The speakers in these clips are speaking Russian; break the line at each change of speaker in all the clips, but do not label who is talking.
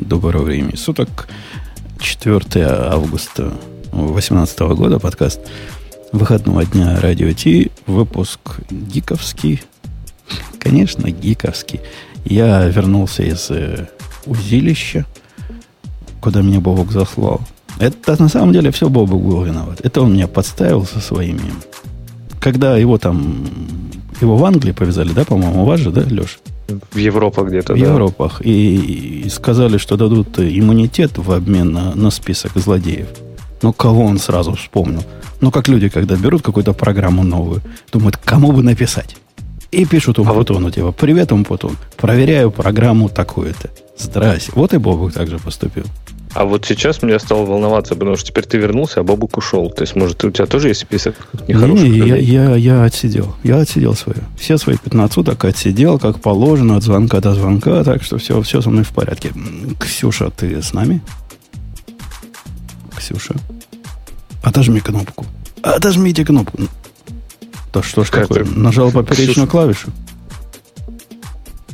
Доброго времени суток. 4 августа 2018 года. Подкаст выходного дня Радио Ти. Выпуск гиковский. Конечно, гиковский. Я вернулся из э, узилища, куда меня Бобок заслал. Это на самом деле все Бобок был виноват. Это он меня подставил со своими. Когда его там... Его в Англии повязали, да, по-моему, у вас же, да, Леш?
В Европах где-то,
В
да.
Европах. И, и сказали, что дадут иммунитет в обмен на, на список злодеев. Ну, кого он сразу вспомнил? Ну, как люди, когда берут какую-то программу новую, думают, кому бы написать. И пишут Умпутону, типа, привет, Умпутон, проверяю программу такую-то. Здрасте. Вот и Бобук также поступил.
А вот сейчас меня стало волноваться, потому что теперь ты вернулся, а Бобук ушел. То есть, может, у тебя тоже есть список нехороших
Не, я,
людей?
я, я отсидел. Я отсидел свое. Все свои 15 суток отсидел, как положено, от звонка до звонка, так что все, все со мной в порядке. Ксюша, ты с нами? Ксюша? Отожми кнопку. Отожмите кнопку. Да что ж такое?
ты?
Нажал поперечную
Ксюша.
клавишу.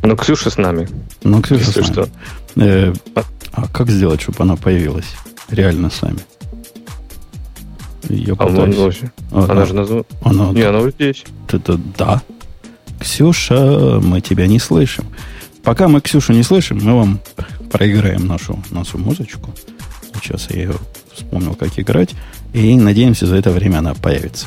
Ну, Ксюша с нами.
Ну, Ксюша
Если
с нами.
что.
Э, а как сделать, чтобы она появилась реально с нами? Ее
А
пытаюсь.
вообще-
А,
Она же назвала...
она-
Не, она вот здесь.
Это да. Ксюша, мы тебя не слышим. Пока мы Ксюшу не слышим, мы вам проиграем нашу, нашу музычку. Сейчас я ее вспомнил, как играть. И надеемся, за это время она появится.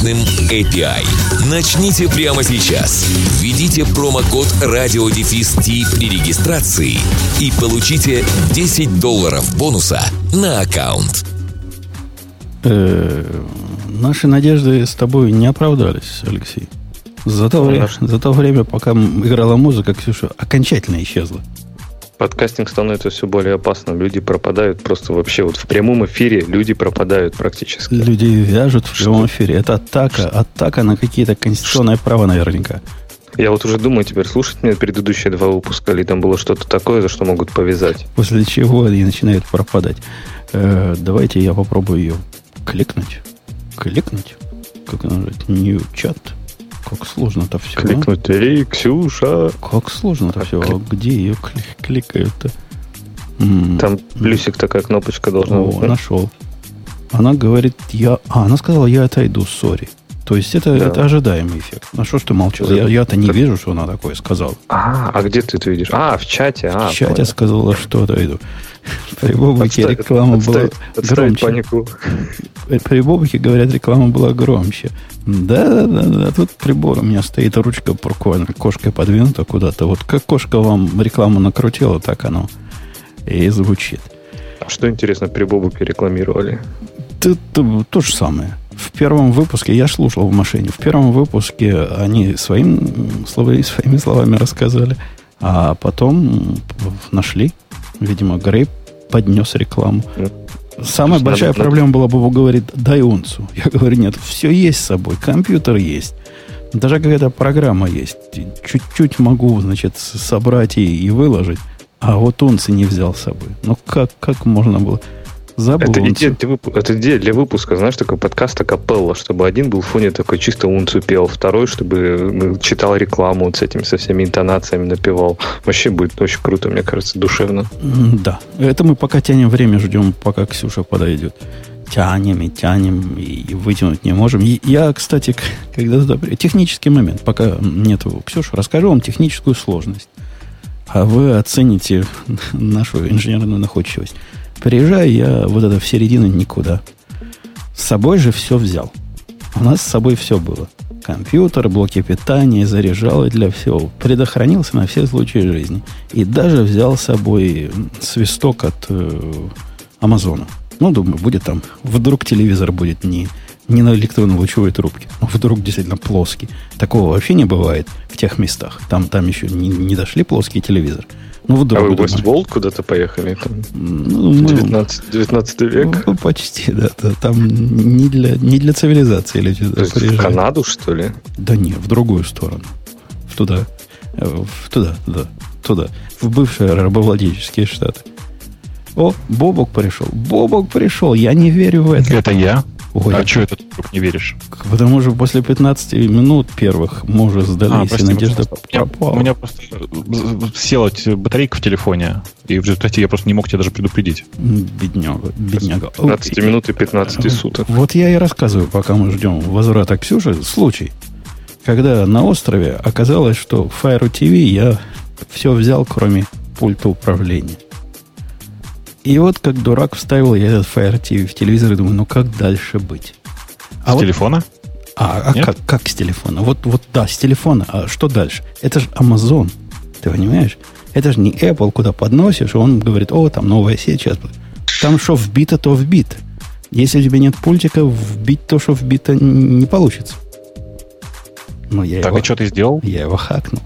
мощным API. Начните прямо сейчас. Введите промокод RadioDefist при регистрации и получите 10 долларов бонуса на аккаунт.
Э, наши надежды с тобой не оправдались, Алексей. За то, время, за то время, пока играла музыка, Ксюша окончательно исчезла.
Подкастинг становится все более опасным. Люди пропадают просто вообще. Вот в прямом эфире люди пропадают практически.
Люди вяжут в прямом эфире. Это атака, атака на какие-то конституционные права наверняка.
Я вот уже думаю теперь, слушать мне предыдущие два выпуска, или там было что-то такое, за что могут повязать.
После чего они начинают пропадать. Э, давайте я попробую ее кликнуть. Кликнуть? Как нажать? New chat. Как сложно-то все.
Кликнуть. Эй, Ксюша!
Как сложно-то все.
клик.
Где ее кли- кликают-то?
Там плюсик такая кнопочка должна
О,
быть.
нашел. Она говорит, я... А, она сказала, я отойду, сори. То есть это,
Да.
это ожидаемый эффект. Ну что ж ты молчал?
За-
Я, я-то не
за-
вижу, что она такое сказала.
А, а где ты это видишь? А, в чате. А,
В чате
понял.
сказала, что отойду. При Бобуке реклама была громче.
панику.
При Бобуке, говорят, реклама была громче. Да, да, да. Тут прибор у меня стоит, ручка буквально кошкой подвинута куда-то. Вот как кошка вам рекламу накрутила, так оно и звучит.
А что интересно, при Бобуке рекламировали?
Тут э, то же самое. В первом выпуске, я слушал в машине, в первом выпуске они своим, своими словами рассказали, а потом нашли, видимо, Грей поднес рекламу.
Ну,
Самая большая
надо-
проблема была, Бобу говорит, дай унцу. Я говорю, нет, все есть с собой, компьютер есть. Даже какая-то программа есть. Чуть-чуть могу, значит, собрать и, и выложить. А вот унцы не взял с собой. Ну как, как можно было? Забыл
Это идея, для выпу- это идея для выпуска, знаешь, такой подкаста капелла, чтобы один был в фоне такой чисто унцу пел, второй, чтобы ну, читал рекламу вот с этими, со всеми интонациями напевал. Вообще будет очень круто, мне кажется, душевно.
Да. Это мы пока тянем время, ждем, пока Ксюша подойдет. Тянем и тянем, и вытянуть не можем. И я, кстати, к- когда туда... при- Технический момент, пока нету Ксюши, расскажу вам техническую сложность. А вы оцените нашу инженерную находчивость. Приезжаю я вот это в середину никуда. С собой же все взял. У нас с собой все было. Компьютер, блоки питания, заряжалы для всего. Предохранился на все случаи жизни. И даже взял с собой свисток от э. Ну, думаю, будет там. Вдруг телевизор будет не, не на электронно-лучевой трубке. а Вдруг действительно плоский. Такого вообще не бывает в тех местах. Там, там еще не, не дошли плоский телевизор.
Ну, вдруг, а вы в Вестволд куда-то поехали? Там, ну, 19, 19 век?
Ну, почти, да. да. Там не для, не для цивилизации люди
То есть в Канаду, что ли?
Да нет, в другую сторону. В туда. Э, в туда, туда, туда. В бывшие рабовладельческие штаты. О, Бобок пришел. Бобок пришел. Я не верю в это.
Это я? Ой, а что это ты вдруг не веришь?
Потому что после 15 минут первых мы уже сдались, а, прости, и надежда пропала.
У меня просто села батарейка в телефоне, и в результате я просто не мог тебя даже предупредить.
Бедняга, бедняга.
15 okay. минут и 15 суток.
Вот я и рассказываю, пока мы ждем возврата Ксюши, случай, когда на острове оказалось, что в Fire TV я все взял, кроме пульта управления. И вот как дурак вставил я этот Fire TV в телевизор и думаю, ну как дальше быть?
А с вот, телефона?
А, а как, как с телефона? Вот, вот да, с телефона. А что дальше? Это же Amazon. Ты понимаешь? Это же не Apple, куда подносишь, и он говорит, о, там новая сеть сейчас будет. Там что вбито, то вбито. Если у тебя нет пультика, вбить то, что вбито, не получится.
Но я так его, и что ты сделал?
Я его хакнул.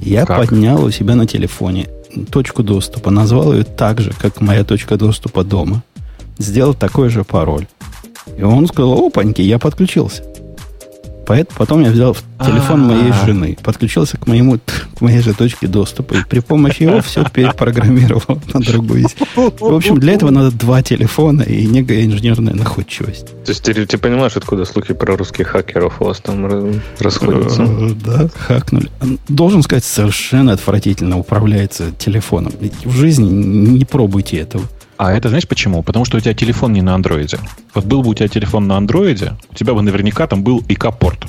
Я как? поднял у себя на телефоне точку доступа, назвал ее так же, как моя точка доступа дома, сделал такой же пароль. И он сказал, опаньки, я подключился. Поэтому потом я взял телефон А-а-а. моей жены, подключился к моему к моей же точке доступа и при помощи его все перепрограммировал на другую. В общем, для этого надо два телефона и некая инженерная находчивость.
То есть ты, ты понимаешь, откуда слухи про русских хакеров у вас там расходятся? Э,
да, хакнули. Должен сказать, совершенно отвратительно управляется телефоном. В жизни не пробуйте этого.
А это знаешь почему? Потому что у тебя телефон не на андроиде. Вот был бы у тебя телефон на андроиде, у тебя бы наверняка там был ИК-порт.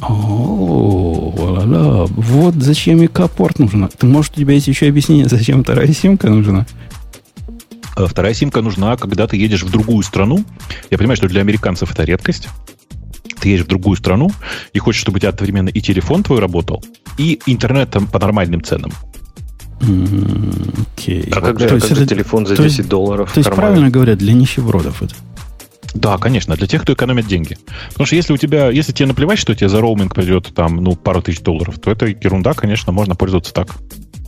О, ла Вот зачем ИК-порт нужна. Ты, может, у тебя есть еще объяснение, зачем вторая симка нужна?
Э, вторая симка нужна, когда ты едешь в другую страну. Я понимаю, что для американцев это редкость. Ты едешь в другую страну и хочешь, чтобы у тебя одновременно и телефон твой работал, и интернет там по нормальным ценам.
Окей. А как же, как же телефон за 10 есть, долларов?
То есть, правильно говорят, для нищебродов это?
Да, конечно, для тех, кто экономит деньги. Потому что если у тебя, если тебе наплевать, что тебе за роуминг придет там, ну, пару тысяч долларов, то это ерунда, конечно, можно пользоваться так.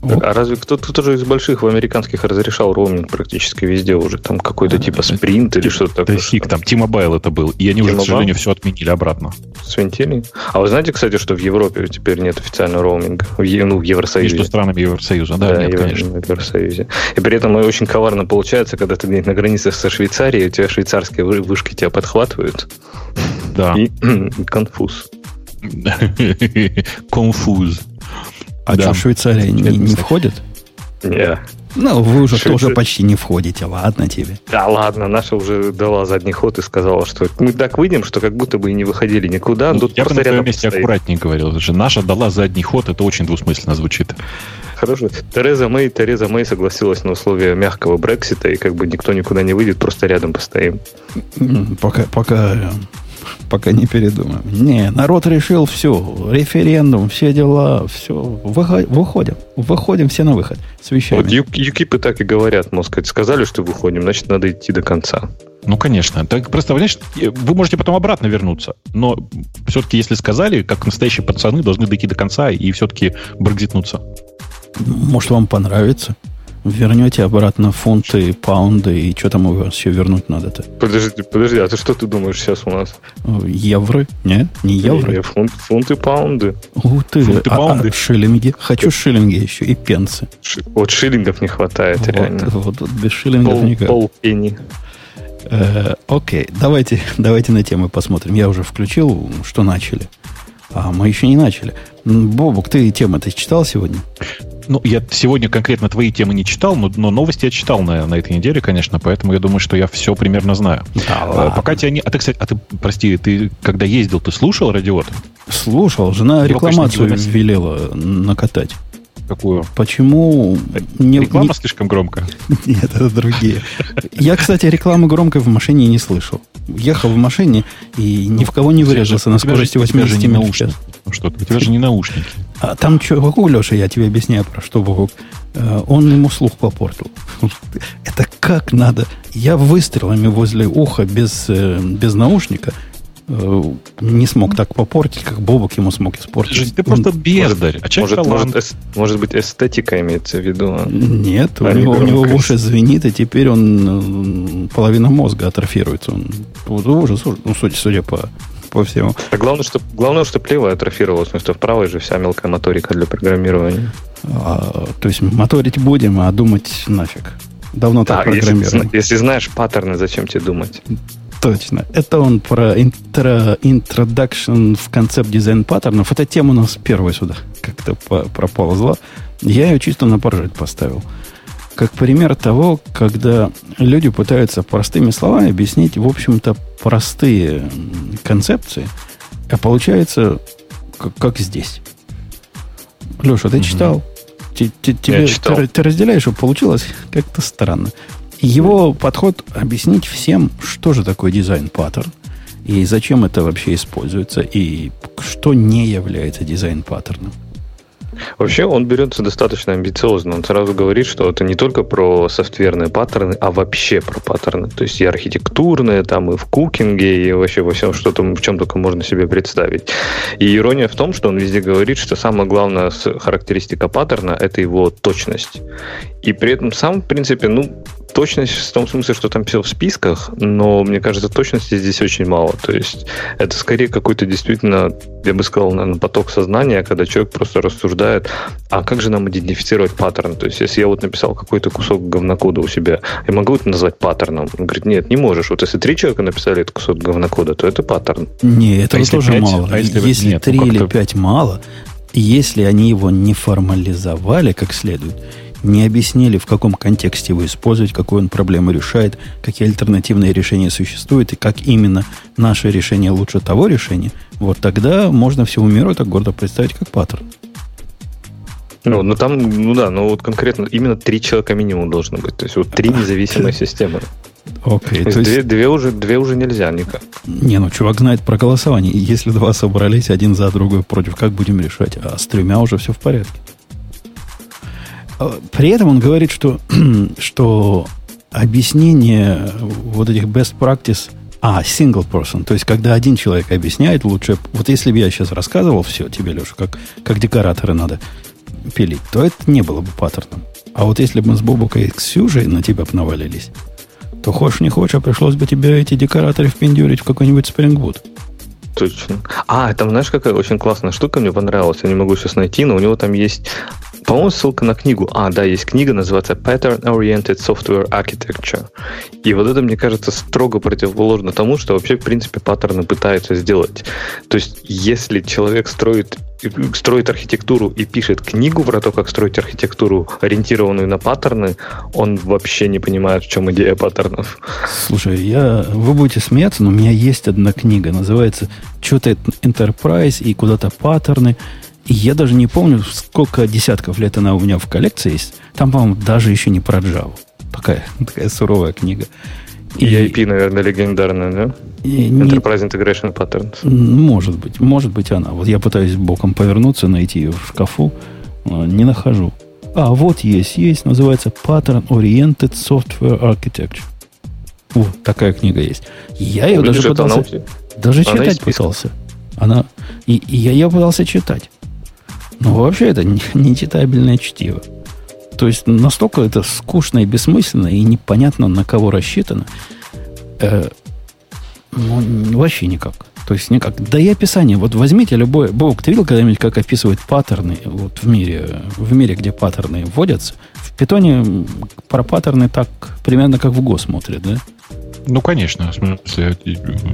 Вот. А разве кто-то тоже из больших в американских разрешал роуминг практически везде уже? Там какой-то типа спринт или что-то такое?
Да фиг, там T-Mobile это был. И они уже, к сожалению, все отменили обратно.
Свинтили? А вы знаете, кстати, что в Европе теперь нет официального роуминга? В, ну, в Евросоюзе.
Между странами Евросоюза, да, да нет, Евро, конечно.
В Евросоюзе. И при этом очень коварно получается, когда ты на границе со Швейцарией, у тебя швейцарские вышки тебя подхватывают.
Да.
И конфуз.
Конфуз.
А да. что, Швейцария не, не входит?
Нет.
Ну, вы уже Швейцар... тоже почти не входите, ладно тебе.
Да ладно, наша уже дала задний ход и сказала, что мы так выйдем, что как будто бы и не выходили никуда.
Ну, я бы на твоем месте стоит. аккуратнее говорил. Же наша дала задний ход, это очень двусмысленно звучит.
Хорошо. Тереза Мэй, Тереза Мэй согласилась на условия мягкого Брексита, и как бы никто никуда не выйдет, просто рядом постоим.
Пока, пока пока не передумаем. Не, народ решил все, референдум, все дела, все, выходим, выходим все на выход с вещами. Вот
ЮКИПы так и говорят, мол, сказать, сказали, что выходим, значит, надо идти до конца.
Ну, конечно. Так просто, понимаешь, вы можете потом обратно вернуться, но все-таки, если сказали, как настоящие пацаны, должны дойти до конца и все-таки брекзитнуться.
Может, вам понравится? Вернете обратно фунты, паунды, и что там у вас еще вернуть надо-то?
Подожди, подожди, а ты что ты думаешь сейчас у нас?
Евро? Нет, не евро. Не,
фунт, фунты, паунды.
Ух ты, фунты, а, паунды. А, шиллинги. Хочу шиллинги еще и пенсы.
Ш, вот шиллингов не хватает, вот, реально.
Вот, вот без шиллингов пол, никак.
Пол пенни.
Э, окей, давайте, давайте на темы посмотрим. Я уже включил, что начали. А мы еще не начали. Бобук, ты темы-то читал сегодня?
Ну, я сегодня конкретно твои темы не читал, но, но новости я читал на, на этой неделе, конечно, поэтому я думаю, что я все примерно знаю. Да, ладно. Пока тебя не... А ты, кстати, а ты, прости, ты когда ездил, ты слушал радиот?
Слушал. Жена Его, рекламацию велела накатать.
Какую?
Почему...
Не, Реклама не... слишком громко?
Нет, это другие. Я, кстати, рекламы громкой в машине не слышал. Ехал в машине и ни в кого не вырезался на скорости 80 мил в час.
Ну что, у тебя же не наушники.
А там что, какую, Леша, я тебе объясняю, про что Богу. Э, он ему слух попортил. Это как надо? Я выстрелами возле уха без, э, без наушника не смог так попортить, как Бобок ему смог испортить.
Слушай, ты просто бездарь. А человек
Может,
талант.
может, эс- может быть, эстетика имеется в виду. а?
Нет, у
А, не
него, у него в уши звенит, и теперь он э, половина мозга атрофируется. Он ужас. ну, судя, судя по, по всему.
А главное, что, главное, что левая атрофировалась, потому что в правой же вся мелкая моторика для программирования.
А, то есть моторить будем, а думать нафиг. Давно так
Так, если,
программируем.
зна- если знаешь паттерны, зачем тебе думать?
Точно. Это он про интро, introduction в концепт дизайн паттернов. Эта тема у нас первая сюда как-то по- проползла. Я ее чисто на поржать поставил. Как пример того, когда люди пытаются простыми словами объяснить, в общем-то, простые концепции, а получается, как, как здесь. Леша, ты
Мгм.
читал? Те- те- тебе-
читал.
Ты, ты разделяешь, что получилось как-то странно. Его подход объяснить всем, что же такое design pattern, и зачем это вообще используется, и что не является design pattern ом.
Вообще он берется достаточно амбициозно. Он сразу говорит, что это не только про софтверные паттерны, а вообще про паттерны. То есть и архитектурные, там и в cooking е, и вообще во всем, что там, в чем только можно себе представить. И ирония в том, что он везде говорит, что самая главная характеристика паттерна – это его точность. И при этом сам, в принципе, ну, точность в том смысле, что там все в списках, но мне кажется, точности здесь очень мало. То есть это скорее какой-то действительно, я бы сказал, наверное, поток сознания, когда человек просто рассуждает, а как же нам идентифицировать паттерн? То есть если я вот написал какой-то кусок говнокода у себя, я могу это назвать паттерном? Он говорит, нет, не можешь. Вот если три человека написали этот кусок говнокода, то это паттерн.
Не, этого
если
тоже
пять?
мало.
А если-
если
нет, ну
три или пять мало, если они его не формализовали как следует, не объяснили, в каком контексте его использовать, какую он проблему решает, какие альтернативные решения существуют, и как именно наше решение лучше того решения, вот тогда можно всему миру это гордо представить как паттерн.
Ну, ну там, ну да, но вот конкретно именно три человека минимум должно быть. То есть вот три независимые системы.
Окей,
То
то
есть две, две уже, две уже нельзя никак.
не, ну, чувак знает про голосование. Если два собрались один за другой против, как будем решать? А с тремя уже все в порядке. А, При этом он говорит, что, что объяснение вот этих best practice, а, single person, то есть когда один человек объясняет лучше, вот если бы я сейчас рассказывал все тебе, Леша, как, как декораторы надо пилить, то это не было бы паттерном. А вот если бы мы с Бобукой и Ксюшей на тебя бы навалились, то хочешь не хочешь, а пришлось бы тебе эти декораторы впендюрить в какой-нибудь Boot.
Точно. А, там знаешь, какая очень классная штука мне понравилась, я не могу сейчас найти, но у него там есть, по-моему, ссылка на книгу. А, да, есть книга, называется Pattern Oriented Software Architecture. И вот это, мне кажется, строго противоположно тому, что вообще, в принципе, паттерны пытаются сделать. То есть, если человек строит строит архитектуру и пишет книгу про то, как строить архитектуру, ориентированную на паттерны, он вообще не понимает, в чем идея паттернов.
Слушай, я, вы будете смеяться, но у меня есть одна книга, называется что-то Enterprise и куда-то паттерны. Я даже не помню, сколько десятков лет она у меня в коллекции есть. Там, по-моему, даже еще не про Java. Такая, такая суровая книга.
И IP, наверное, легендарная, да?
и не-
Enterprise Integration Patterns.
может быть, может быть она. Вот я пытаюсь боком повернуться, найти ее в шкафу, не нахожу. А, вот есть, есть, называется Pattern Oriented Software Architecture. Вот, такая книга есть. Я ее даже
Видишь, она
пытался...
тебя-
Даже
Она
читать пытался. Она, и, и я ее пытался читать. Но вообще это не, не читабельное чтиво. То есть настолько это скучно и бессмысленно, и непонятно, на кого рассчитано. Э, ну, вообще никак. То есть никак. Да и описание. Вот возьмите любое... Бог, ты видел когда-нибудь, как описывают паттерны вот в мире, в мире, где паттерны вводятся? В питоне про паттерны так примерно как в Го смотрят, да?
Ну, конечно, в смысле,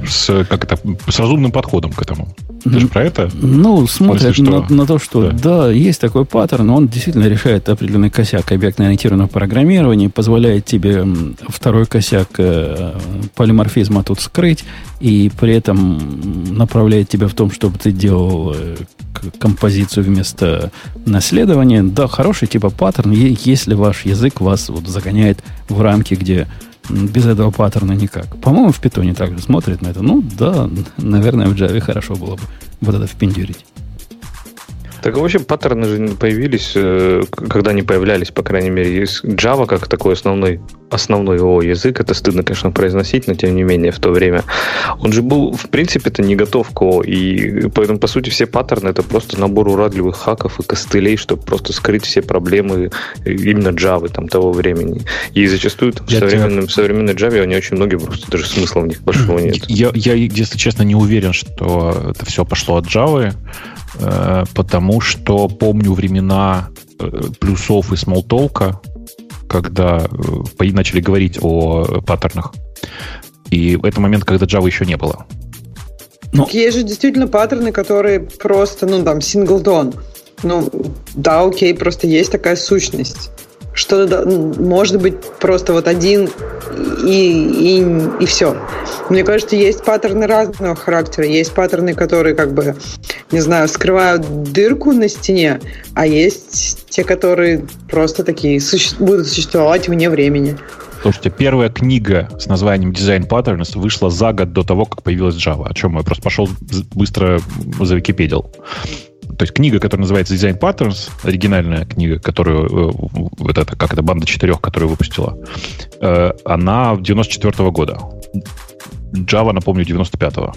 с, как это, с разумным подходом к этому. Ты же про это?
Ну, смотрят
что?
на, на то, что да.
Да.
есть такой паттерн, он действительно решает определенный косяк объектно-ориентированного программирования, позволяет тебе второй косяк э, полиморфизма тут скрыть, и при этом направляет тебя в том, чтобы ты делал э, композицию вместо наследования. Да, хороший типа паттерн, если ваш язык вас вот загоняет в рамки, где без этого паттерна никак. По-моему, в питоне также смотрит на это. Ну, да, наверное, в Java хорошо было бы вот это впендюрить.
Так вообще паттерны же появились, э, когда они появлялись, по крайней мере, есть Java как такой основной основной его язык, это стыдно, конечно, произносить, но тем не менее в то время он же был, в принципе, это не готов к О, и поэтому, по сути, все паттерны это просто набор уродливых хаков и костылей, чтобы просто скрыть все проблемы именно Java там того времени. И зачастую там, в, современном, в современной Java они очень многие просто даже смысла в них большого нет.
Я, я, если честно, не уверен, что это все пошло от Java, э, потому что помню времена э, плюсов и смолтолка, когда э, начали говорить о паттернах. И это момент, когда Java еще не было.
Ну, есть же действительно паттерны, которые просто, ну, там, синглтон. Ну, да, окей, просто есть такая сущность что может быть просто вот один и, и, и все. Мне кажется, есть паттерны разного характера. Есть паттерны, которые как бы, не знаю, скрывают дырку на стене, а есть те, которые просто такие суще- будут существовать вне времени.
Слушайте, первая книга с названием Design Patterns вышла за год до того, как появилась Java. О чем я просто пошел быстро за Википедил то есть книга, которая называется Design Patterns, оригинальная книга, которую, э, вот это, как это, банда четырех, которую выпустила, э, она 94 -го года. Java, напомню, 95-го.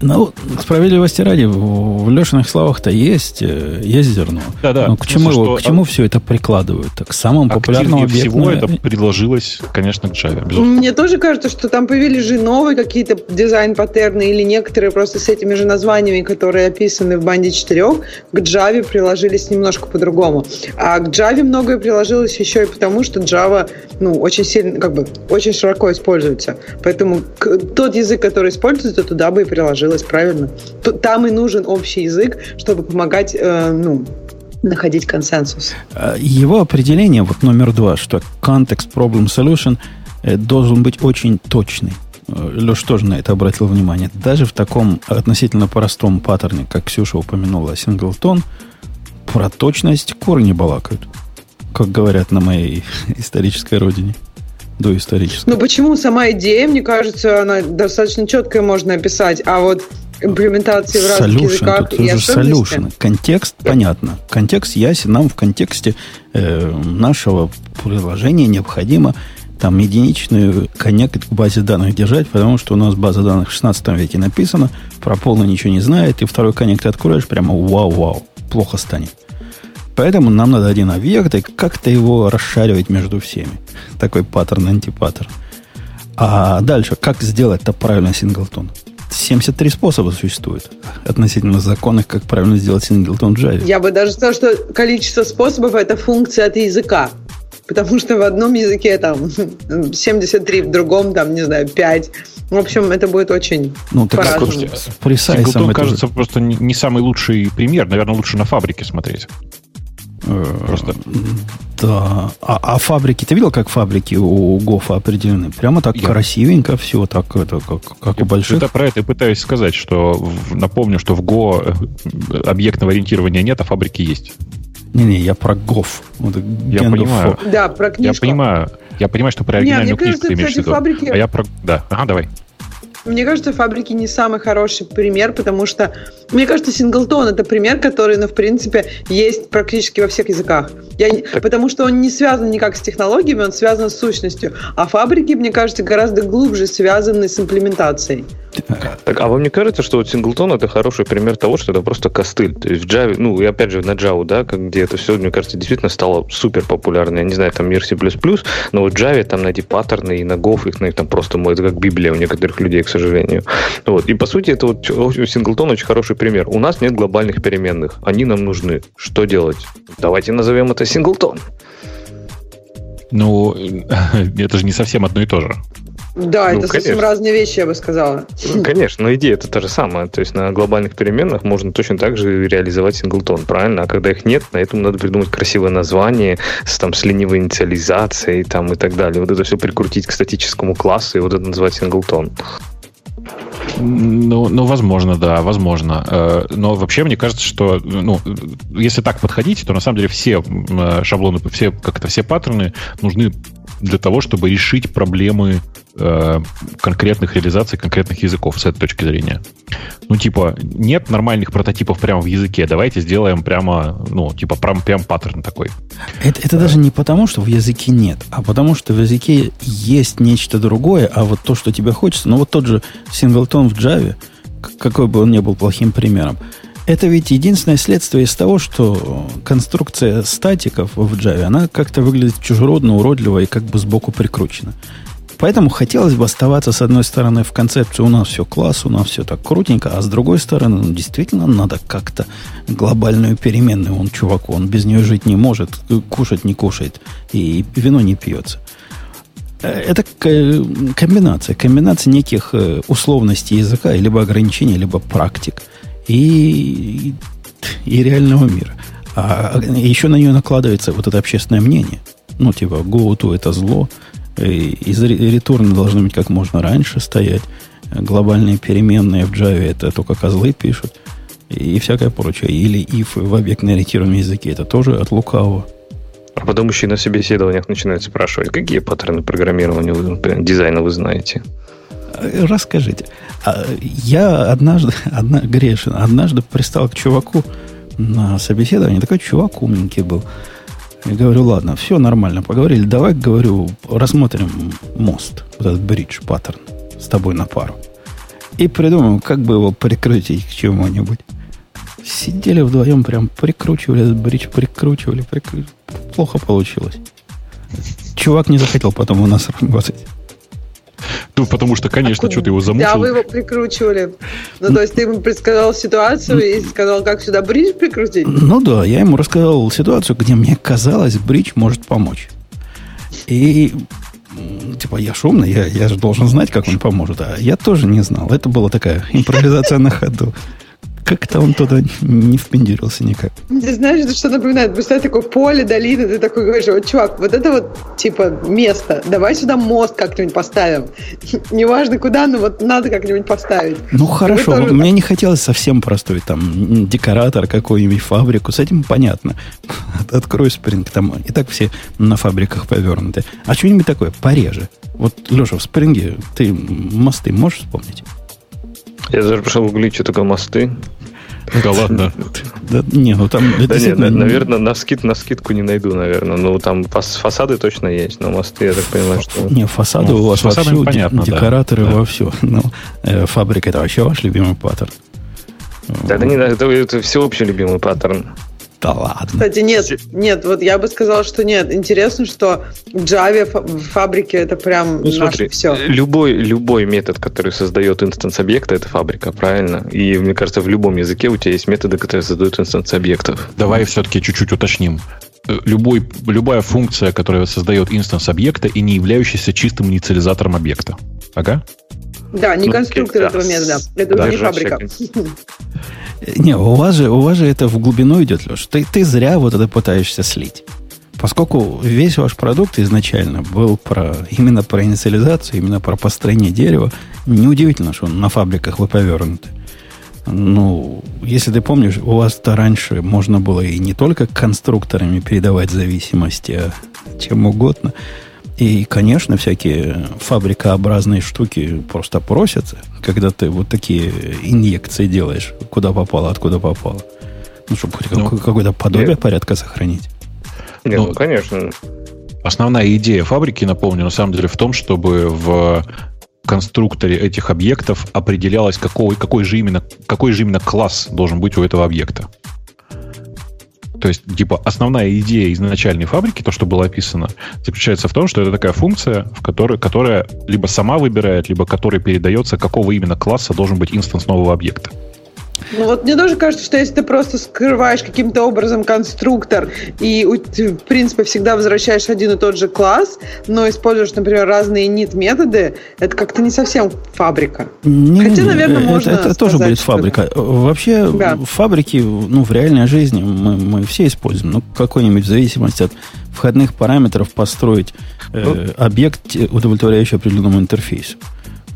Ну, справедливости ради, в Лешиных словах-то есть, э, есть зерно.
Да, да.
Но к чему, его, к чему все это прикладывают? К самому популярному объекту?
всего это предложилось, конечно, к Java.
Безусловно. Мне тоже кажется, что там появились же новые какие-то дизайн-паттерны или некоторые просто с этими же названиями, которые описаны в банде четырех, к Java приложились немножко по-другому. А к Java многое приложилось еще и потому, что Java ну, очень сильно, как бы, очень широко используется. Поэтому тот язык, который используется, туда бы и приложилось сложилось правильно. Там и нужен общий язык, чтобы помогать, э, ну, находить консенсус.
А, его определение, вот номер два, что context problem solution э, должен быть очень точный. Э, Леш тоже на это обратил внимание. Даже в таком относительно простом паттерне, как Ксюша упомянула, синглтон, про точность куры не балакают, как говорят на моей исторической родине доисторическая.
Ну почему сама идея, мне кажется, она достаточно четкая можно описать, а вот имплементации в разных solution, языках
тут и solution. Контекст понятно. Контекст ясен. Нам в контексте э, нашего приложения необходимо там единичную коннект к базе данных держать, потому что у нас база данных в 16 веке написана, про полно ничего не знает, и второй коннект откроешь, прямо вау-вау, плохо станет. Поэтому нам надо один объект и как-то его расшаривать между всеми. Такой паттерн, антипаттерн. А дальше, как сделать-то правильно синглтон? 73 способа существует относительно законных, как правильно сделать синглтон в Java.
Я бы даже сказал, что количество способов – это функция от языка. Потому что в одном языке там 73, в другом там, не знаю, 5. В общем, это будет очень
ну, так по-разному. Синглтон, кажется, просто не самый лучший пример. Наверное, лучше на фабрике смотреть.
Просто. Да. А, а фабрики, ты видел, как фабрики у Гофа определены? Прямо так я... красивенько все, так это, как, как
я,
у больших.
Это про это и пытаюсь сказать, что в, напомню, что в Го э, объектного ориентирования нет, а фабрики есть.
Не-не, я про Гоф. Вот,
я понимаю.
Да, про книжку.
Я понимаю. Я понимаю, что про оригинальную не, книжку кажется, ты имеешь в виду. Фабрики... А я про... Да. Ага, давай.
Мне кажется, фабрики не самый хороший пример, потому что, мне кажется, синглтон это пример, который, ну, в принципе, есть практически во всех языках. Я, потому что он не связан никак с технологиями, он связан с сущностью. А фабрики, мне кажется, гораздо глубже связаны с имплементацией.
Так, а вам не кажется, что вот синглтон это хороший пример того, что это просто костыль? То есть в Java, ну и опять же на Java, да, где это все, мне кажется, действительно стало супер популярно. Я не знаю, там мир C++, но вот в Java там найти паттерны и на Go их, на там просто это как Библия у некоторых людей, к сожалению. Вот. И по сути это вот синглтон очень хороший пример. У нас нет глобальных переменных, они нам нужны. Что делать? Давайте назовем это синглтон.
Ну, это же не совсем одно и то же.
Да, ну, это конечно. совсем разные вещи, я бы сказала.
Ну, конечно, но идея это та же самая. То есть на глобальных переменных можно точно так же реализовать синглтон, правильно? А когда их нет, на этом надо придумать красивое название с, там, с ленивой инициализацией там, и так далее. Вот это все прикрутить к статическому классу и вот это назвать синглтон.
Ну, ну, возможно, да, возможно. Э, но вообще мне кажется, что, ну, если так подходить, то на самом деле все э, шаблоны, все, как это, все паттерны нужны для того, чтобы решить проблемы э, конкретных реализаций конкретных языков с этой точки зрения. Ну, типа, нет нормальных прототипов прямо в языке, давайте сделаем прямо, ну, типа, прям, прям паттерн такой.
Это, это даже не потому, что в языке нет, а потому, что в языке есть нечто другое, а вот то, что тебе хочется, ну, вот тот же синглтон в Java, какой бы он ни был плохим примером, это ведь единственное следствие из того, что конструкция статиков в Java, она как-то выглядит чужеродно, уродливо и как бы сбоку прикручена. Поэтому хотелось бы оставаться, с одной стороны, в концепции у нас все класс, у нас все так крутенько, а с другой стороны, ну, действительно надо как-то глобальную переменную он чуваку, он без нее жить не может, кушать не кушает и вино не пьется. Э, это комбинация, комбинация неких э, условностей языка, либо ограничений, либо практик и, и реального мира. А еще на нее накладывается вот это общественное мнение. Ну, типа, go to это зло, из ретурны должны быть как можно раньше стоять. Глобальные переменные в Java это только козлы пишут. И всякое прочее. Или if в объектно-ориентированном языке это тоже от лукавого.
А потом еще и на собеседованиях начинают спрашивать, какие паттерны программирования, дизайна вы знаете.
Расскажите. А я однажды, одна, грешен, однажды пристал к чуваку на собеседование. Такой чувак умненький был. Я говорю, ладно, все нормально, поговорили. Давай, говорю, рассмотрим мост, вот этот бридж, паттерн с тобой на пару. И придумаем, как бы его прикрутить к чему-нибудь. Сидели вдвоем, прям прикручивали этот бридж, прикручивали, прикручивали. Плохо получилось. Чувак не захотел потом у нас работать.
Ну, потому что, конечно, а что ты его замучил.
Да, вы его прикручивали. Ну, то есть ты ему предсказал ситуацию и сказал, как сюда бридж прикрутить?
Ну да, я ему рассказал ситуацию, где мне казалось, бридж может помочь. И типа, я шумный, я, я же должен знать, как он поможет. А я тоже не знал. Это была такая импровизация на ходу. Как-то он туда не впендюрился никак.
Ты знаешь, это что напоминает? Представь такое поле, долина, ты такой говоришь, вот, чувак, вот это вот, типа, место, давай сюда мост как-нибудь поставим. Неважно куда, но вот надо как-нибудь поставить.
Ну, хорошо, тоже... мне не хотелось совсем простой, там, декоратор какой-нибудь, фабрику, с этим понятно. Открой спринг, там и так все на фабриках повернуты. А что-нибудь такое, пореже. Вот, Леша, в спринге ты мосты можешь вспомнить?
Я даже пошел гуглить, что такое мосты.
Да ладно.
Да, не, ну там
да нет, наверное, на, скид, на скидку не найду, наверное. Ну, там фасады точно есть, но мосты, я так понимаю, что...
Не, фасады ну, у вас вовсю, понятно, декораторы да. вовсю. Ну, э, фабрика это вообще ваш любимый паттерн.
Да, это не это, это всеобщий любимый паттерн.
Да ладно.
Кстати, нет, нет, вот я бы сказал, что нет. Интересно, что в Java в фабрике это прям ну, смотри, все.
Любой, любой метод, который создает instance объекта, это фабрика, правильно? И мне кажется, в любом языке у тебя есть методы, которые создают instance объектов.
Давай все-таки чуть-чуть уточним. Любой, любая функция, которая создает инстанс объекта и не являющаяся чистым инициализатором объекта. Ага.
Да, не ну, конструктор этого метода. Это уже не фабрика.
Не, у вас же, у вас же это в глубину идет, Леш. Ты, ты зря вот это пытаешься слить. Поскольку весь ваш продукт изначально был про, именно про инициализацию, именно про построение дерева, неудивительно, что на фабриках вы повернуты. Ну, если ты помнишь, у вас-то раньше можно было и не только конструкторами передавать зависимости, а чем угодно. И, конечно, всякие фабрикообразные штуки просто просятся, когда ты вот такие инъекции делаешь, куда попало, откуда попало. Ну, чтобы хоть ну, какое-то подобие нет. порядка сохранить.
Нет, ну, ну, конечно.
Основная идея фабрики, напомню, на самом деле в том, чтобы в конструкторе этих объектов определялось, какой, какой, же именно, какой же именно класс должен быть у этого объекта. То есть, типа, основная идея изначальной фабрики, то, что было описано, заключается в том, что это такая функция, в которой, которая либо сама выбирает, либо которой передается, какого именно класса должен быть инстанс нового объекта.
Ну вот мне тоже кажется, что если ты просто скрываешь каким-то образом конструктор и, в принципе, всегда возвращаешь один и тот же класс, но используешь, например, разные init-методы, это как-то не совсем фабрика.
Не, Хотя, наверное, это, можно Это, это тоже будет фабрика. Это... Вообще, да. фабрики ну, в реальной жизни мы, мы все используем. Ну, какой-нибудь в зависимости от входных параметров построить э, ну, объект, удовлетворяющий определенному интерфейсу.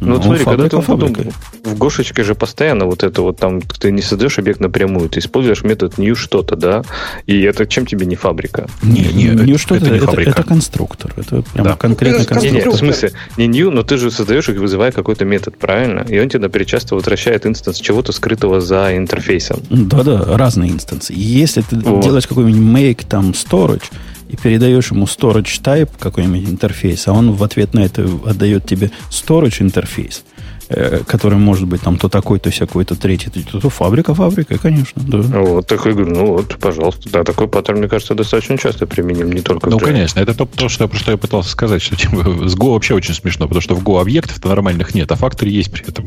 Ну, вот смотри, когда ты
фабрика.
в Гошечке же постоянно вот это вот там, ты не создаешь объект напрямую, ты используешь метод new что-то, да, и это чем тебе не фабрика?
Не, не, new что-то,
это не
это,
фабрика.
это конструктор. Это прям
Да.
конкретно
Это
Не, не, в
конструктор.
смысле, не new, но ты же создаешь их, вызывая какой-то метод, правильно? И он тебе наперед часто возвращает instance чего-то скрытого за интерфейсом.
Да-да, разные instance ы. Если ты
Вот.
делаешь какой-нибудь make там storage и передаешь ему storage type какой-нибудь интерфейс, а он в ответ на это отдает тебе storage интерфейс, э, который может быть там то такой, то всякой, то третий, то, то фабрика, фабрика, конечно, да.
Вот, так я говорю, ну вот, пожалуйста. Да, такой паттерн, мне кажется, достаточно часто применим, не только
Ну,
в
конечно, это то, то, что, про что я пытался сказать, что типа, с Go вообще очень смешно, потому что в Go объектов-то нормальных нет, а факторы есть при этом.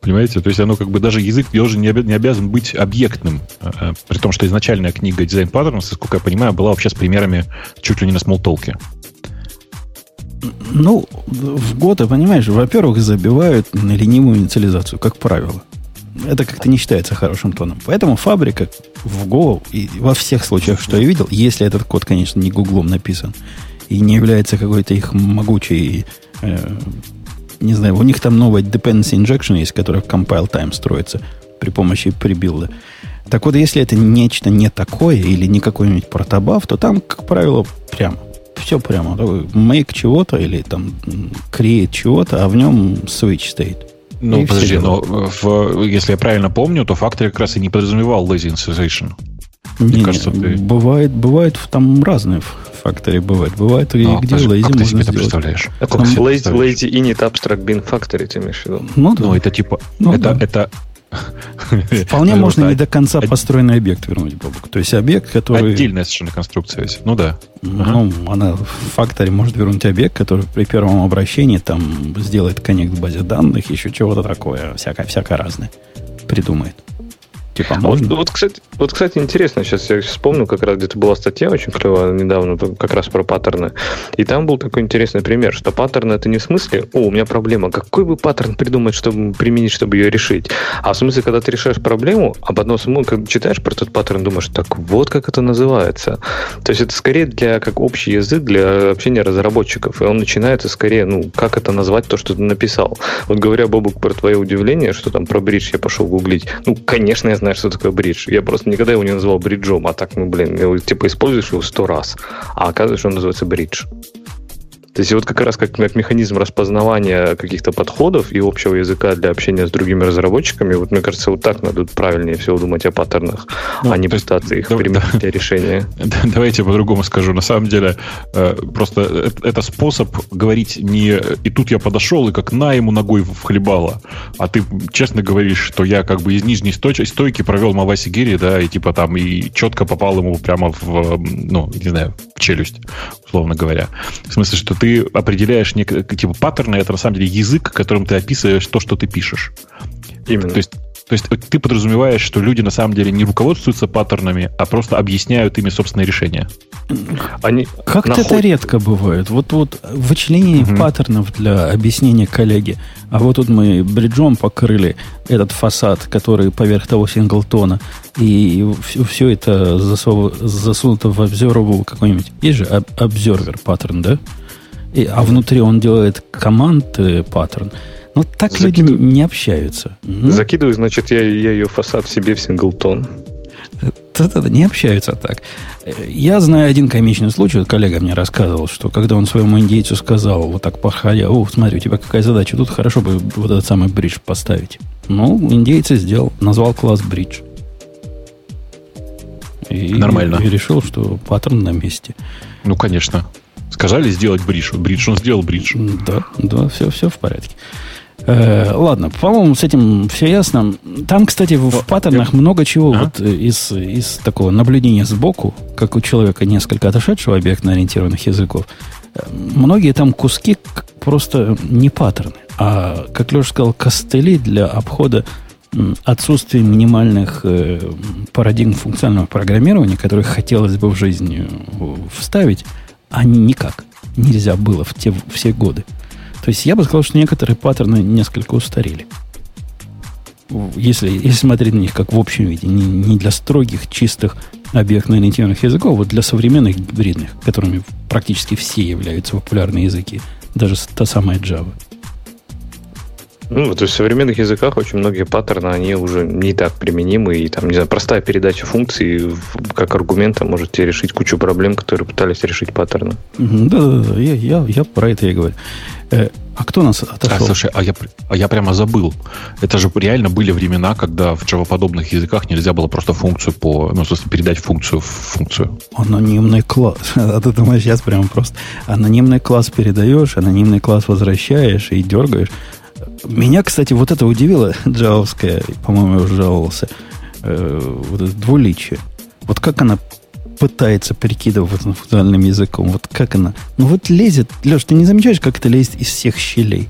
Понимаете? То есть оно как бы даже язык тоже не, не обязан быть объектным. А, а, При том, что изначальная книга дизайн паттерн, насколько я понимаю, была вообще с примерами чуть ли не на смолтолке.
Ну, в годы, понимаешь, во-первых, забивают на ленивую инициализацию, как правило. Это как-то не считается хорошим тоном. Поэтому фабрика в Go и во всех случаях, что я видел, если этот код, конечно, не гуглом написан и не является какой-то их могучей, э, не знаю, у них там новая dependency injection есть, которая в compile time строится при помощи прибилда. Так вот, если это нечто не такое или не какой-нибудь протобаф, то там, как правило, прямо. Все прямо. Make чего-то или там create чего-то, а в нем switch стоит.
Ну,
И
подожди, но в- если я правильно помню, то фактор как раз и не подразумевал lazy insertion.
Не,
кажется,
не,
ты-
бывает, бывает, там разные факторы бывают. Бывает, и
А,
где
подожди,
lazy
как ты
можно
себе это
сделать.
представляешь?
Это
Как ты себе
lazy, lazy init abstract bin factory, ты имеешь в виду?
Ну, да.
Ну, это типа...
Ну,
это,
да.
это...
Вполне можно не до конца построенный объект вернуть, Бобок. То есть объект, который...
Отдельная совершенно конструкция есть. Ну да.
Ну, она в факторе может вернуть объект, который при первом обращении там сделает коннект к базе данных, еще чего-то такое, всякое, всякое разное придумает. Типа,
А
можно?
Вот, вот, кстати, вот, кстати, интересно, сейчас я вспомнил, как раз где-то была статья очень клевая недавно, как раз про паттерны. И там был такой интересный пример, что паттерн это не в смысле, о, у меня проблема, какой бы паттерн придумать, чтобы применить, чтобы ее решить. А в смысле, когда ты решаешь проблему, а потом самому, когда читаешь про этот паттерн, думаешь, так вот как это называется. То есть это скорее для, как общий язык для общения разработчиков. И он начинается скорее, ну, как это назвать, то, что ты написал. Вот говоря, Бобук, про твое удивление, что там про бридж я пошел гуглить. Ну, конечно, я знаю, что такое бридж. Я просто никогда его не называл бриджом, а так, ну, блин, его, типа используешь его сто раз, а оказывается, он называется бридж. То есть вот как раз как, как механизм распознавания каких-то подходов и общего языка для общения с другими разработчиками, вот мне кажется, вот так надо правильнее всего думать о паттернах,
Ну,
а не пытаться их
да-
применить для решения.
Да, Давайте я по-другому скажу. На самом деле, э, просто это, это способ говорить не «и тут я подошел, и как на ему ногой вхлебало», а ты честно говоришь, что я как бы из нижней стойки, стойки провел Маваси Гири, да, и типа там и четко попал ему прямо в, э, ну, не знаю, в челюсть, условно говоря. В смысле, что ты определяешь нек- типа паттерны, это на самом деле язык, которым ты описываешь то, что ты пишешь.
Именно.
То есть, то есть ты подразумеваешь, что люди на самом деле не руководствуются паттернами, а просто объясняют ими собственные решения.
Они
Как-то это
находят-
редко бывает. Вот, вот вычленение
Мгм.
паттернов для объяснения коллеге. А вот тут мы бриджом покрыли этот фасад, который поверх того синглтона, и все, это засов- засунуто в observable какой-нибудь. Есть же об- observer паттерн, да? И, а внутри он делает команд э, паттерн. Но так люди
Закидываю.
не общаются. Ну,
Закидываю, значит, я, я ее фасад себе в синглтон.
Да-да-да, не общаются так. Э, Я знаю один комичный случай, вот коллега мне рассказывал, что когда он своему индейцу сказал, вот так походя, о, смотри, у тебя какая задача, тут хорошо бы вот этот самый бридж поставить. Ну, индейец и сделал, назвал класс бридж. И,
Нормально.
И решил, что паттерн на месте.
Ну, конечно. Сказали сделать бридж. Бридж, он сделал бридж.
Да, да, все, все в порядке. Э, ладно, по-моему, с этим все ясно. Там, кстати, в, в паттернах много чего
Ага.
вот э, из, из такого наблюдения сбоку, как у человека несколько отошедшего объектно-ориентированных языков. э, Многие там куски просто не паттерны, а, как Леша сказал, костыли для обхода отсутствия минимальных э, парадигм функционального программирования, которые хотелось бы в жизнь э, вставить, а никак нельзя было в те все годы. То есть я бы сказал, что некоторые паттерны несколько устарели. Если, если смотреть на них как в общем виде, не, не для строгих, чистых объектно-ориентированных языков, вот для современных гибридных, которыми практически все являются популярные языки, даже та самая Java.
Ну, то есть в современных языках очень многие паттерны, они уже не так применимы, и там, не знаю, простая передача функций как аргумента может тебе решить кучу проблем, которые пытались решить паттерны.
Да-да-да, я, я, я про это и говорю. Э, а кто нас отошел?
А, слушай, а я, а я прямо забыл. Это же реально были времена, когда в Java-подобных языках нельзя было просто функцию по... Ну, смысле, передать функцию в функцию.
Анонимный класс. А ты думаешь, сейчас прямо просто анонимный класс передаешь, анонимный класс возвращаешь и дергаешь. Меня, кстати, вот это удивило, джавовская, по-моему, я уже жаловался, э, вот это двуличие. Вот как она пытается перекидываться функциональным языком. Вот как она? Ну вот лезет. Леш, ты не замечаешь, как это лезет из всех щелей?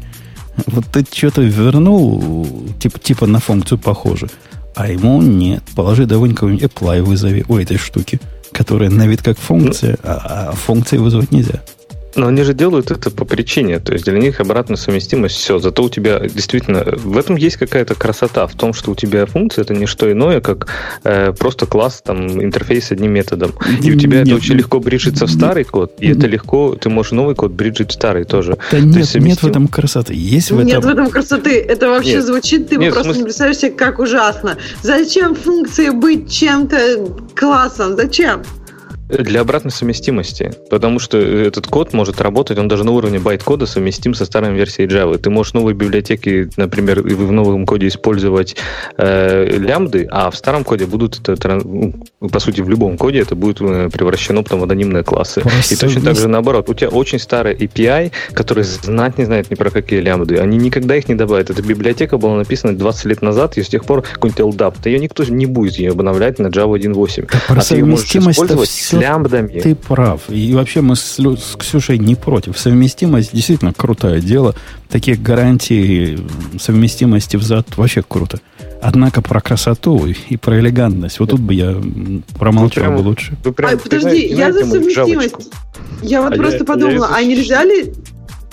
Вот ты что-то вернул, типа, типа на функцию похоже. А ему нет. Положи давай какой-нибудь apply вызови у этой штуки, которая на вид как функция, а, а функции вызвать нельзя.
Но они же делают это по причине, то есть для них обратная совместимость все. Зато у тебя действительно в этом есть какая-то красота в том, что у тебя функция это не что иное, как э, просто класс там интерфейс одним методом. И у тебя нет, это очень легко bridge ится в старый код, и это легко, ты можешь новый код bridge ить в старый тоже.
Да нет, есть, совместим... нет в этом красоты. Есть в
нет этом... в этом красоты. Это вообще нет. звучит, ты нет, просто смысле... не представляешь себе, как ужасно. Зачем функции быть чем-то классом? Зачем?
Для обратной совместимости. Потому что этот код может работать, он даже на уровне байт-кода совместим со старой версией Java. Ты можешь новые библиотеки, например, в новом коде использовать э, лямбды, а в старом коде будут это, ну, по сути, в любом коде это будет э, превращено потом в анонимные классы. Просто И точно так же наоборот. У тебя очень старая API, который знать не знает ни про какие лямбды. Они никогда их не добавят. Эта библиотека была написана 20 лет назад, и с тех пор какой-нибудь LDAP. Ее никто не будет ее обновлять на Java 1.8.
Да, а ты ее можешь использовать лямбдами. Ты прав. И вообще мы с, с Ксюшей не против. Совместимость действительно крутое дело. Таких гарантий совместимости взад вообще круто. Однако про красоту и про элегантность. Вот тут бы я промолчал прямо, бы лучше.
Прям, а, подожди, я за совместимость. Я вот а просто я, подумала, я а нельзя ли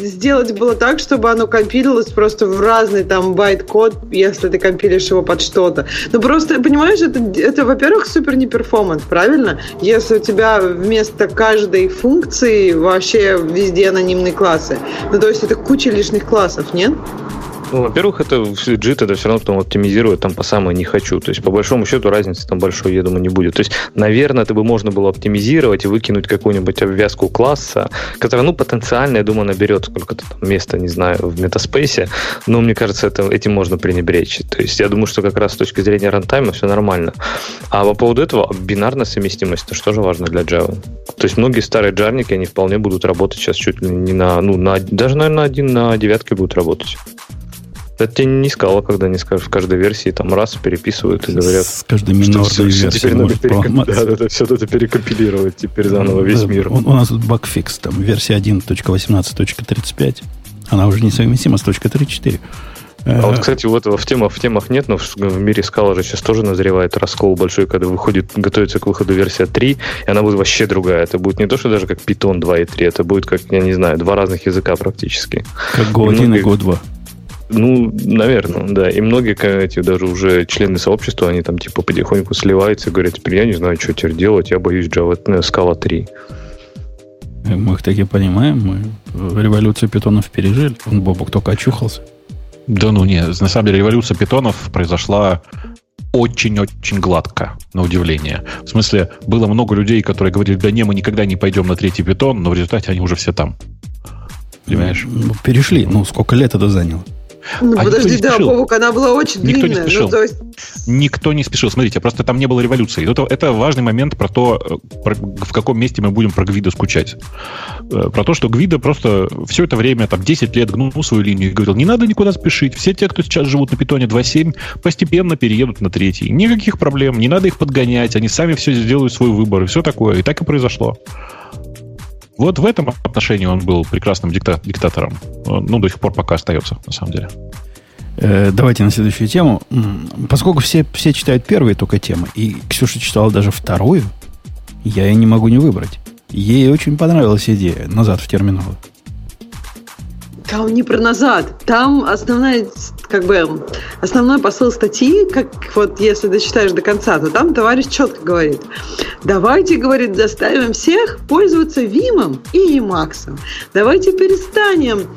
сделать было так, чтобы оно compile илось просто в разный там байт-код, если ты compile ишь его под что-то. Ну просто, понимаешь, это, это во-первых, супер не performance, правильно? Если у тебя вместо каждой функции вообще везде анонимные классы. Ну то есть это куча лишних классов, нет?
Ну, во-первых, это JIT это все равно потом оптимизирует там по самой не хочу. То есть, по большому счету, разницы там большой, я думаю, не будет. То есть, наверное, это бы можно было оптимизировать и выкинуть какую-нибудь обвязку класса, которая, ну, потенциально, я думаю, наберет сколько-то там места, не знаю, в метаспейсе. Но мне кажется, это, этим можно пренебречь. То есть, я думаю, что как раз с точки зрения рантайма все нормально. А по поводу этого бинарная совместимость, это что же важно для Java. То есть, многие старые джарники, они вполне будут работать сейчас чуть ли не на, ну, на, даже, наверное, один на девятке будут работать. Это тебе не сказала, когда они скажут в каждой версии там раз переписывают и говорят.
С каждой минорной версией теперь
надо перекомп... да, да, да, все это перекомпилировать теперь заново весь да, мир.
У, у нас тут багфикс, там версия 1.18.35, она уже несовместима с точкой 3.4.
А вот, кстати, вот в темах, в темах нет, но в, мире скала же сейчас тоже назревает раскол большой, когда выходит, готовится к выходу версия 3, и она будет вообще другая. Это будет не то, что даже как Python 2 и 3, это будет как, я не знаю, два разных языка практически.
Как Go 1 и Go 2.
Ну, наверное, да. И многие эти даже уже члены сообщества, они там типа потихоньку сливаются и говорят, теперь я не знаю, что теперь делать, я боюсь Java э, Scala 3.
Мы их таки понимаем, мы революцию питонов пережили. Он Бобок только очухался.
Да ну не, на самом деле революция питонов произошла очень-очень гладко, на удивление. В смысле, было много людей, которые говорили, да не, мы никогда не пойдем на третий питон, но в результате они уже все там. Понимаешь?
Ну, перешли. Ну, сколько лет это заняло?
Ну, а подожди, да, Бобок, она была очень
никто
длинная.
Не спешил. Ну, есть... Никто не спешил. Смотрите, просто там не было революции. Это, это важный момент про то, э, про, в каком месте мы будем про Гвида скучать. Э, про то, что Гвида просто все это время, там, 10 лет гнул свою линию и говорил, не надо никуда спешить. Все те, кто сейчас живут на питоне 2.7, постепенно переедут на третий. Никаких проблем, не надо их подгонять, они сами все сделают свой выбор и все такое. И так и произошло. Вот в этом отношении он был прекрасным дикта- диктатором. Ну, до сих пор пока остается, на самом деле.
Э, давайте на следующую тему. Поскольку все, все читают первые только темы, и Ксюша читала даже вторую, я ее не могу не выбрать. Ей очень понравилась идея назад в терминалы.
Там не про назад. Там основная, как бы, основной посыл статьи, как вот если дочитаешь до конца, то там товарищ четко говорит. Давайте, говорит, заставим всех пользоваться Вимом и Emacs. Давайте перестанем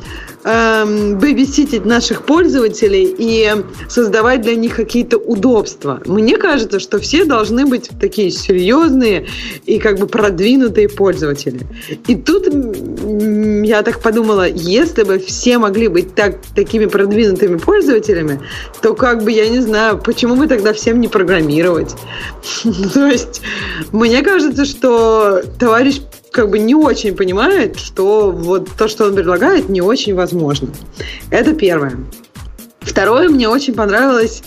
эм, бэбиситить наших пользователей и создавать для них какие-то удобства. Мне кажется, что все должны быть такие серьезные и как бы продвинутые пользователи. И тут я так подумала, если бы все могли быть так, такими продвинутыми пользователями, то как бы, я не знаю, почему бы тогда всем не программировать? То есть, мне кажется, что товарищ как бы не очень понимает, что вот то, что он предлагает, не очень возможно. Это первое. Второе, мне очень понравилось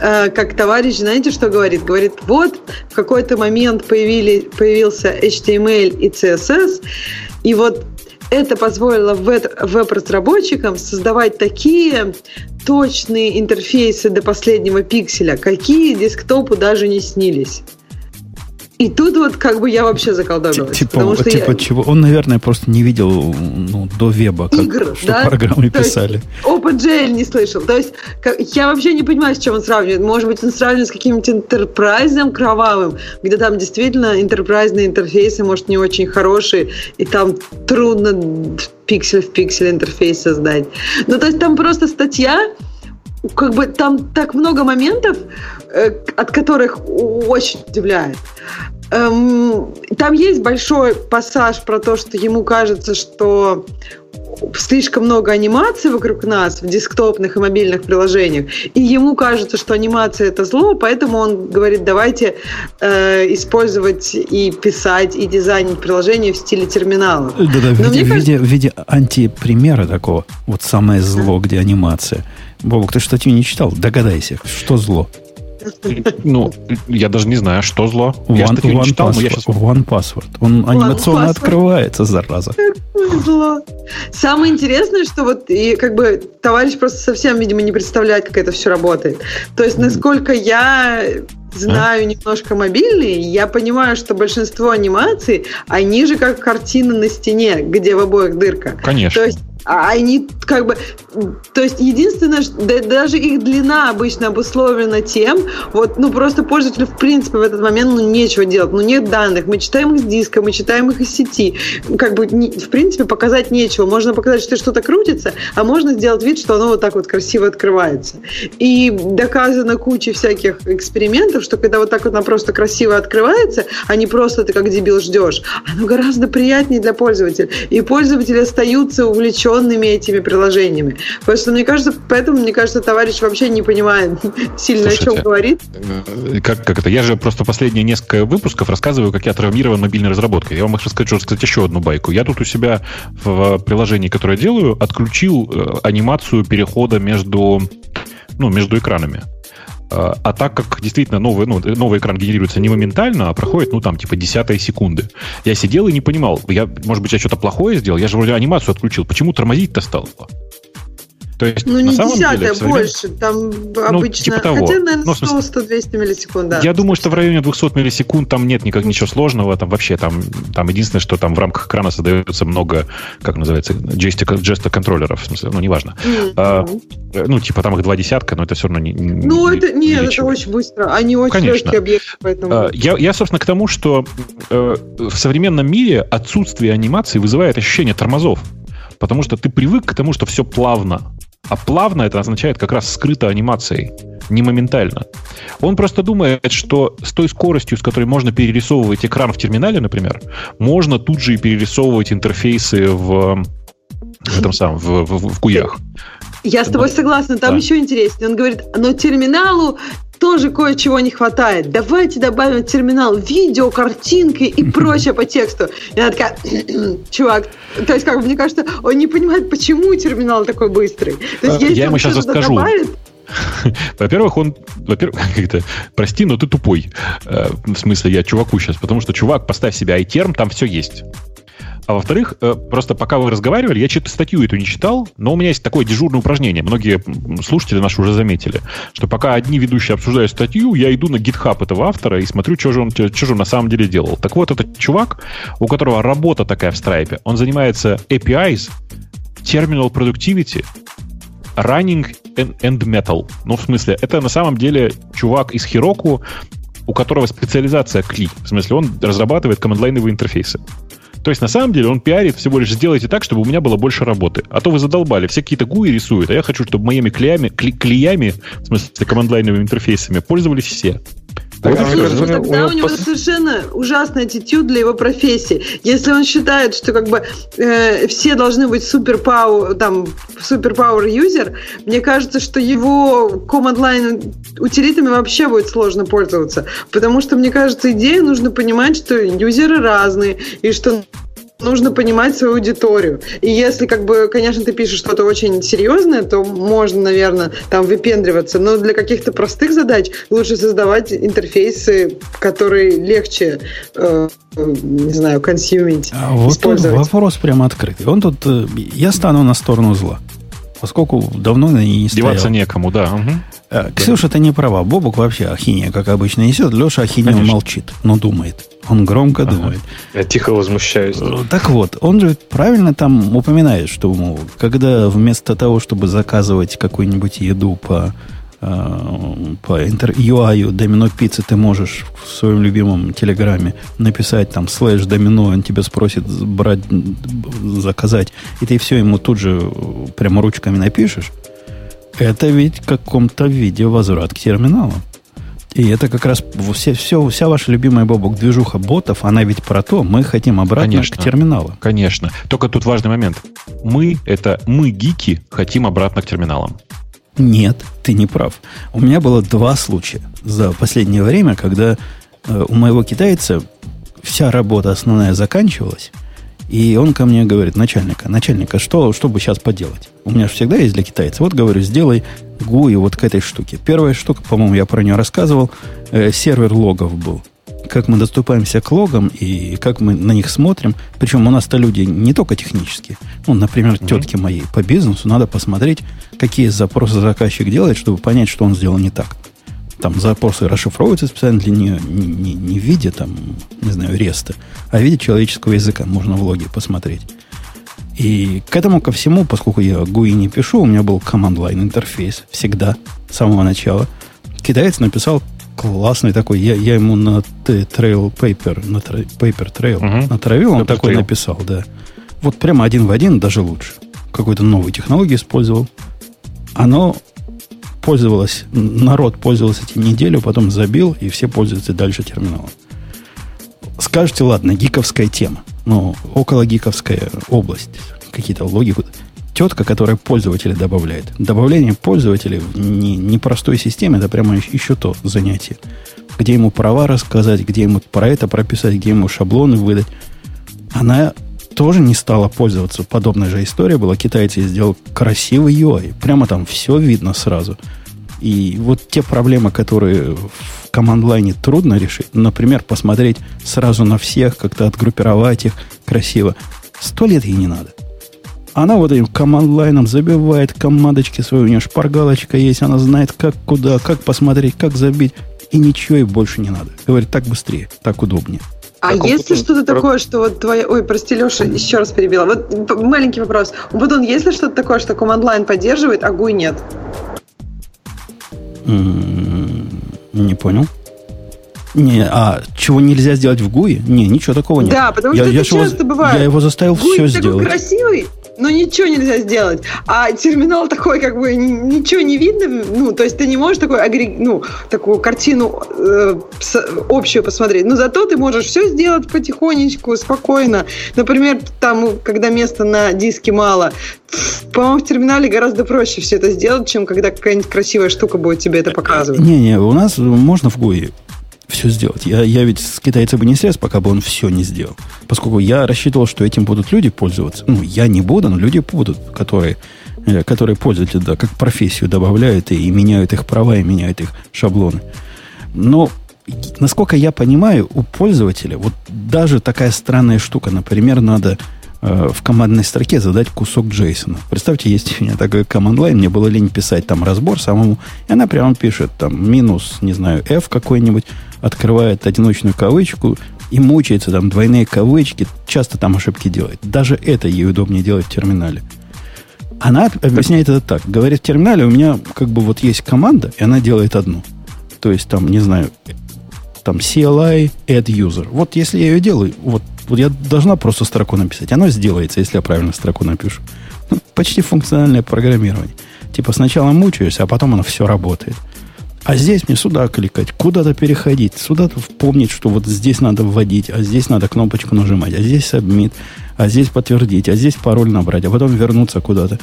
э, как товарищ, знаете, что говорит? Говорит, вот в какой-то момент появили, появился HTML и CSS, и вот это позволило веб-разработчикам создавать такие точные интерфейсы до последнего пикселя, какие десктопу даже не снились. И тут вот как бы я вообще заколдобилась.
Типа, потому что типа я... чего? Он, наверное, просто не видел ну, до веба, как, Игр, что да? программы То писали.
OpenGL не слышал. То есть как, я вообще не понимаю, с чем он сравнивает. Может быть, он сравнивает с каким-нибудь интерпрайзом кровавым, где там действительно интерпрайзные интерфейсы, может, не очень хорошие, и там трудно пиксель в пиксель интерфейс создать. Ну, то есть там просто статья, как бы там так много моментов, от которых очень удивляет. Эм, там есть большой пассаж про то, что ему кажется, что слишком много анимации вокруг нас в десктопных и мобильных приложениях, и ему кажется, что анимация это зло, поэтому он говорит, давайте э, использовать и писать, и дизайнить приложения в стиле терминала.
Да-да, в, виде, кажется... в, виде, в виде антипримера такого, вот самое зло, где анимация. Бобок, ты статью не читал? Догадайся, что зло?
Ну, я даже не знаю, что зло.
One, я one, не читал, password, но я сейчас... one Password. Он one анимационно password. открывается, зараза.
Зло. Самое интересное, что вот и как бы товарищ просто совсем, видимо, не представляет, как это все работает. То есть, насколько я знаю а? немножко мобильные, я понимаю, что большинство анимаций, они же как картина на стене, где в обоих дырка.
Конечно.
То есть а они как бы, то есть единственное, да, даже их длина обычно обусловлена тем, вот, ну просто пользователю в принципе в этот момент ну нечего делать, ну нет данных, мы читаем их с диска, мы читаем их из сети, как бы не, в принципе показать нечего, можно показать, что что-то крутится, а можно сделать вид, что оно вот так вот красиво открывается. И доказано куча всяких экспериментов, что когда вот так вот она просто красиво открывается, а не просто ты как дебил ждешь, оно гораздо приятнее для пользователя. И пользователи остаются увлеченными увлеченными этими приложениями. Что, мне кажется, поэтому, мне кажется, товарищ вообще не понимает сильно, Слушайте, о чем говорит.
Э, как, как это? Я же просто последние несколько выпусков рассказываю, как я травмирован мобильной разработкой. Я вам расскажу, рассказать еще одну байку. Я тут у себя в приложении, которое я делаю, отключил э, анимацию перехода между, ну, между экранами. А, а так как действительно новый, ну, новый экран генерируется не моментально, а проходит, ну, там, типа, десятые секунды. Я сидел и не понимал. Я, может быть, я что-то плохое сделал? Я же вроде анимацию отключил. Почему тормозить-то стало?
То есть, ну, не десятая, деле, больше. Там ну, обычно... Типа того. Хотя, наверное, ну, 100-200 миллисекунд, да.
Я думаю, что в районе 200 миллисекунд там нет никак, ничего сложного. Там вообще там, там единственное, что там в рамках экрана создается много, как называется, джеста контроллеров. В смысле, ну, неважно. Mm-hmm. А, ну, типа там их два десятка, но это все равно не...
Ну, не, это, нет, не это очень быстро. Они очень Конечно. легкие объекты, поэтому... А,
я, я, собственно, к тому, что э, в современном мире отсутствие анимации вызывает ощущение тормозов. Потому что ты привык к тому, что все плавно. А плавно это означает как раз скрыто анимацией, не моментально. Он просто думает, что с той скоростью, с которой можно перерисовывать экран в терминале, например, можно тут же и перерисовывать интерфейсы в, в этом самом, в, в, в куях.
Я с тобой согласна, там да. еще интереснее. Он говорит, но терминалу тоже кое-чего не хватает. Давайте добавим в терминал видео, картинки и прочее по тексту. И она такая, чувак, то есть, как бы, мне кажется, он не понимает, почему терминал такой быстрый. То есть,
э, если Я ему сейчас расскажу. Добавит, во-первых, он, во-первых, как-то, прости, но ты тупой. Э, в смысле, я чуваку сейчас, потому что, чувак, поставь себе iTerm, там все есть. А во-вторых, э, просто пока вы разговаривали, я что-то статью эту не читал, но у меня есть такое дежурное упражнение. Многие слушатели наши уже заметили, что пока одни ведущие обсуждают статью, я иду на GitHub этого автора и смотрю, что же он, что же он на самом деле делал. Так вот, этот чувак, у которого работа такая в Stripe, он занимается APIs, Terminal Productivity, Running and Metal. Ну, в смысле, это на самом деле чувак из Heroku, у которого специализация CLI. В смысле, он разрабатывает командлайновые интерфейсы. То есть, на самом деле, он пиарит всего лишь сделайте так, чтобы у меня было больше работы. А то вы задолбали, все какие-то гуи рисуют, а я хочу, чтобы моими клеями, кли, клеями, в смысле, командлайновыми интерфейсами, пользовались все.
Вот Слушай, кажется, тогда у него, пос... совершенно ужасный аттитюд для его профессии. Если он считает, что как бы э, все должны быть супер пау, там супер power юзер, мне кажется, что его command line утилитами вообще будет сложно пользоваться, потому что мне кажется, идея нужно понимать, что юзеры разные и что нужно понимать свою аудиторию. И если, как бы, конечно, ты пишешь что-то очень серьезное, то можно, наверное, там выпендриваться. Но для каких-то простых задач лучше создавать интерфейсы, которые легче, э, не знаю, консюмить,
а вот тут вопрос прямо открытый. Он тут, э, я стану на сторону зла поскольку давно на ней не
стоял. Деваться некому, да.
Угу. Ксюша, ты не права. Бобок вообще ахинея, как обычно, несет. Леша ахинею молчит, но думает. Он громко ага. думает.
Я тихо возмущаюсь.
Э, так вот, он же правильно там упоминает, что мол, когда вместо того, чтобы заказывать какую-нибудь еду по Э, по интер UI домино пиццы ты можешь в своем любимом телеграме написать там слэш домино, он тебя спросит брать, заказать, и ты все ему тут же прямо ручками напишешь, это ведь в каком-то виде возврат к терминалу. И это как раз все, все, вся ваша любимая бобок движуха ботов, она ведь про то, мы хотим обратно конечно, к терминалу.
Конечно. Только тут важный момент. Мы, это мы, гики, хотим обратно к терминалам.
Нет, ты не прав. У меня было два случая за последнее время, когда э, у моего китайца вся работа основная заканчивалась, и он ко мне говорит, начальника, начальника, что, что бы сейчас поделать? У меня же всегда есть для китайца. Вот, говорю, сделай GUI вот к этой штуке. Первая штука, по-моему, я про нее рассказывал, э, сервер логов был как мы доступаемся к логам и как мы на них смотрим. Причем у нас-то люди не только технические. Ну, например, mm-hmm. тетки моей по бизнесу надо посмотреть, какие запросы заказчик делает, чтобы понять, что он сделал не так. Там запросы расшифровываются специально для нее не, не, не в виде, там, не знаю, реста, а в виде человеческого языка. Можно в логе посмотреть. И к этому ко всему, поскольку я GUI не пишу, у меня был command-line интерфейс всегда, с самого начала. Китаец написал классный такой. Я, я ему на Trail Paper, на Paper Trail угу. натравил, он Paper такой trail. написал, да. Вот прямо один в один, даже лучше. Какой-то новую технологию использовал. Оно пользовалось, народ пользовался этим неделю, потом забил, и все пользуются дальше терминалом. Скажете, ладно, гиковская тема. Ну, около гиковская область. Какие-то логику тетка, которая пользователя добавляет. Добавление пользователей в не, непростой системе это прямо еще то занятие. Где ему права рассказать, где ему про это прописать, где ему шаблоны выдать. Она тоже не стала пользоваться. Подобная же история была. Китайцы сделал красивый UI. Прямо там все видно сразу. И вот те проблемы, которые в команд-лайне трудно решить, например, посмотреть сразу на всех, как-то отгруппировать их красиво, сто лет ей не надо. Она вот этим команд-лайном забивает командочки свои, у нее шпаргалочка есть, она знает, как куда, как посмотреть, как забить, и ничего ей больше не надо. Говорит, так быстрее, так удобнее.
А так если что-то такое, что вот твоя... Ой, прости, Леша, еще раз перебила. Вот маленький вопрос. Вот он, есть ли что-то такое, что команд-лайн поддерживает, а GUI нет?
Не понял. Не, а чего нельзя сделать в ГУИ? Не, ничего такого нет.
Да, потому что я, это я часто его, бывает.
Я его заставил
GUI
все сделать.
такой красивый, но ничего нельзя сделать. А терминал такой, как бы, ничего не видно, ну, то есть ты не можешь такой, ну, такую картину э, общую посмотреть, но зато ты можешь все сделать потихонечку, спокойно. Например, там, когда места на диске мало, по-моему, в терминале гораздо проще все это сделать, чем когда какая-нибудь красивая штука будет тебе это показывать.
Не-не, у нас можно в GUI все сделать. Я, я ведь с китайца бы не слез, пока бы он все не сделал. Поскольку я рассчитывал, что этим будут люди пользоваться. Ну, я не буду, но люди будут, которые, э, которые пользователи, да, как профессию добавляют и, и меняют их права, и меняют их шаблоны. Но, насколько я понимаю, у пользователя вот даже такая странная штука, например, надо э, в командной строке задать кусок Джейсона. Представьте, есть у меня такой команд-лайн, мне было лень писать там разбор самому, и она прямо пишет там минус, не знаю, F какой-нибудь, открывает одиночную кавычку и мучается там двойные кавычки, часто там ошибки делает. Даже это ей удобнее делать в терминале. Она объясняет это так. Говорит, в терминале у меня как бы вот есть команда, и она делает одну. То есть там, не знаю, там CLI add user. Вот если я ее делаю, вот, вот я должна просто строку написать. Оно сделается, если я правильно строку напишу. Ну, почти функциональное программирование. Типа сначала мучаюсь, а потом оно все работает. А здесь мне сюда кликать, куда-то переходить, сюда-то помнить, что вот здесь надо вводить, а здесь надо кнопочку нажимать, а здесь submit, а здесь подтвердить, а здесь пароль набрать, а потом вернуться куда-то.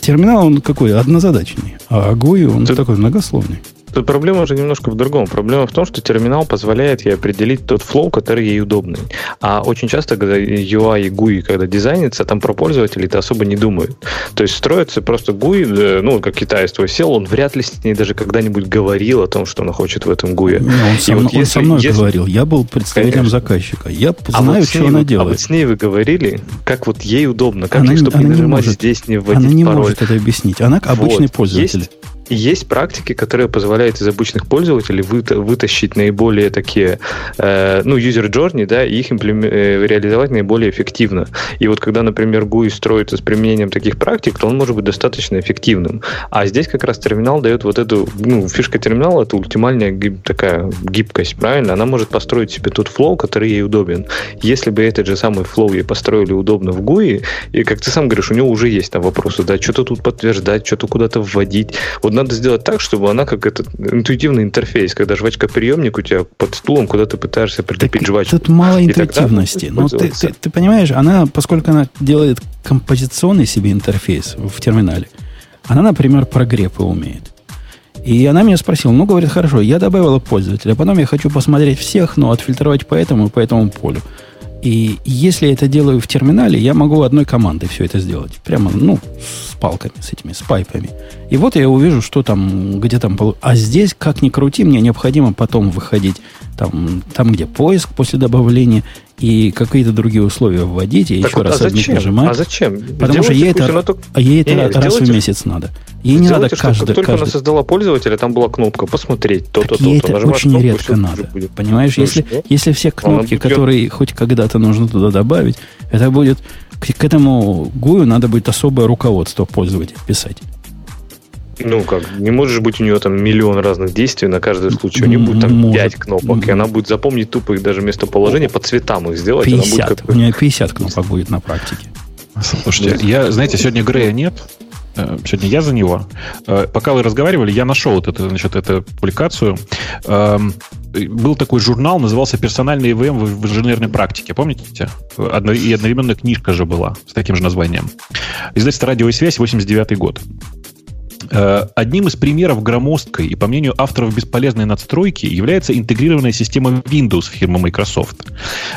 Терминал, он какой? Однозадачный. А GUI, он Ты... такой многословный.
Тут проблема уже немножко в другом. Проблема в том, что терминал позволяет ей определить тот флоу, который ей удобный. А очень часто, когда UI и GUI, когда дизайнится, там про пользователей это особо не думают. То есть строится просто GUI, э, ну, как китаец твой сел, он вряд ли с ней даже когда-нибудь говорил о том, что он хочет в этом GUI.
Не, он, со, вот он если, со мной если... говорил. Я был представителем Конечно. заказчика. Я а знаю, вот что ней, она делает. А вот
с ней вы говорили, как вот ей удобно, как она, ей, чтобы она не нажимать не может, здесь, не вводить
Она не
пароль.
может это объяснить. Она обычный вот. пользователь.
Есть, есть практики, которые позволяют из обычных пользователей вытащить наиболее такие, э, ну, user journey, да, и их э, реализовать наиболее эффективно. И вот когда, например, GUI строится с применением таких практик, то он может быть достаточно эффективным. А здесь как раз терминал дает вот эту, ну, фишка терминала это ультимальная гиб... такая гибкость, правильно? Она может построить себе тот flow, который ей удобен. Если бы этот же самый flow ей построили удобно в GUI, и как ты сам говоришь, у него уже есть там вопросы, да, что-то тут подтверждать, что-то куда-то вводить. Вот надо сделать так, чтобы она как этот интуитивный интерфейс, когда жвачка-приемник у тебя под стулом, куда ты пытаешься прилепить так жвачку.
Тут мало интуитивности. Но ты, ты, ты понимаешь, она, поскольку она делает композиционный себе интерфейс в терминале, она, например, про грепы умеет. И она меня спросила, ну, говорит, хорошо, я добавила пользователя, потом я хочу посмотреть всех, но отфильтровать по этому и по этому полю. И если я это делаю в терминале, я могу одной командой все это сделать. Прямо, ну, с палками, с этими, с пайпами. И вот я увижу, что там, где там... А здесь, как ни крути, мне необходимо потом выходить там, там где поиск после добавления, и какие-то другие условия вводить, и так еще вот, раз
а зачем? нажимать. А зачем?
Потому что ей это, только... а ей это не, раз в месяц надо. Ей не надо каждый... Как
только
каждый...
она создала пользователя, там была кнопка «Посмотреть то-то,
то-то». Ей это очень кнопку, редко надо. Понимаешь, ну, если, если все кнопки, которые хоть когда-то нужно туда добавить, это будет... К, к этому гую надо будет особое руководство пользователя писать.
Ну как, не можешь быть у нее там миллион разных действий на каждый случай. У нее будет там Может. 5 кнопок, и она будет запомнить тупо их даже местоположение по цветам их сделать.
50. Она
будет
как... У нее 50 кнопок будет на практике.
Слушайте, я, знаете, сегодня Грея нет, э, Сегодня я за него. Э, пока вы разговаривали, я нашел вот это, значит, эту публикацию. Эм, был такой журнал, назывался «Персональный ИВМ в инженерной практике». Помните? И одновременно книжка же была с таким же названием. Издательство «Радио и связь», 89 год. Э, одним из примеров громоздкой и, по мнению авторов, бесполезной надстройки является интегрированная система Windows фирмы Microsoft.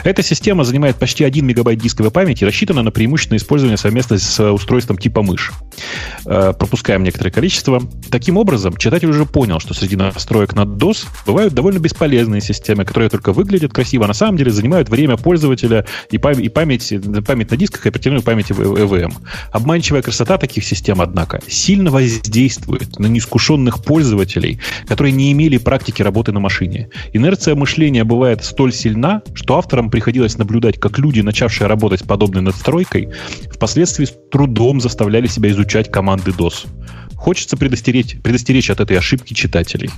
Эта система занимает почти 1 мегабайт дисковой памяти и рассчитана на преимущественное использование совместно с устройством типа мышь. Э, пропускаем некоторое количество. Таким образом, читатель уже понял, что среди настроек на DOS бывают довольно бесполезные системы, которые только выглядят красиво, а на самом деле занимают время пользователя и память, память на дисках и оперативную память в ЭВМ. Обманчивая красота таких систем, однако, сильно воздействует действует на неискушенных пользователей, которые не имели практики работы на машине. Инерция мышления бывает столь сильна, что авторам приходилось наблюдать, как люди, начавшие работать с подобной надстройкой, впоследствии с трудом заставляли себя изучать команды DOS. Хочется предостеречь, предостеречь от этой ошибки читателей.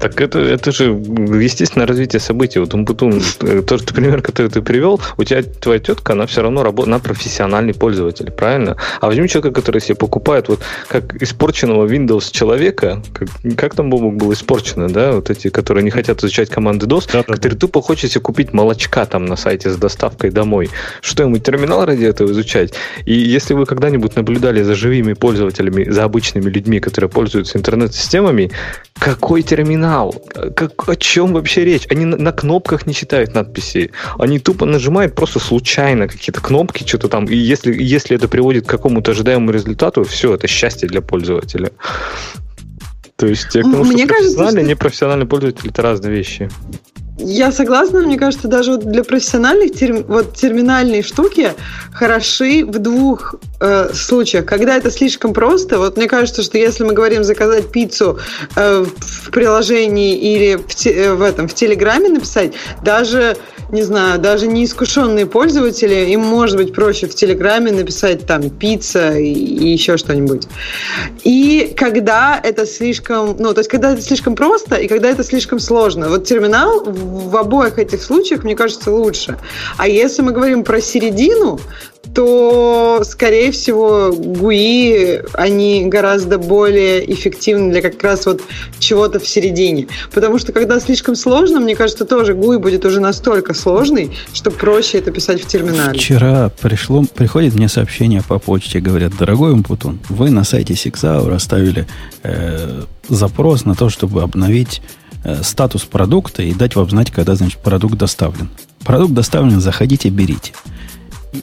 Так это, это же естественное развитие событий. Вот Умпутун, э, тот пример, который ты привел, у тебя твоя тетка, она все равно работает, она профессиональный пользователь, правильно? А возьми человека, который себе покупает вот как испорченного Windows человека, как, как там Бобок был испорчено, да, вот эти, которые не хотят изучать команды DOS, да, который да. тупо хочет себе купить молочка там на сайте с доставкой домой. Что ему терминал ради этого изучать? И если вы когда-нибудь наблюдали за живыми пользователями, за обычными людьми, людьми, которые пользуются интернет-системами, какой терминал? Как, о чем вообще речь? Они на, на кнопках не читают надписи. Они тупо нажимают просто случайно какие-то кнопки, что-то там. И если, если это приводит к какому-то ожидаемому результату, все, это счастье для пользователя. То есть, я к тому, Мне что кажется, профессиональный что... и непрофессиональный пользователь это разные вещи.
Я согласна, мне кажется, даже вот для профессиональных терм, вот терминальные штуки хороши в двух э, случаях. Когда это слишком просто, вот мне кажется, что если мы говорим заказать пиццу э, в приложении или в, те, э, в этом в Телеграме написать, даже не знаю, даже неискушенные пользователи, им может быть проще в Телеграме написать там пицца и, еще что-нибудь. И когда это слишком, ну, то есть когда это слишком просто и когда это слишком сложно. Вот терминал в обоих этих случаях, мне кажется, лучше. А если мы говорим про середину, то, скорее всего, GUI, они гораздо более эффективны для как раз вот чего-то в середине. Потому что, когда слишком сложно, мне кажется, тоже GUI будет уже настолько сложный, что проще это писать в терминале.
Вчера пришло, приходит мне сообщение по почте, говорят, дорогой Умпутун, вы на сайте SixHour оставили э, запрос на то, чтобы обновить э, статус продукта и дать вам знать, когда, значит, продукт доставлен. Продукт доставлен, заходите, берите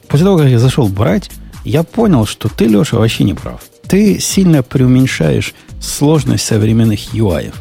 после того, как я зашел брать, я понял, что ты, Леша, вообще не прав. Ты сильно преуменьшаешь сложность современных UI.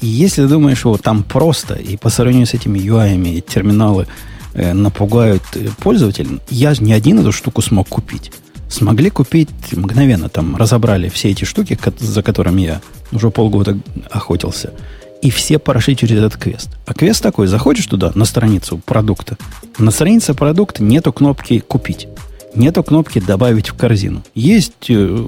И если думаешь, вот там просто, и по сравнению с этими UI терминалы э, напугают э, пользователя, я не один эту штуку смог купить. Смогли купить мгновенно, там разобрали все эти штуки, за которыми я уже полгода охотился – и все прошли через этот квест. А квест такой, заходишь туда, на страницу продукта. На странице продукта нету кнопки «Купить». Нету кнопки «Добавить в корзину». Есть э,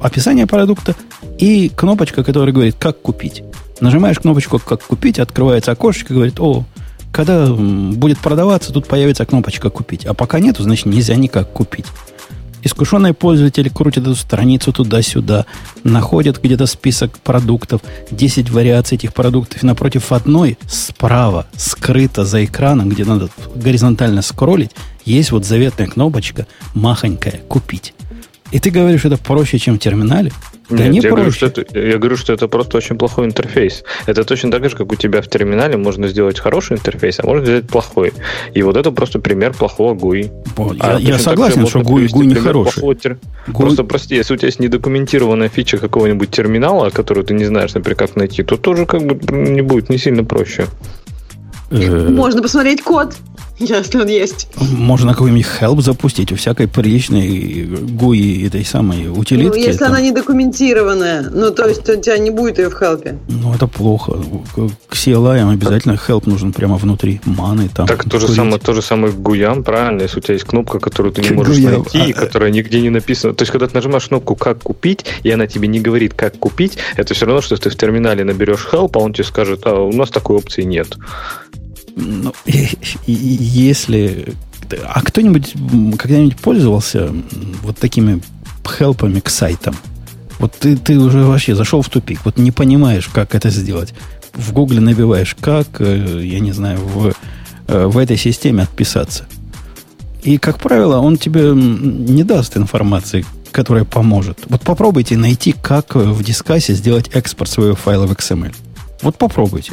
описание продукта и кнопочка, которая говорит «Как купить». Нажимаешь кнопочку «Как купить», открывается окошечко, говорит «О, когда будет продаваться, тут появится кнопочка «Купить». А пока нету, значит, нельзя никак купить. Искушенные пользователи крутят эту страницу туда-сюда, находят где-то список продуктов, 10 вариаций этих продуктов, и напротив одной справа, скрыто за экраном, где надо горизонтально скроллить, есть вот заветная кнопочка махонькая «Купить». И ты говоришь, это проще, чем в терминале?
Да Нет, не я, говорю, что это, я говорю, что это просто очень плохой интерфейс. Это точно так же, как у тебя в терминале можно сделать хороший интерфейс, а можно сделать плохой. И вот это просто пример плохого GUI.
О, а я, я согласен, что GUI, GUI не хороший. Тер...
GUI... Просто прости, если у тебя есть недокументированная фича какого-нибудь терминала, которую ты не знаешь, например, как найти, то тоже как бы не будет не сильно проще.
Можно посмотреть код. Если он есть.
Можно какой-нибудь help запустить у всякой приличной GUI этой самой утилитки. Ну,
если там... она не документированная. Ну, то есть у тебя не будет ее в help.
Ну, это плохо. К CLI обязательно help нужен прямо внутри маны. Там,
так то же, самое, то же самое к GUI, правильно? Если у тебя есть кнопка, которую ты не можешь найти, а, которая нигде не написана. То есть, когда ты нажимаешь кнопку «Как купить», и она тебе не говорит, как купить, это все равно, что ты в терминале наберешь help, а он тебе скажет, а у нас такой опции нет.
Ну, если... А кто-нибудь когда-нибудь пользовался вот такими хелпами к сайтам? Вот ты, ты уже вообще зашел в тупик, вот не понимаешь, как это сделать. В Гугле набиваешь, как, э, я не знаю, в, э, в этой системе отписаться. И, как правило, он тебе не даст информации, которая поможет. Вот попробуйте найти, как в дискассе сделать экспорт своего файла в XML. Вот попробуйте.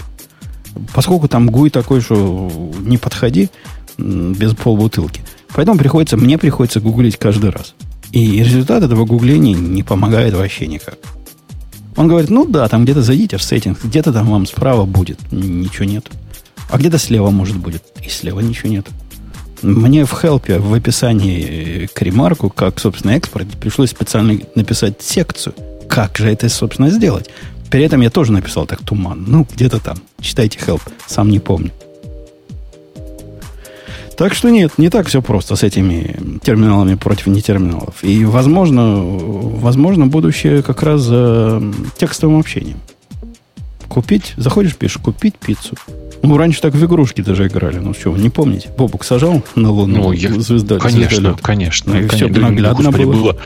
Поскольку там гуй такой, что не подходи без полбутылки. Поэтому приходится, мне приходится гуглить каждый раз. И результат этого гугления не помогает вообще никак. Он говорит, ну да, там где-то зайдите в сеттинг, где-то там вам справа будет, ничего нет. А где-то слева, может, будет. И слева ничего нет. Мне в хелпе, в описании к ремарку, как, собственно, экспорт, пришлось специально написать секцию. Как же это, собственно, сделать? При этом я тоже написал так туман. Ну, где-то там. Читайте help. Сам не помню. Так что нет, не так все просто с этими терминалами против нетерминалов. И, возможно, возможно будущее как раз за текстовым общением. Купить, заходишь, пишешь, купить пиццу. Ну, раньше так в игрушки даже играли. Ну, что, не помните? Бобук сажал на Луну ну, я... звезда,
Конечно, звездолет. конечно.
Ну, и
конечно.
все наглядно
было. было.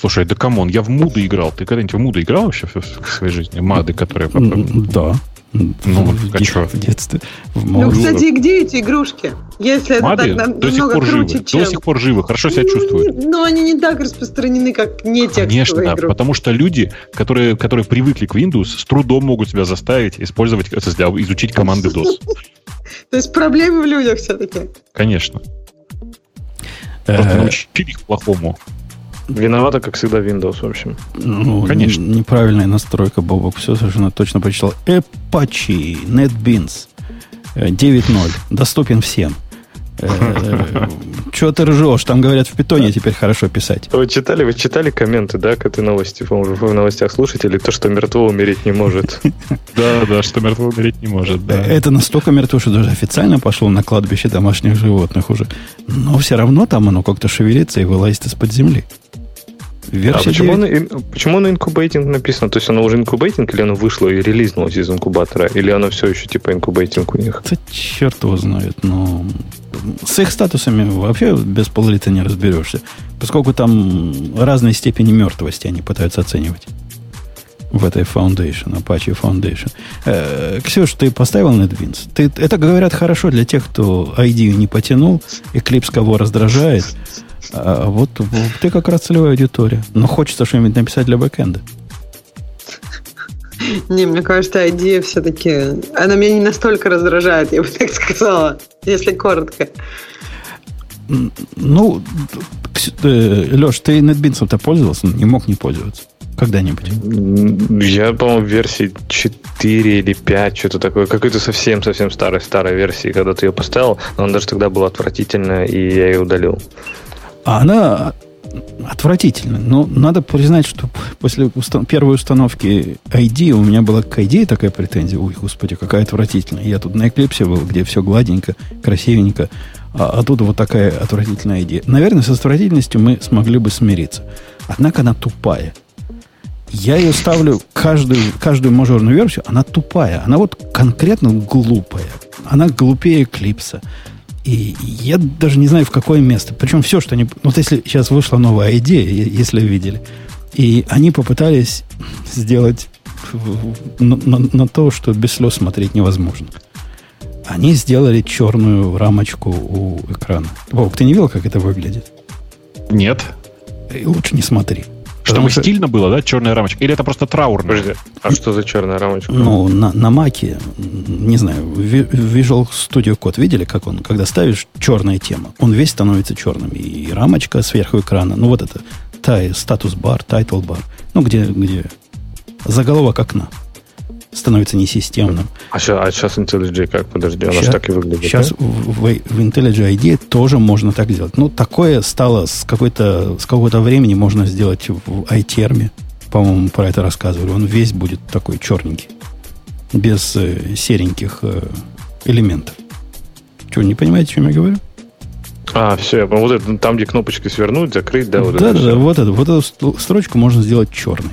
Слушай, да come on, я в Муду играл. Ты когда-нибудь в Муду играл вообще в своей жизни? Мады, которые...
Да.
Ну,
в, а что? В детстве.
В ну, кстати, где эти игрушки? Если
Мады это так до сих пор круче, живы. Чем... До сих пор живы, хорошо себя ну, чувствуют.
Но они не так распространены, как не текстовые
Конечно,
игрушки.
потому что люди, которые, которые привыкли к Windows, с трудом могут себя заставить использовать, для изучить команды DOS.
То есть проблемы в людях все-таки.
Конечно. Просто научили их плохому.
Виновата, как всегда, Windows, в общем.
Ну, Конечно. Неправильная настройка, Бобок. Все совершенно точно прочитал. Apache NetBeans 9.0. Доступен всем. Чего ты ржешь? Там говорят, в питоне теперь хорошо писать.
Вы читали, вы читали комменты, да, к этой новости, по-моему, в новостях слушателей, то, что мертво умереть не может.
Да, да, что мертво умереть не может, да.
Это настолько мертво, что даже официально пошло на кладбище домашних животных уже. Но все равно там оно как-то шевелится и вылазит из-под земли.
Версия а почему, 9... на, почему на инкубейтинг написано? То есть оно уже инкубейтинг, или оно вышло и релизнулось из инкубатора? Или оно все еще типа инкубейтинг у них?
Это черт его знает, но с их статусами вообще без пол-лита не разберешься, поскольку там разные степени мертвости они пытаются оценивать в этой Foundation, Apache Foundation. Э, Ксюш, ты поставил NetBeans? Ты, это, говорят, хорошо для тех, кто ID не потянул, Eclipse кого раздражает, а вот, ты как раз целевая аудитория. Но хочется что-нибудь написать для бэкэнда.
Не, мне кажется, идея все-таки... Она меня не настолько раздражает, я бы так сказала, если коротко.
Ну, э, Леш, ты NetBeans-то пользовался? Не мог не пользоваться когда-нибудь?
Я, по-моему, в версии 4 или 5, что-то такое. Какой-то совсем-совсем старой-старой версии, когда ты ее поставил. Но она даже тогда была отвратительная, и я ее удалил.
А она отвратительна. Но надо признать, что после устан- первой установки ID у меня была к ID такая претензия. Ой, господи, какая отвратительная. Я тут на Eclipse был, где все гладенько, красивенько. А, а тут вот такая отвратительная ID. Наверное, с отвратительностью мы смогли бы смириться. Однако она тупая. Я ее ставлю каждую, каждую мажорную версию, она тупая. Она вот конкретно глупая. Она глупее Клипса. И я даже не знаю, в какое место. Причем все, что они... Вот если сейчас вышла новая идея, если видели, и они попытались сделать на, на, на то, что без слез смотреть невозможно. Они сделали черную рамочку у экрана. Вовк, ты не видел, как это выглядит?
Нет.
И лучше не смотри.
Чтобы что... стильно было, да, черная рамочка? Или это просто траурная? Подожди,
а что за черная рамочка?
Ну, на, на Маке, не знаю, Visual Studio Code видели, как он, когда ставишь черная тема, он весь становится черным. И рамочка сверху экрана, ну вот это, status bar, title bar, ну где, где заголовок окна становится несистемным.
А сейчас, а сейчас IntelliJ как? Подожди, оно же так и выглядит.
Сейчас да? в, в, IntelliJ IDEA тоже можно так сделать. Ну, такое стало с, какой-то, с какого-то времени можно сделать в iTerm. По-моему, про это рассказывали. Он весь будет такой черненький. Без э, сереньких э, элементов. Что, не понимаете, о чем я говорю?
А, все, вот это там, где кнопочки свернуть, закрыть, да,
вот да, это. Да, да, вот, это, вот эту строчку можно сделать черной.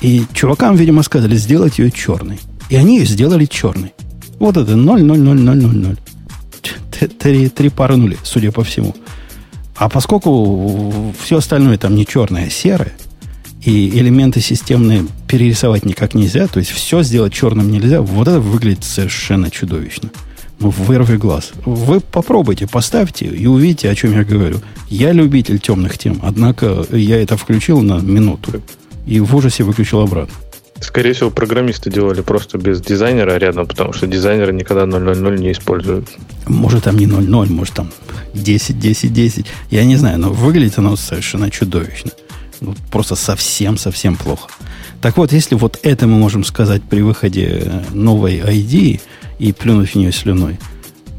И чувакам, видимо, сказали сделать ее черной. И они ее сделали черной. Вот это 0, 0, 0, 0, 0, 0. Три, три пары нулей, судя по всему. А поскольку все остальное там не черное, а серое, и элементы системные перерисовать никак нельзя, то есть все сделать черным нельзя, вот это выглядит совершенно чудовищно. Ну, вырви глаз. Вы попробуйте, поставьте и увидите, о чем я говорю. Я любитель темных тем, однако я это включил на минуту и в ужасе выключил обратно.
Скорее всего, программисты делали просто без дизайнера рядом, потому что дизайнеры никогда 0.0.0 не используют.
Может, там не 0.0, может, там 10, 10, 10. Я не знаю, но выглядит оно совершенно чудовищно. Ну, просто совсем-совсем плохо. Так вот, если вот это мы можем сказать при выходе новой ID и плюнуть в нее слюной,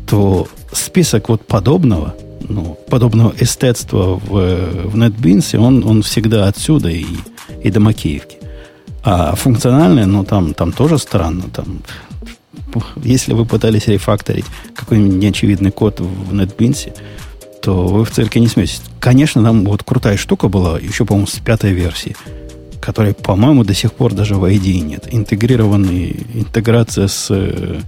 то список вот подобного, ну, подобного эстетства в, в NetBeans, он, он всегда отсюда и и до Макеевки. А функциональное, ну, там, там тоже странно. Там, если вы пытались рефакторить какой-нибудь неочевидный код в NetBeans, то вы в цирке не сметесь. Конечно, там вот крутая штука была, еще, по-моему, с пятой версии, которой, по-моему, до сих пор даже в ID нет. Интегрированный, интеграция с э,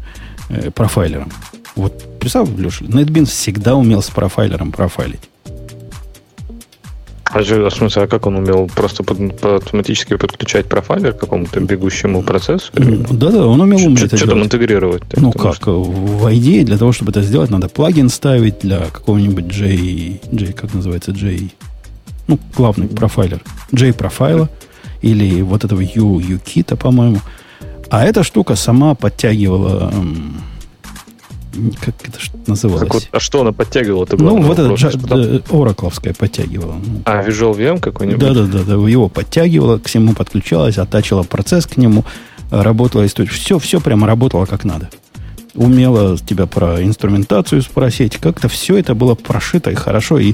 э, профайлером. Вот представь, Леша, NetBeans всегда умел с профайлером профайлить.
А, же, а в смысле, а как он умел просто под, под, автоматически подключать профайлер к какому-то бегущему процессу?
Да-да, он умел уметь
Что, что там интегрировать?
Ну как, что... в IDE для того, чтобы это сделать, надо плагин ставить для какого-нибудь J, J, как называется, J, ну, главный профайлер, J профайла или вот этого U, U-кита, по-моему. А эта штука сама подтягивала как это называлось? Как вот,
а что она подтягивала? Это
ну, вот это Оракловская подтягивала.
А, Visual VM какой-нибудь?
Да, да, да, да, его подтягивала, к всему подключалась, оттачила процесс к нему, работала история. Все, все прямо работало как надо. умела тебя про инструментацию спросить. Как-то все это было прошито и хорошо, и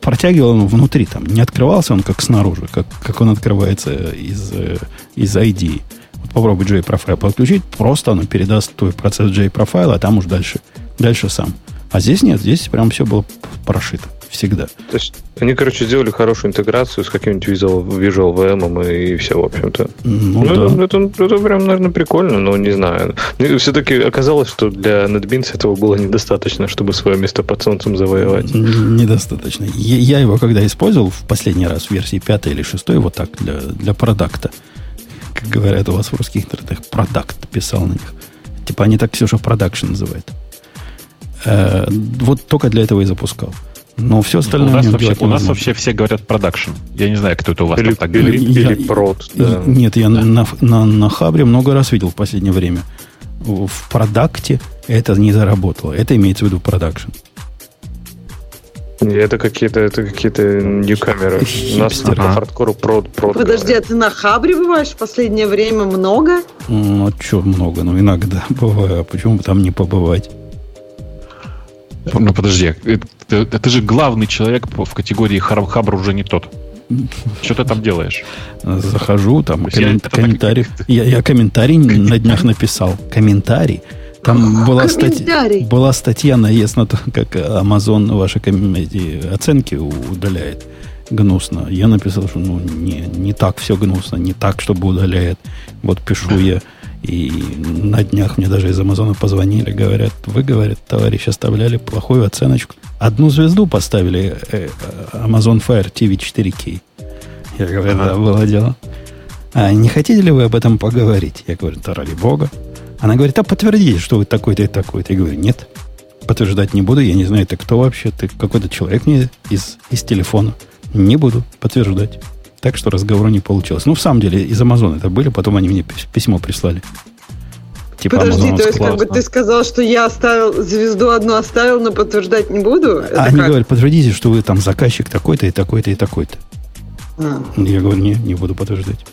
протягивал он внутри, там, не открывался он как снаружи, как, как он открывается из, э, из ID. Попробуй JProfile подключить, просто оно передаст твой процесс JProfile, а там уж дальше, дальше сам. А здесь нет, здесь прям все было прошито всегда.
То есть они, короче, сделали хорошую интеграцию с каким-нибудь Visual, Visual VM и все, в общем-то.
Ну,
Ну,
да.
это, это, это прям, наверное, прикольно, но не знаю. Все-таки оказалось, что для NetBeans этого было недостаточно, чтобы свое место под солнцем завоевать.
Недостаточно. Я, я его когда использовал в последний раз в версии 5 или 6, вот так, для, для продакта, как говорят у вас в русских интернетах, продакт писал на них. Типа они так Ксюша продакшн называют. Э, вот только для этого и запускал. Но все
У
остальное
нас,
в нем
вообще, у нас вообще все говорят продакшн. Я не знаю, кто это у вас
Или,
там так
или,
говорит.
Я-
или прод, да.
Нет, я на, на, на Хабре много раз видел в последнее время. В в продакте это не заработало. Это имеется в виду продакшн.
Это какие-то это какие-то ньюкамеры. У нас по хардкору прод, прод
Подожди, а ты на Хабре бываешь в последнее время много?
Ну, а что много? Ну, иногда бывает. А почему бы там не побывать?
Ну, подожди, это, это- ты же главный человек в категории хабр уже не тот. Что ты там делаешь?
Захожу, там
есть я
коммен-
это так-
комментарий. Я, я комментарий на днях написал. Комментарий. Там была, статья,
Комментарий.
была статья наезд на то, как Amazon ваши эти оценки удаляет гнусно. Я написал, что ну, не, не так все гнусно, не так, чтобы удаляет. Вот пишу я. И на днях мне даже из Амазона позвонили, говорят, вы, говорят, товарищ, оставляли плохую оценочку. Одну звезду поставили э, э, Amazon Fire TV 4K. Я говорю, да, было дело. А не хотите ли вы об этом поговорить? Я говорю, да ради бога. Она говорит, а подтвердите, что вы такой-то и такой-то. Я говорю, нет, подтверждать не буду, я не знаю, ты кто вообще, ты какой-то человек мне из, из телефона. Не буду подтверждать. Так что разговора не получилось. Ну, в самом деле, из Амазона это были, потом они мне пис- письмо прислали. Типа
Подожди,
Amazon
то есть как бы ты сказал, что я оставил звезду одну оставил, но подтверждать не буду? Это
они
как?
говорят, подтвердите, что вы там заказчик такой-то и такой-то и такой-то.
А.
Я говорю, не, не буду подтверждать.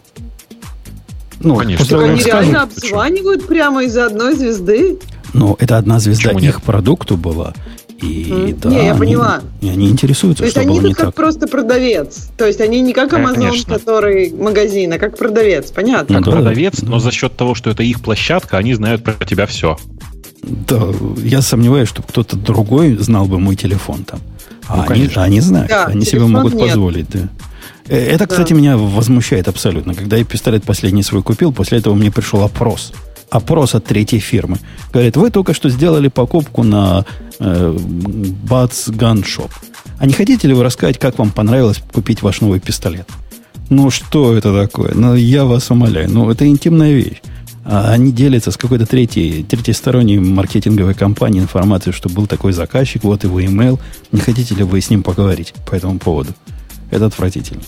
Ну,
Конечно.
после того,
они
как
реально
скажут,
обзванивают прямо из-за одной звезды?
Ну, это одна звезда
Почему
их
нет?
продукту была. И
Мгм.
да,
Не, я
они,
поняла.
и они интересуются,
То есть они тут как
так.
просто продавец. То есть они не как Amazon,
Конечно.
который магазин, а как продавец. Понятно.
Ну,
Как
да,
продавец,
да.
но за счет того, что это их площадка, они знают про тебя все.
Да, я сомневаюсь, что кто-то другой знал бы мой телефон там. А
Ну,
они,
конечно.
они знают,
Да,
они себе могут
нет.
позволить, да. Э, Это,
Да.
кстати, меня возмущает абсолютно. Когда я пистолет последний свой купил, после этого мне пришел опрос. Опрос от третьей фирмы. Говорит, вы только что сделали покупку на э, Bats Gun Shop. А не хотите ли вы рассказать, как вам понравилось купить ваш новый пистолет? Ну, что это такое? Ну, я вас умоляю. Ну, это интимная вещь. А они делятся с какой-то третьей, третьесторонней маркетинговой компанией информацией, что был такой заказчик, вот его email. Не хотите ли вы с ним поговорить по этому поводу? Это отвратительно.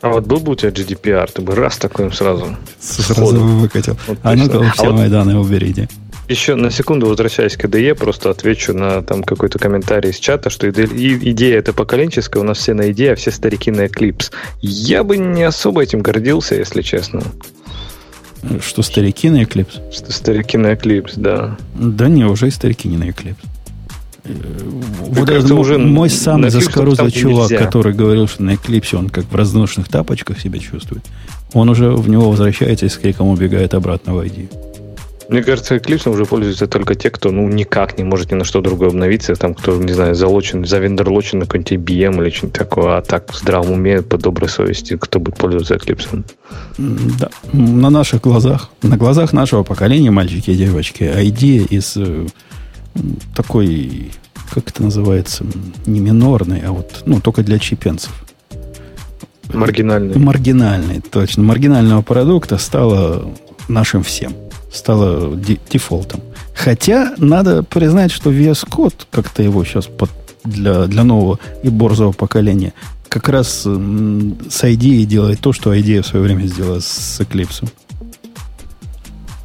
А вот был бы у тебя GDPR, ты бы раз такой сразу.
Сразу
Сходу.
выкатил.
Вот
а ну-ка,
точно.
все
А вот-
мои данные уберите.
Еще на секунду возвращаясь к IDE, просто отвечу на там какой-то комментарий из чата, что идея это поколенческая, у нас все на IDE, а все старики на Eclipse. Я бы не особо этим гордился, если честно.
Что старики на Eclipse?
Что старики на Eclipse, да.
Да не, уже и старики не на Eclipse. Вот этот
уже
мой самый заскорузлый чувак,
нельзя.
который говорил, что на Eclipse он как в разношенных тапочках себя чувствует, он уже в него возвращается и с криком убегает обратно в ID.
Мне кажется, Eclipse уже пользуются только те, кто ну никак не может ни на что другое обновиться, там кто, не знаю, залочен, завендорлочен на какой-нибудь IBM или что-нибудь такое, а так в здравом уме, по доброй совести, кто будет пользоваться Eclipse.
Да, на наших глазах, на глазах нашего поколения, мальчики и девочки, ID из э, такой, как это называется, не минорной, а вот, ну, только для чипенцев.
Маргинальный.
Маргинальной, точно. Маргинального продукта стало нашим всем. Стало де- дефолтом. Хотя надо признать, что VS Code, как-то его сейчас под- для, для нового и борзого поколения, как раз м, с IDE делает то, что IDE в свое время сделала с Eclipse.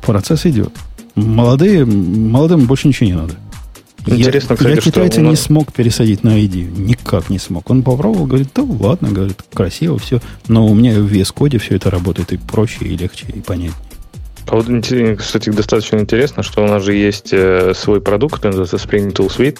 Процесс идет. Молодые, молодым больше ничего не надо.
Интересно,
я,
кстати,
я китайца
нас-
не смог пересадить на ID. Никак не смог. Он попробовал, говорит, да ладно, говорит, красиво все. Но у меня в VS Code все это работает и проще, и легче, и понятнее.
А вот, кстати, достаточно интересно, что у нас же есть э, свой продукт, называется Spring Tool Suite,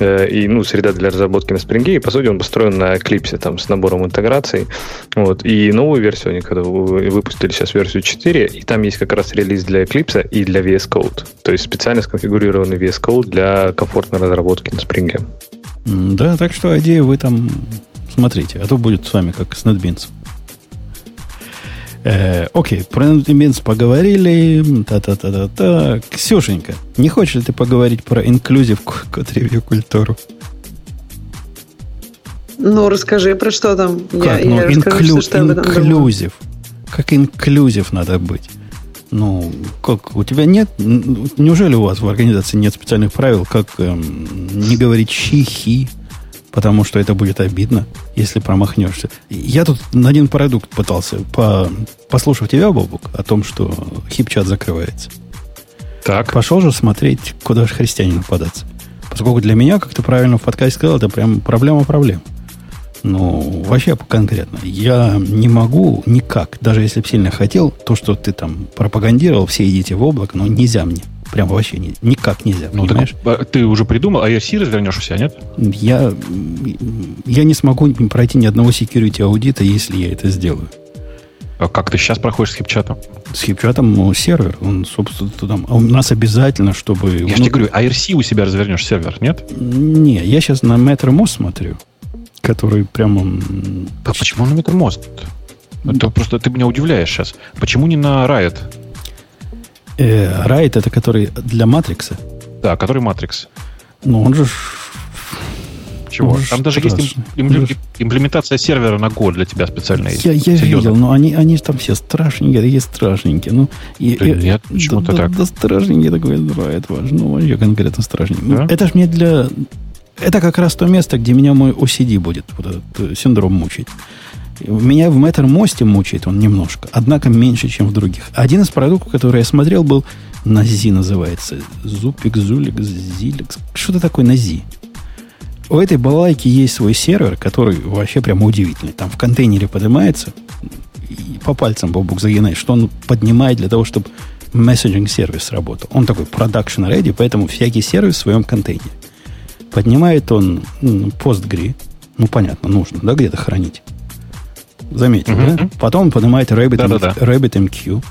э, и, ну, среда для разработки на Spring, и, по сути, он построен на Eclipse, там, с набором интеграций. Вот. И новую версию они когда выпустили сейчас версию 4, и там есть как раз релиз для Eclipse и для VS Code. То есть специально сконфигурированный VS Code для комфортной разработки на Spring.
Да, так что идею вы там смотрите, а то будет с вами как с NetBeans. Э, окей, про NetBeans поговорили. Та-та-та-та-та. Ксюшенька, не хочешь ли ты поговорить про инклюзив код ревью культуру?
Ну, расскажи, про что там.
Как? Я, ну, я инклю, что инклюзив. Как инклюзив надо быть? Ну, как, у тебя нет, неужели у вас в организации нет специальных правил, как эм, не говорить щи-хи, потому что это будет обидно, если промахнешься. Я тут на один продукт пытался, по, послушав тебя, Бобук, о том, что хипчат закрывается. Так. Пошел же смотреть, куда же христианину податься. Поскольку для меня, как ты правильно в подкасте сказал, это прям проблема проблем. Ну, вообще конкретно. Я не могу никак, даже если бы сильно хотел, то, что ты там пропагандировал, все идите в облако, но нельзя мне. Прям вообще не, никак нельзя, ну, понимаешь?
Так, а ты уже придумал, а IRC развернешь у себя, нет?
Я, я не смогу пройти ни одного security аудита, если я это сделаю.
А как ты сейчас проходишь с хипчатом?
С хипчатом ну, сервер, он, собственно, там, а у нас обязательно, чтобы... Я
ну,
же
тебе говорю, IRC у себя развернешь сервер, нет?
Не, я сейчас на MetroMost смотрю, который прямо...
А почему на MetroMost? Это просто ты меня удивляешь сейчас. Почему не на Riot?
Э, Райт это который для Матрикса?
Да, который Матрикс.
Ну, он же...
Чего? Он Там даже страшный. есть имплем... имплементация сервера на Go для тебя специально
Я, я видел, но они, они там все страшненькие, такие страшненькие. Ну, и,
да, нет, почему-то
да,
так.
Да, да страшненький такой Райт ваш. Ну, вообще конкретно страшненький. Да? Ну, это ж мне для... Это как раз то место, где меня мой OCD будет вот этот э, синдром мучить. Меня в Matter Мосте мучает он немножко, однако меньше, чем в других. Один из продуктов, который я смотрел, был Нази называется. Зупик, Зулик, Зилик. Что-то такое Нази. У этой балайки есть свой сервер, который вообще прямо удивительный. Там в контейнере поднимается, и по пальцам бабук загинает, что он поднимает для того, чтобы месседжинг сервис работал. Он такой production ready, поэтому всякий сервис в своем контейнере. Поднимает он постгри, ну понятно, нужно, да, где-то хранить. Заметил, угу. да? Потом он поднимает Rabbit, да, да, да. Rabbit MQ.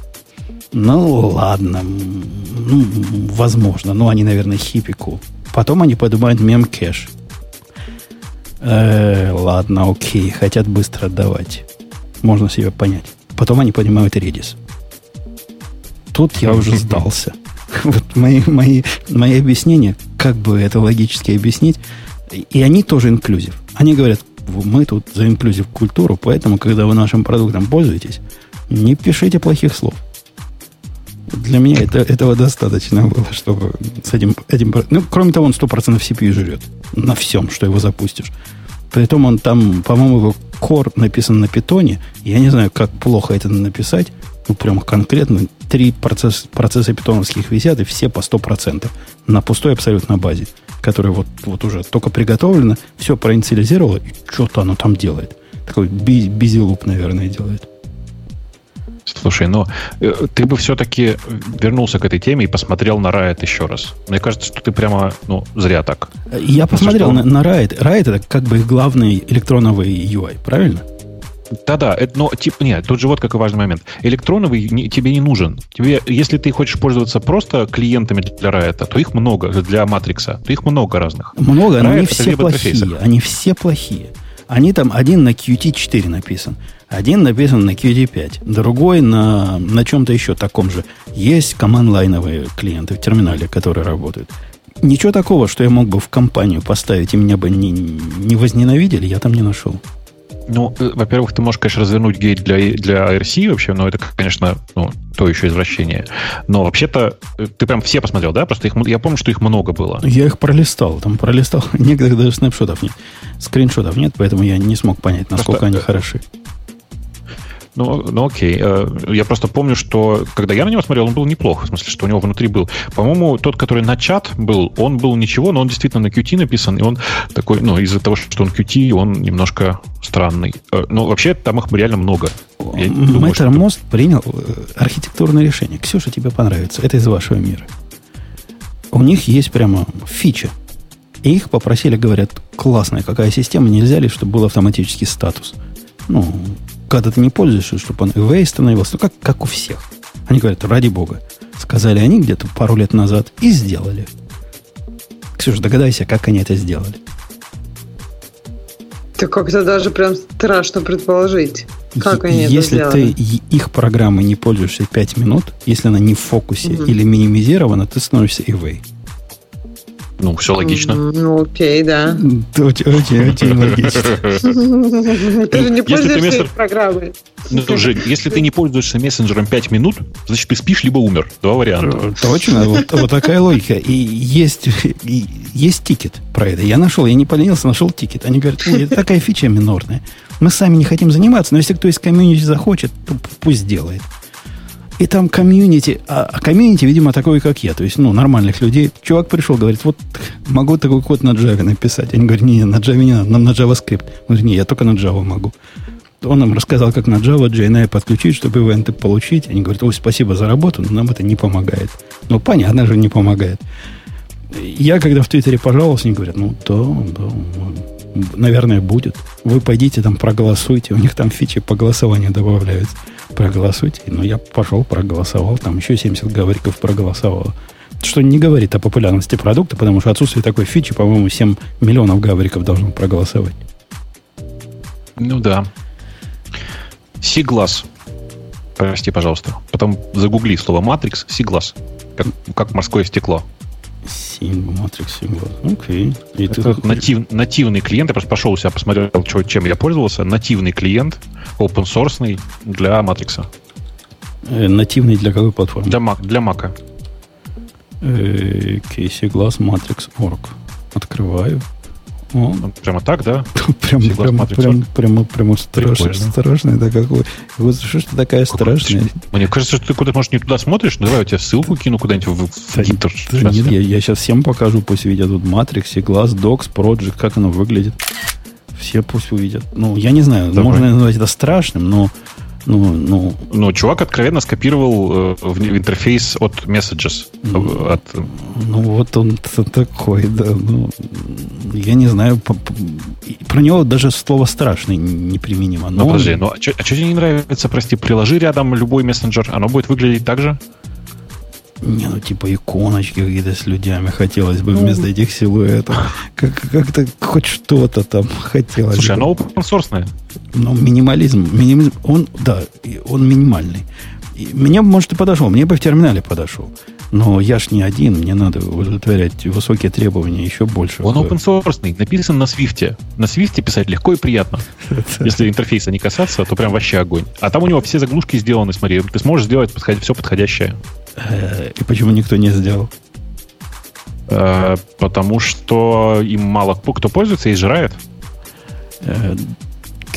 Ну, ладно. Ну, возможно. Ну, они, наверное, хипику. Потом они поднимают мем-кэш. Э, ладно, окей. Хотят быстро отдавать. Можно себе понять. Потом они поднимают Redis. Тут я уже сдался. Вот мои, мои, мои объяснения, как бы это логически объяснить, и они тоже инклюзив. Они говорят, мы тут за инклюзив культуру, поэтому, когда вы нашим продуктом пользуетесь, не пишите плохих слов. Для меня это, этого достаточно было, чтобы с этим, этим... Ну, кроме того, он 100% CPU жрет. На всем, что его запустишь. Притом он там, по-моему, его core написан на питоне. Я не знаю, как плохо это написать. Ну, прям конкретно. Три процесс, процесса питоновских висят, и все по 100%. На пустой абсолютно базе которое вот, вот уже только приготовлено, все проинициализировало, и что-то оно там делает. Такой бизилуп, наверное, делает.
Слушай, ну э, ты бы все-таки вернулся к этой теме и посмотрел на Riot еще раз. Мне кажется, что ты прямо, ну, зря так.
Я посмотрел что... на, на Riot. Riot это как бы их главный электроновый UI, правильно?
Да-да, но типа нет, тут же вот какой важный момент. Электроновый не, тебе не нужен. Тебе, если ты хочешь пользоваться просто клиентами для Riot, то их много, для Матрикса, то их много разных.
Много, но они все плохие. Они все плохие. Они там один на Qt4 написан, один написан на Qt5, другой на, на чем-то еще таком же. Есть команд-лайновые клиенты в терминале, которые работают. Ничего такого, что я мог бы в компанию поставить и меня бы не, не возненавидели, я там не нашел.
Ну, э, во-первых, ты можешь, конечно, развернуть гейт для, для IRC вообще, но это, конечно, ну, то еще извращение. Но вообще-то э, ты прям все посмотрел, да? Просто их, я помню, что их много было.
Я их пролистал, там пролистал. Некоторых даже снапшотов нет. Скриншотов нет, поэтому я не смог понять, насколько Просто, они хороши.
Ну, ну окей. Э, я просто помню, что когда я на него смотрел, он был неплох. В смысле, что у него внутри был. По-моему, тот, который на чат был, он был ничего, но он действительно на Qt написан, и он такой, ну, из-за того, что он Qt, он немножко странный. Э, но вообще там их реально много.
Mattermost что... принял э, архитектурное решение. Ксюша, тебе понравится. Это из вашего мира. У них есть прямо фича. И их попросили, говорят, классная какая система, нельзя ли, чтобы был автоматический статус. Ну, когда ты не пользуешься, чтобы он away становился, ну, как, как у всех. Они говорят, ради бога. Сказали они где-то пару лет назад и сделали. Ксюша, догадайся, как они это сделали.
Это как-то даже прям страшно предположить. Как они
если
это
сделали? ты их программой не пользуешься 5 минут, если она не в фокусе угу. или минимизирована, ты становишься away.
Ну, все логично.
Ну, окей, да.
Очень, очень, очень логично.
Ты же не пользуешься программой.
Ну, Жень, если ты не пользуешься мессенджером 5 минут, значит, ты спишь, либо умер. Два варианта.
Э, точно, вот, такая логика. И есть, и есть тикет про это. Я нашел, я не поленился, нашел тикет. Они говорят, это такая фича минорная. Мы сами не хотим заниматься, но если кто из комьюнити захочет, то пусть делает. И там комьюнити, а, а комьюнити, видимо, такой, как я, то есть, ну, нормальных людей. Чувак пришел, говорит, вот могу такой код на Java написать. Они говорят, не, на Java не надо, нам на JavaScript. Он говорит, не, я только на Java могу. Он нам рассказал, как на Java JNI подключить, чтобы ивенты получить. Они говорят, ой, спасибо за работу, но нам это не помогает. Ну, понятно же, не помогает. Я, когда в Твиттере пожаловался, они говорят, ну, да, да, наверное, будет. Вы пойдите там проголосуйте, у них там фичи по голосованию добавляются проголосуйте. Но я пошел, проголосовал. Там еще 70 говориков проголосовало. Что не говорит о популярности продукта, потому что отсутствие такой фичи, по-моему, 7 миллионов говориков должно проголосовать.
Ну да. Сиглас. Прости, пожалуйста. Потом загугли слово матрикс, сиглас. Как, как морское стекло.
Синг, матрикс, сингл. Окей.
И Это ты... натив, нативный клиент. Я просто пошел у себя, посмотрел, что, чем я пользовался. Нативный клиент, open source для матрикса.
Э, нативный для какой платформы?
Для Mac. Для Mac.
Э, Кейси Glass Matrix Org. Открываю.
О. Ну, прямо так, да?
прямо, прямо, прямо, прямо, страшно, страшно это какой. Вот что ж ты такая страшная?
Мне кажется, что ты куда-то, может, не туда смотришь. Давай я тебе ссылку кину куда-нибудь в, Гиттер.
Да, нет, я, сейчас всем покажу, пусть видят тут Matrix, Glass, Docs, Project, как оно выглядит. Все пусть увидят. Ну, я не знаю, можно назвать это страшным, но ну, ну,
ну, чувак откровенно скопировал э, в, интерфейс от Messages.
Ну, от... ну вот он такой, да. Ну, я не знаю, про него даже слово страшный неприменимо.
Но ну, подожди, ну а что а тебе не нравится, прости, приложи рядом любой мессенджер, оно будет выглядеть так же?
Не, ну типа иконочки какие-то с людьми хотелось бы ну, вместо этих силуэтов. Как, как-то хоть что-то там хотелось.
Слушай, оно open source.
Ну, минимализм, минимализм, он, да, он минимальный. И мне, может, и подошел, мне бы в терминале подошел. Но я ж не один, мне надо удовлетворять высокие требования еще больше.
Он open source, написан на Swift. На Swift писать легко и приятно. Если интерфейса не касаться, то прям вообще огонь. А там у него все заглушки сделаны, смотри. Ты сможешь сделать все подходящее.
Э, и почему никто не сделал?
Э, потому что им мало кто пользуется и изжирает. Э,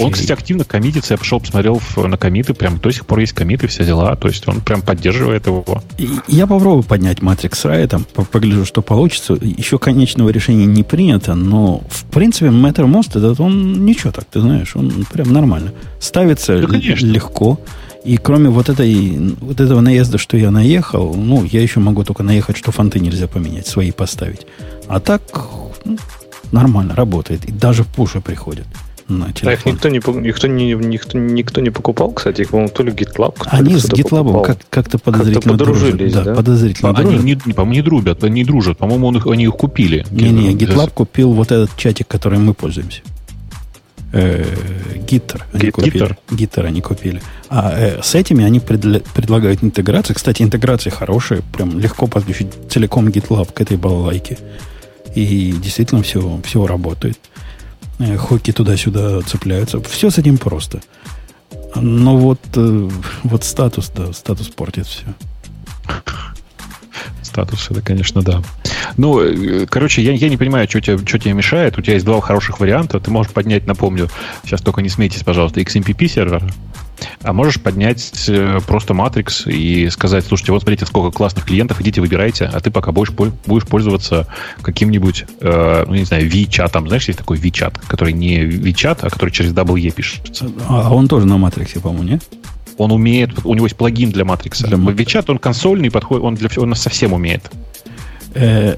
он, кстати, активно коммитится. Я пошел, посмотрел на комиты. Прям до сих пор есть комиты, все дела. То есть он прям поддерживает его.
Я попробую поднять Matrix там, погляжу, что получится. Еще конечного решения не принято, но, в принципе, Mattermost этот, он ничего так, ты знаешь, он прям нормально. Ставится да, легко. И кроме вот, этой, вот этого наезда, что я наехал, ну, я еще могу только наехать, что фонты нельзя поменять, свои поставить. А так ну, нормально работает. И даже в пуши приходят
на телефон. А их никто не, никто, не, никто, никто не покупал, кстати, их, по-моему, то ли GitLab,
Они с GitLab как, как-то подозрительно как
подружились,
дружат. Да, да? подозрительно
а, дружат. Они, не, по-моему, не дружат, они дружат. По-моему, он их, они их купили.
Не-не, GitLab купил вот этот чатик, которым мы пользуемся. Гиттер. Они купили. Гиттер они купили. А э, с этими они предля- предлагают интеграцию. Кстати, интеграция хорошая. Прям легко подключить целиком GitLab к этой балалайке. И действительно все, все работает. Э, хоки туда-сюда цепляются. Все с этим просто. Но вот, э, вот статус, да, статус портит все.
Статус, это, конечно, да. Ну, э, короче, я, я не понимаю, что тебе, что тебе мешает. У тебя есть два хороших варианта. Ты можешь поднять, напомню, сейчас только не смейтесь, пожалуйста, XMPP сервер, а можешь поднять э, просто Matrix и сказать, слушайте, вот смотрите, сколько классных клиентов, идите выбирайте, а ты пока будешь, будешь пользоваться каким-нибудь, э, ну, не знаю, VChat, знаешь, есть такой VChat, который не VChat, а который через WE пишется.
А он тоже на Matrix, по-моему, нет?
Он умеет, у него есть плагин для. Для VChat, он консольный, подходит, он для всего, он совсем умеет.
Э,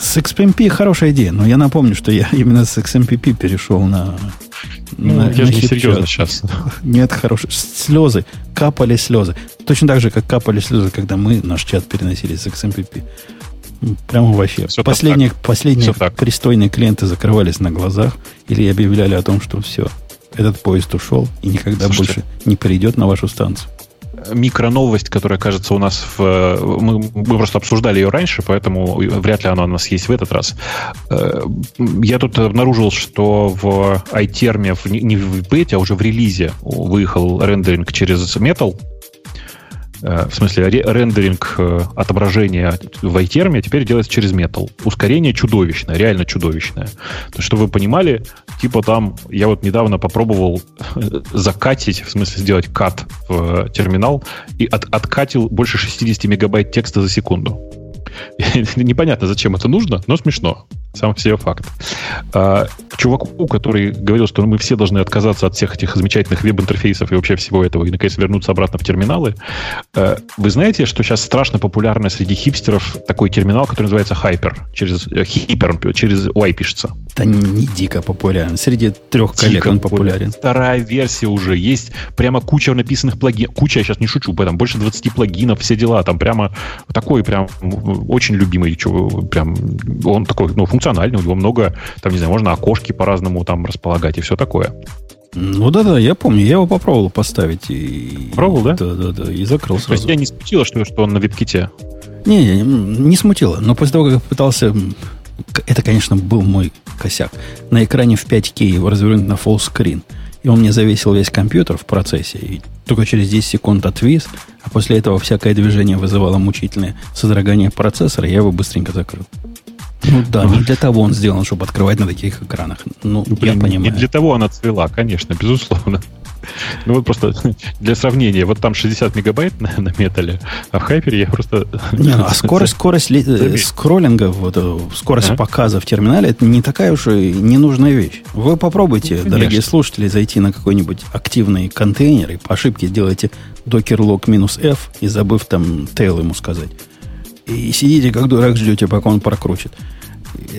с XMPP хорошая идея, но я напомню, что я именно с XMPP перешел на
ну, на, я же не серьезно сейчас.
Нет, хорошие. Слезы. Капали слезы. Точно так же, как капали слезы, когда мы наш чат переносили с XMPP. Прямо вообще. Все последние так. последние все пристойные клиенты закрывались на глазах или объявляли о том, что все, этот поезд ушел и никогда Слушайте, больше не придет на вашу станцию.
Микроновость, которая, кажется, у нас в... Мы, мы просто обсуждали ее раньше, поэтому вряд ли она у нас есть в этот раз. Э, я тут обнаружил, что в iTerm, не в бете, а уже в релизе выехал рендеринг через Metal, в смысле, рендеринг э, отображения в iTerm теперь делается через Metal. Ускорение чудовищное, реально чудовищное. То, что вы понимали, типа там, я вот недавно попробовал э, закатить, в смысле сделать кат в терминал, и от, откатил больше 60 мегабайт текста за секунду. Непонятно, зачем это нужно, но смешно. Сам себе факт. А, чуваку, который говорил, что мы все должны отказаться от всех этих замечательных веб-интерфейсов и вообще всего этого, и наконец вернуться обратно в терминалы, а, вы знаете, что сейчас страшно популярно среди хипстеров такой терминал, который называется Hyper, через Hyper, через Y пишется.
Да не, не дико популярен. Среди трех коллег дико он популярен.
Вторая версия уже. Есть прямо куча написанных плагинов. Куча, я сейчас не шучу, там больше 20 плагинов, все дела. Там прямо такой прям очень любимый, прям он такой, ну, функциональный, у него много, там, не знаю, можно окошки по-разному там располагать и все такое.
Ну да, да, я помню, я его попробовал поставить и.
Пробовал, да?
Да, да, да, и закрыл сразу. То есть
тебя не смутило, что, что он на веб-ките?
Не, не, не смутило. Но после того, как я пытался это, конечно, был мой косяк. На экране в 5К его развернуть на full screen. И он мне завесил весь компьютер в процессе. И только через 10 секунд отвис. А после этого всякое движение вызывало мучительное содрогание процессора. Я его быстренько закрыл. Ну да, не для того он сделан, чтобы открывать на таких экранах. Ну, ну Блин, я понимаю.
Не для того она цвела, конечно, безусловно. Ну вот просто для сравнения, вот там 60 мегабайт на, на металле, а в хайпере я просто...
Не, ну, а скорость, скорость ли, скроллинга, вот, э, скорость а? показа в терминале, это не такая уж и ненужная вещь. Вы попробуйте, ну, дорогие слушатели, зайти на какой-нибудь активный контейнер и по ошибке сделайте docker минус f и забыв там tail ему сказать. И сидите как дурак ждете, пока он прокрутит.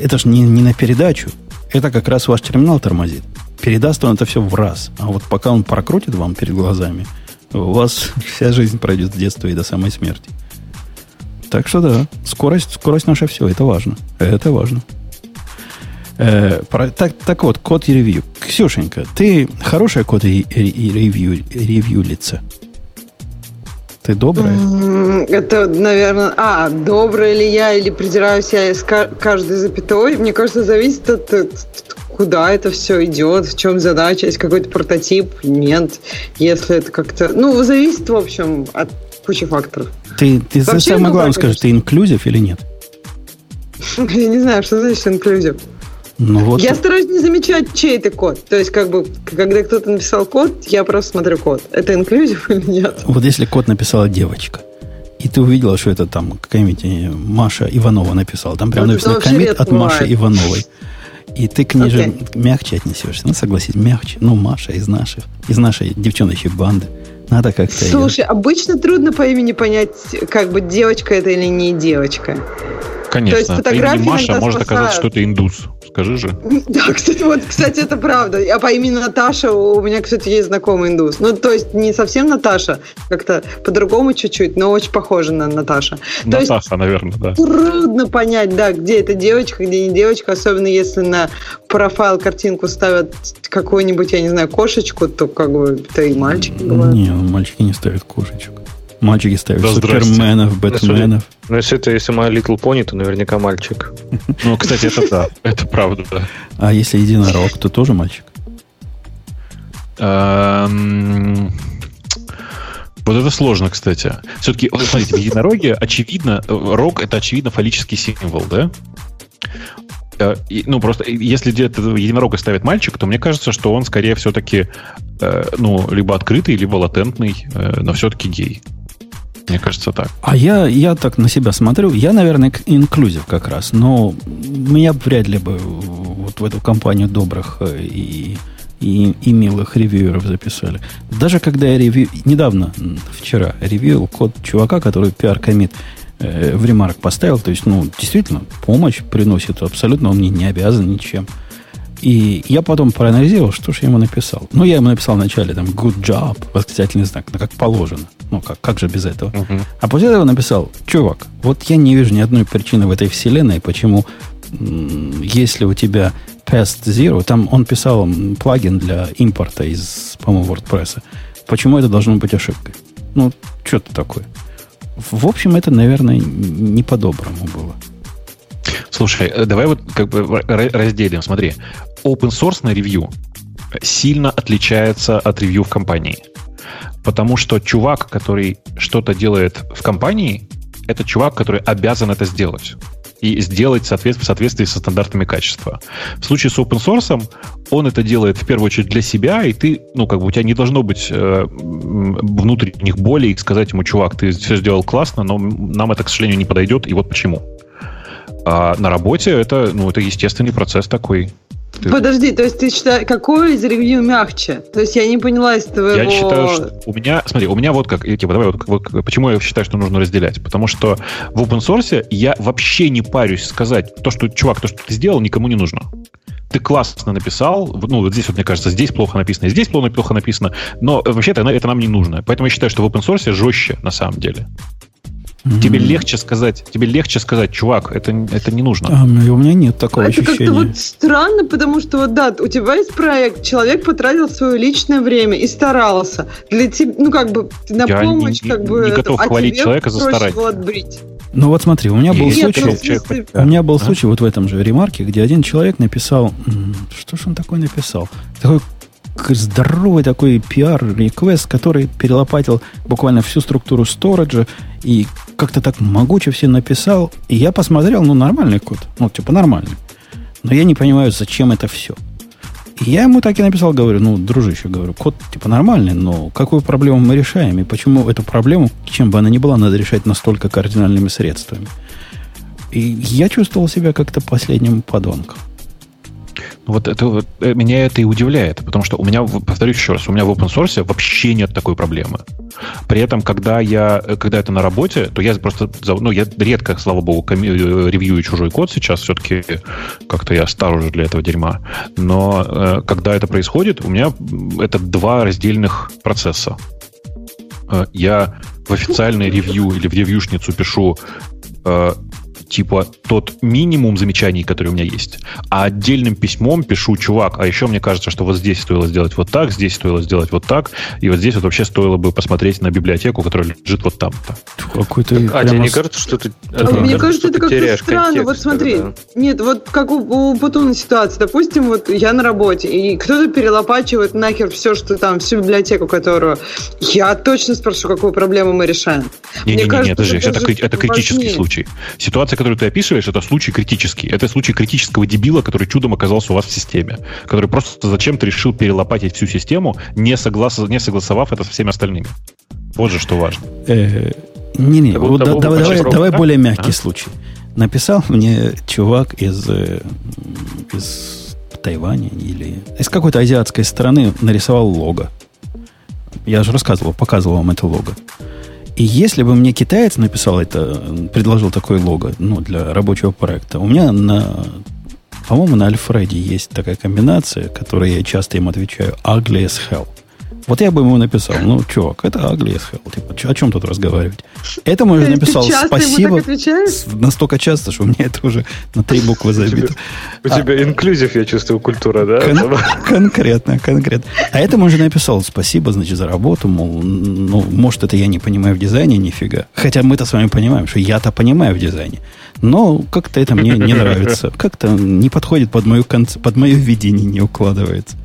Это же не, не на передачу. Это как раз ваш терминал тормозит передаст он это все в раз. А вот пока он прокрутит вам перед глазами, у вас вся жизнь пройдет с детства и до самой смерти. Так что да, скорость, скорость наша все, это важно. Это важно. Э, про, так, так вот, код ревью. Ксюшенька, ты хорошая код ревью, ревью лица? Ты добрая?
Это, наверное... А, добрая ли я или придираюсь я из каждой запятой? Мне кажется, зависит от, куда это все идет, в чем задача, есть какой-то прототип, нет, если это как-то... Ну, зависит, в общем, от кучи факторов.
Ты, ты Вообще, самое главное скажешь, ты инклюзив или нет?
Я не знаю, что значит инклюзив. Ну, вот. Я стараюсь не замечать, чей это код. То есть, как бы, когда кто-то написал код, я просто смотрю код. Это инклюзив или нет?
Вот если код написала девочка, и ты увидела, что это там какая-нибудь э, Маша Иванова написала. Там прям написано комит от Маши Ивановой. И ты к ней okay. же мягче отнесешься. Ну, согласись, мягче. Ну, Маша из наших, из нашей девчоночей банды. Надо как-то...
Слушай, ее... обычно трудно по имени понять, как бы девочка это или не девочка.
Конечно. То есть фотографии по Маша может спасают. оказаться, что это индус. Скажи же.
Да, кстати, вот, кстати, это правда. А по имени Наташа у меня, кстати, есть знакомый индус. Ну, то есть не совсем Наташа, как-то по-другому чуть-чуть, но очень похоже на Наташа.
Наташа, есть, наверное, да.
Трудно понять, да, где это девочка, где не девочка, особенно если на профайл картинку ставят какую-нибудь, я не знаю, кошечку, то как бы это и мальчики бывают.
Не, мальчики не ставят кошечек. Мальчики ставят да суперменов, бэтменов.
Ну, если это если My Little Pony, то наверняка мальчик.
Ну, кстати, это да. Это правда, да.
А если единорог, то тоже мальчик?
Эм, Вот это сложно, кстати. Все-таки, смотрите, в единороге, очевидно, рог это очевидно фаллический символ, да? Э, ну, просто если где-то единорога ставит мальчик, то мне кажется, что он скорее все-таки, э, ну, либо открытый, либо латентный, э, но все-таки гей. Мне кажется, так.
А я, я так на себя смотрю. Я, наверное, инклюзив как раз. Но меня вряд ли бы вот в эту компанию добрых и, и, и милых ревьюеров записали. Даже когда я ревью... Недавно, вчера, ревьюил код чувака, который пиар-комит э, в ремарк поставил. То есть, ну, действительно, помощь приносит абсолютно, он мне не обязан ничем. И я потом проанализировал, что же я ему написал. Ну, я ему написал вначале там good job, восклицательный знак, ну, как положено. Ну, как, как же без этого? Uh-huh. А после этого написал, чувак, вот я не вижу ни одной причины в этой вселенной, почему, если у тебя Past Zero, там он писал плагин для импорта из, по-моему, WordPress. Почему это должно быть ошибкой? Ну, что-то такое. В общем, это, наверное, не по-доброму было.
Слушай, э, давай вот как бы разделим. Смотри, open source на ревью сильно отличается от ревью в компании. Потому что чувак, который что-то делает в компании, это чувак, который обязан это сделать. И сделать в соответствии со стандартами качества. В случае с open source он это делает в первую очередь для себя, и ты, ну, как бы у тебя не должно быть э, внутренних болей и сказать ему, чувак, ты все сделал классно, но нам это, к сожалению, не подойдет, и вот почему. А на работе это, ну, это естественный процесс такой.
Ты... Подожди, то есть ты считаешь, какое из ревью мягче? То есть я не поняла из твоего...
Я считаю, что у меня, смотри, у меня вот как, типа, давай вот, вот почему я считаю, что нужно разделять? Потому что в open source я вообще не парюсь сказать, то, что, чувак, то, что ты сделал, никому не нужно ты классно написал, ну, вот здесь вот, мне кажется, здесь плохо написано, здесь плохо написано, но вообще это, это нам не нужно. Поэтому я считаю, что в open source жестче на самом деле. Mm-hmm. Тебе легче сказать, тебе легче сказать, чувак, это, это не нужно.
А, ну, у меня нет такого это ощущения.
Это как-то вот странно, потому что вот да, у тебя есть проект, человек потратил свое личное время и старался. Для тебя, ну как бы на Я помощь,
не,
как бы.
Не готов а хвалить человека за старание.
отбрить.
Ну вот смотри, у меня был Нет, случай, человек, у меня был а? случай вот в этом же ремарке, где один человек написал, что же он такой написал? Такой здоровый такой пиар-реквест, который перелопатил буквально всю структуру сториджа и как-то так могуче все написал. И я посмотрел, ну, нормальный код. Ну, типа, нормальный. Но я не понимаю, зачем это все. И я ему так и написал, говорю, ну, дружище, говорю, код типа нормальный, но какую проблему мы решаем, и почему эту проблему, чем бы она ни была, надо решать настолько кардинальными средствами. И я чувствовал себя как-то последним подонком.
Вот это э, меня это и удивляет, потому что у меня, повторюсь еще раз, у меня в open source вообще нет такой проблемы. При этом, когда я, когда это на работе, то я просто, ну, я редко, слава богу, коми, э, ревьюю чужой код сейчас, все-таки как-то я стар уже для этого дерьма. Но э, когда это происходит, у меня это два раздельных процесса. Я в официальный ревью или в ревьюшницу пишу типа тот минимум замечаний, который у меня есть, а отдельным письмом пишу, чувак, а еще мне кажется, что вот здесь стоило сделать вот так, здесь стоило сделать вот так, и вот здесь вот вообще стоило бы посмотреть на библиотеку, которая лежит вот там-то.
Какой-то а тебе не кажется, что ты...
А, мне кажется, кажется это как-то странно. Вот смотри, тогда. нет, вот как у, у Путуна ситуация. Допустим, вот я на работе, и кто-то перелопачивает нахер все, что там, всю библиотеку, которую... Я точно спрошу, какую проблему мы решаем.
Не-не-не, это же это, это критический важнее. случай. Ситуация ситуация, которую ты описываешь, это случай критический. Это случай критического дебила, который чудом оказался у вас в системе. Который просто зачем-то решил перелопатить всю систему, не, соглас... не согласовав это со всеми остальными. Вот же что важно.
Э, не-не, давай, давай, давай более мягкий случай. Написал мне чувак из, э, из Тайваня или из какой-то азиатской страны нарисовал лого. Я же рассказывал, показывал вам это лого. И если бы мне китаец написал это, предложил такое лого ну, для рабочего проекта, у меня на, по-моему, на Альфреде есть такая комбинация, которой я часто им отвечаю, ugly as hell. Вот я бы ему написал, ну, чувак, это ugly as hell. Типа, о чем тут разговаривать? Это я написал спасибо. Настолько часто, что у меня это уже на три буквы забито.
У тебя а, инклюзив, я чувствую, культура, да?
Кон- конкретно, конкретно. А это уже написал спасибо, значит, за работу, мол, ну, может, это я не понимаю в дизайне, нифига. Хотя мы-то с вами понимаем, что я-то понимаю в дизайне. Но как-то это мне не нравится. Как-то не подходит под мое, под мое видение, не укладывается.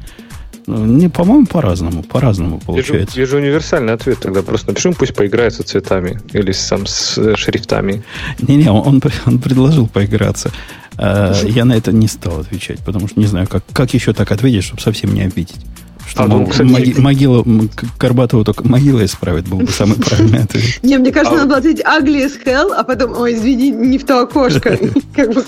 Ну, не, по-моему, по-разному. По-разному получается.
Вижу, вижу универсальный ответ тогда. Просто напишем, пусть поиграется цветами или сам с э, шрифтами.
Не-не, он, он предложил поиграться. А, я на это не стал отвечать, потому что не знаю, как, как еще так ответить, чтобы совсем не обидеть. Что а, ну, кстати, моги, могила, Горбатова только могила исправит, был бы самый правильный ответ.
Не, мне кажется, надо было ответить ugly as hell, а потом, ой, извини, не в то окошко. Как бы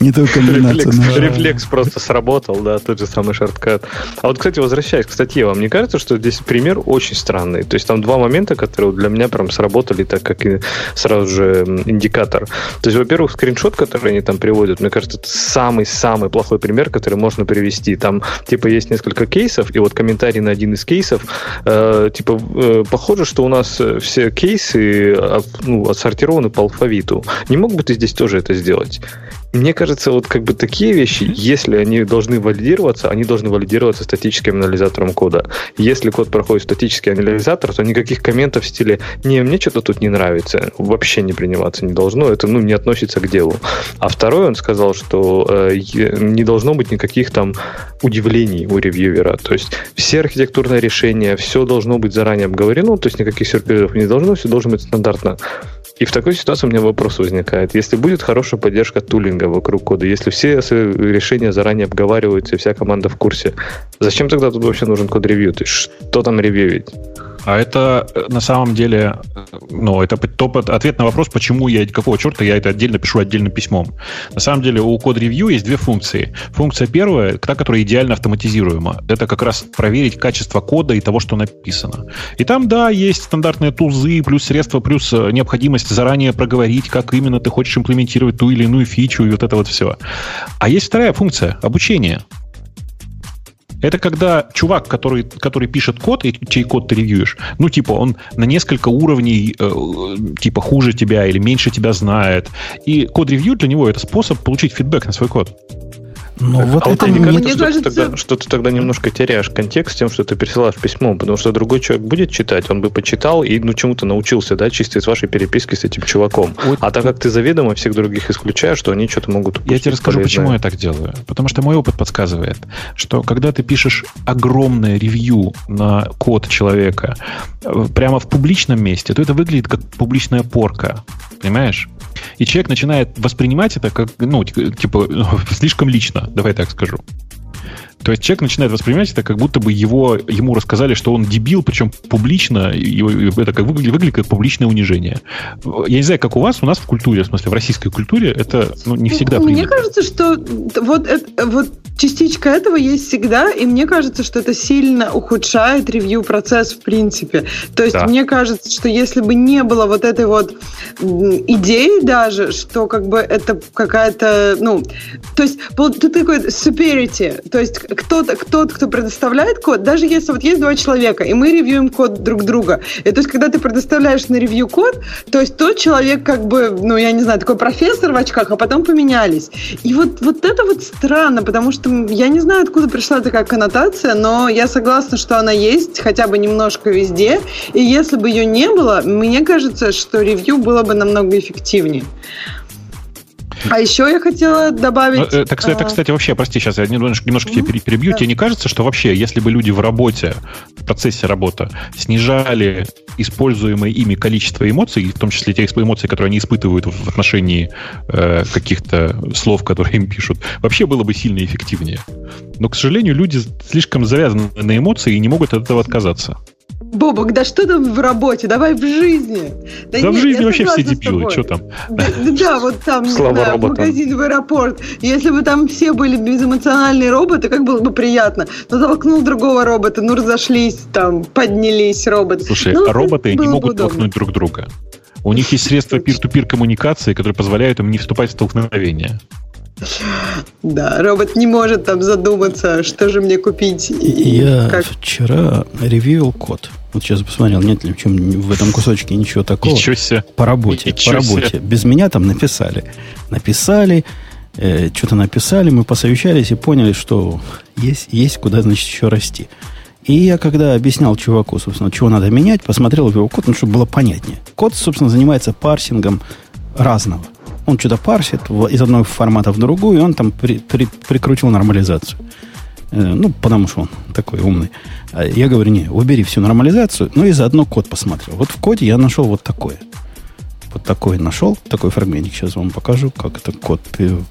Не то комбинация.
Рефлекс просто сработал, да, тот же самый шорткат. А вот, кстати, возвращаясь к статье, вам не кажется, что здесь пример очень странный? То есть там два момента, которые для меня прям сработали, так как и сразу же индикатор. То есть, во-первых, скриншот, который они там приводят, мне кажется, это самый-самый плохой пример, который можно привести. Там, типа, есть несколько кейсов, и вот комментарий на один из кейсов, э, типа, э, похоже, что у нас э, все кейсы э, ну, отсортированы по алфавиту. Не мог бы ты здесь тоже это сделать? Мне кажется, вот как бы такие вещи, если они должны валидироваться, они должны валидироваться статическим анализатором кода. Если код проходит статический анализатор, то никаких комментов в стиле «не, мне что-то тут не нравится» вообще не приниматься не должно. Это ну, не относится к делу. А второй он сказал, что э, не должно быть никаких там удивлений у ревьюера. То есть все архитектурные решения, все должно быть заранее обговорено, то есть никаких сюрпризов не должно, все должно быть стандартно. И в такой ситуации у меня вопрос возникает. Если будет хорошая поддержка тулинга вокруг кода, если все решения заранее обговариваются и вся команда в курсе, зачем тогда тут вообще нужен код-ревью? То есть что там ревьюить?
А это э, на самом деле, э, ну, это топ, ответ на вопрос, почему я, какого черта я это отдельно пишу отдельным письмом. На самом деле у код ревью есть две функции. Функция первая, та, которая идеально автоматизируема. Это как раз проверить качество кода и того, что написано. И там, да, есть стандартные тузы, плюс средства, плюс э, необходимость заранее проговорить, как именно ты хочешь имплементировать ту или иную фичу и вот это вот все. А есть вторая функция — обучение. Это когда чувак, который, который пишет код, и чей код ты ревьюешь, ну, типа, он на несколько уровней, э, типа, хуже тебя или меньше тебя знает. И код-ревью для него это способ получить фидбэк на свой код.
Ну, вот а это мне кажется, что, кажется... Ты тогда, что ты тогда немножко теряешь контекст тем, что ты пересылаешь письмо, потому что другой человек будет читать, он бы почитал и ну чему-то научился, да, чисто из вашей переписки с этим чуваком. Вот. А так как ты заведомо всех других исключаешь, что они что-то могут
упустить. Я тебе расскажу, полезное. почему я так делаю. Потому что мой опыт подсказывает, что когда ты пишешь огромное ревью на код человека э, прямо в публичном месте, то это выглядит как публичная порка. Понимаешь? И человек начинает воспринимать это как, ну, типа, слишком лично, давай так скажу. То есть человек начинает воспринимать это, как будто бы его, ему рассказали, что он дебил, причем публично, и это как выглядит, выглядит как публичное унижение. Я не знаю, как у вас, у нас в культуре, в смысле в российской культуре, это ну, не всегда
принято. Мне кажется, что вот, это, вот частичка этого есть всегда, и мне кажется, что это сильно ухудшает ревью-процесс в принципе. То есть да. мне кажется, что если бы не было вот этой вот идеи даже, что как бы это какая-то, ну, то есть ты такой superiority, то есть кто-то, кто-то, кто предоставляет код, даже если вот есть два человека, и мы ревьюем код друг друга, и то есть когда ты предоставляешь на ревью код, то есть тот человек как бы, ну, я не знаю, такой профессор в очках, а потом поменялись. И вот, вот это вот странно, потому что я не знаю, откуда пришла такая коннотация, но я согласна, что она есть хотя бы немножко везде, и если бы ее не было, мне кажется, что ревью было бы намного эффективнее. А еще я хотела добавить... Ну,
это, это, кстати, вообще, прости, сейчас я немножко, немножко тебя перебью. Да. Тебе не кажется, что вообще, если бы люди в работе, в процессе работы, снижали используемое ими количество эмоций, в том числе те эмоции, которые они испытывают в отношении э, каких-то слов, которые им пишут, вообще было бы сильно эффективнее. Но, к сожалению, люди слишком завязаны на эмоции и не могут от этого отказаться.
Бобок, да что там в работе? Давай в жизни.
Да, да нет, в жизни вообще все дебилы, что там?
Да, да, вот там, не знаю, в магазин, в аэропорт. Если бы там все были безэмоциональные роботы, как было бы приятно. Но толкнул другого робота, ну разошлись там, поднялись роботы.
Слушай,
ну,
роботы не могут удобно. толкнуть друг друга. У них есть средства peer-to-peer коммуникации, которые позволяют им не вступать в столкновение.
Да, робот не может там задуматься, что же мне купить.
Я как... вчера ревьюил код. Вот сейчас посмотрел, нет ли в, чем, в этом кусочке ничего такого.
Ничего себе.
По работе. Ничего по работе. Себе. Без меня там написали. Написали, э, что-то написали, мы посовещались и поняли, что есть, есть куда, значит, еще расти. И я, когда объяснял чуваку, собственно, чего надо менять, посмотрел в его код, ну, чтобы было понятнее. Код, собственно, занимается парсингом разного. Он что-то парсит из одного формата в другую, и он там при, при, прикрутил нормализацию. Э, ну, потому что он такой умный. А я говорю, не, убери всю нормализацию, ну и заодно код посмотрел. Вот в коде я нашел вот такое. Вот такой нашел, такой фрагментик. Сейчас вам покажу, как этот код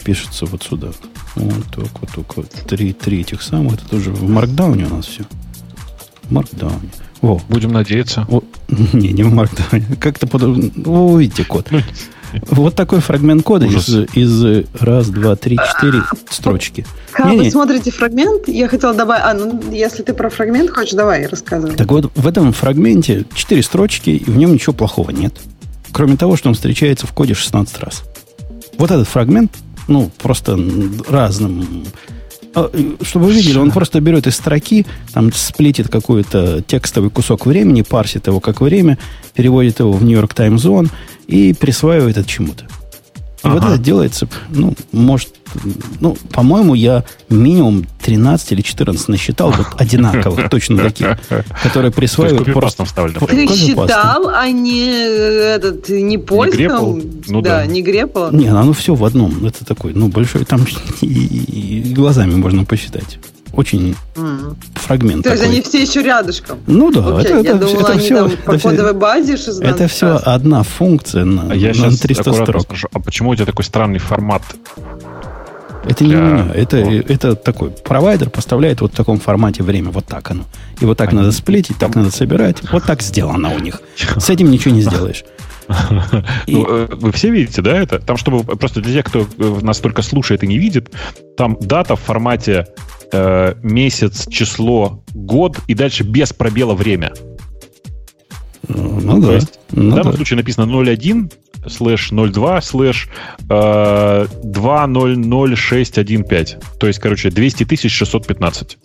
пишется вот сюда. Вот так вот, только три, три этих самых. Это тоже в маркдауне у нас все. В маркдауне.
Во. Будем надеяться.
О, не, не в маркдауне. Как-то под... Вы увидите код. Вот такой фрагмент кода из, из раз, два, три, четыре строчки.
Когда вы смотрите фрагмент, я хотела добавить... А, ну, если ты про фрагмент хочешь, давай, рассказывай.
Так вот, в этом фрагменте четыре строчки, и в нем ничего плохого нет. Кроме того, что он встречается в коде 16 раз. Вот этот фрагмент, ну, просто разным чтобы вы видели, он просто берет из строки, там сплитит какой-то текстовый кусок времени, парсит его как время, переводит его в Нью-Йорк Таймс Зон и присваивает это чему-то. Ага. Вот это делается, ну, может, ну, по-моему, я минимум 13 или 14 насчитал вот одинаковых, точно таких, которые присваивают
просто... Ты считал, а не этот, не пользовал?
Ну да, не грепал? Не, оно все в одном. Это такой, ну, большой, там и глазами можно посчитать очень mm. фрагмент.
То есть они все еще рядышком.
Ну да,
Окей, это, я это, думала, это они все, там по это кодовой базе 16
Это все раз. одна функция на,
а я на 300 строк. Скажу, а почему у тебя такой странный формат?
Это не меня, это, это такой провайдер поставляет вот в таком формате время, вот так оно. И вот так а надо сплитить, так надо собирать. Вот так сделано у них. С этим ничего не сделаешь.
Ну, э, вы все видите, да, это? Там, чтобы просто для тех, кто э, нас только слушает и не видит, там дата в формате э, месяц, число, год и дальше без пробела время.
Ну, да. есть, ну,
в данном да. случае написано 01 слэш 02 слэш 200615. То есть, короче, 200 615.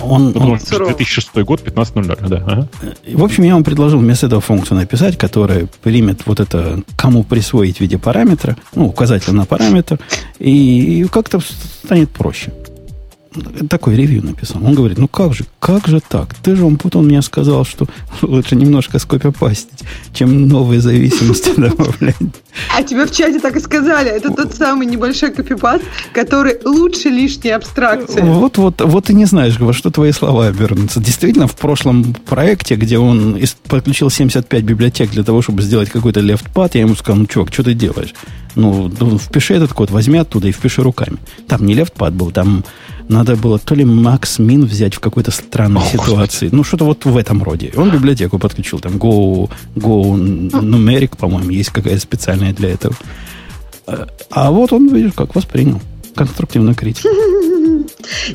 Он, Потому он... 2006 год, 15.00, да. Ага.
В общем, я вам предложил вместо этого функцию написать, которая примет вот это, кому присвоить в виде параметра, ну, указатель на параметр, и как-то станет проще такой ревью написал. Он говорит, ну как же, как же так? Ты же он потом мне сказал, что лучше немножко скопипастить, чем новые зависимости добавлять.
А тебе в чате так и сказали. Это тот самый небольшой копипаст, который лучше лишней абстракции.
Вот, вот, вот и не знаешь, во что твои слова обернутся. Действительно, в прошлом проекте, где он подключил 75 библиотек для того, чтобы сделать какой-то лефтпад, я ему сказал, ну, чувак, что ты делаешь? Ну, ну, впиши этот код, возьми оттуда и впиши руками. Там не лефтпад был, там надо было то ли Макс Мин взять в какой-то странной О, ситуации. Господи. Ну, что-то вот в этом роде. Он библиотеку подключил, там Go, Go Numeric, по-моему, есть какая-то специальная для этого. А вот он, видишь, как воспринял. Конструктивную критику.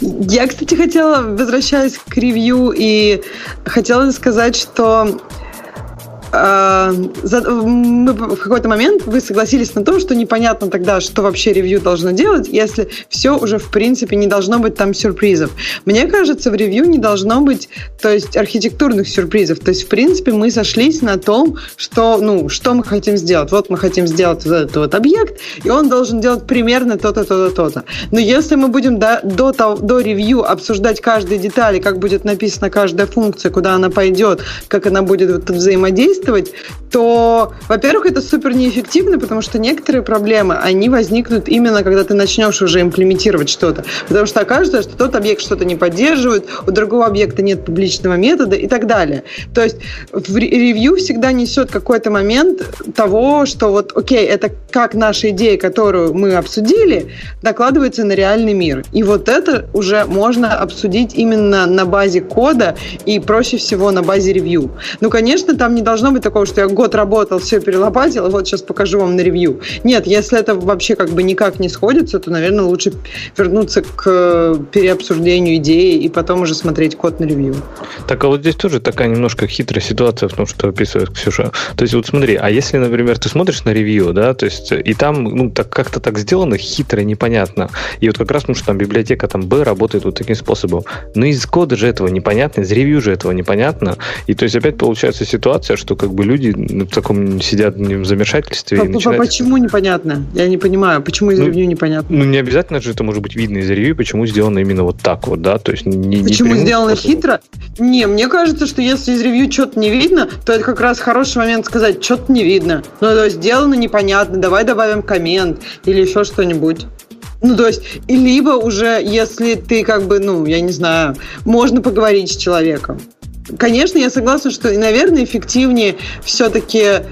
Я, кстати, хотела, возвращаясь к ревью, и хотела сказать, что а, мы в какой-то момент вы согласились на том, что непонятно тогда, что вообще ревью должно делать, если все уже в принципе не должно быть там сюрпризов. Мне кажется, в ревью не должно быть, то есть архитектурных сюрпризов. То есть в принципе мы сошлись на том, что, ну, что мы хотим сделать. Вот мы хотим сделать вот этот вот объект, и он должен делать примерно то-то, то-то, то-то. Но если мы будем до, до, до ревью обсуждать каждые детали, как будет написана каждая функция, куда она пойдет, как она будет взаимодействовать, действовать, то, во-первых, это супер неэффективно, потому что некоторые проблемы, они возникнут именно, когда ты начнешь уже имплементировать что-то. Потому что окажется, что тот объект что-то не поддерживает, у другого объекта нет публичного метода и так далее. То есть в ревью всегда несет какой-то момент того, что вот, окей, это как наша идея, которую мы обсудили, накладывается на реальный мир. И вот это уже можно обсудить именно на базе кода и проще всего на базе ревью. Ну, конечно, там не должно должно быть такого, что я год работал, все перелопатил, вот сейчас покажу вам на ревью. Нет, если это вообще как бы никак не сходится, то, наверное, лучше вернуться к э, переобсуждению идеи и потом уже смотреть код на ревью.
Так, а вот здесь тоже такая немножко хитрая ситуация в том, что описывает Ксюша. То есть вот смотри, а если, например, ты смотришь на ревью, да, то есть и там ну, так, как-то так сделано хитро, непонятно. И вот как раз, ну, что там библиотека там B работает вот таким способом. Но из кода же этого непонятно, из ревью же этого непонятно. И то есть опять получается ситуация, что как бы люди в таком сидят в замешательстве.
По, начинают... Почему непонятно? Я не понимаю, почему из ну, ревью непонятно?
Ну, не обязательно же это может быть видно из ревью, почему сделано именно вот так вот, да? То есть
не, почему не сделано способом. хитро? Не, мне кажется, что если из ревью что-то не видно, то это как раз хороший момент сказать, что-то не видно. Ну, то есть сделано непонятно, давай добавим коммент или еще что-нибудь. Ну, то есть, и либо уже, если ты как бы, ну, я не знаю, можно поговорить с человеком. Конечно, я согласна, что, наверное, эффективнее все-таки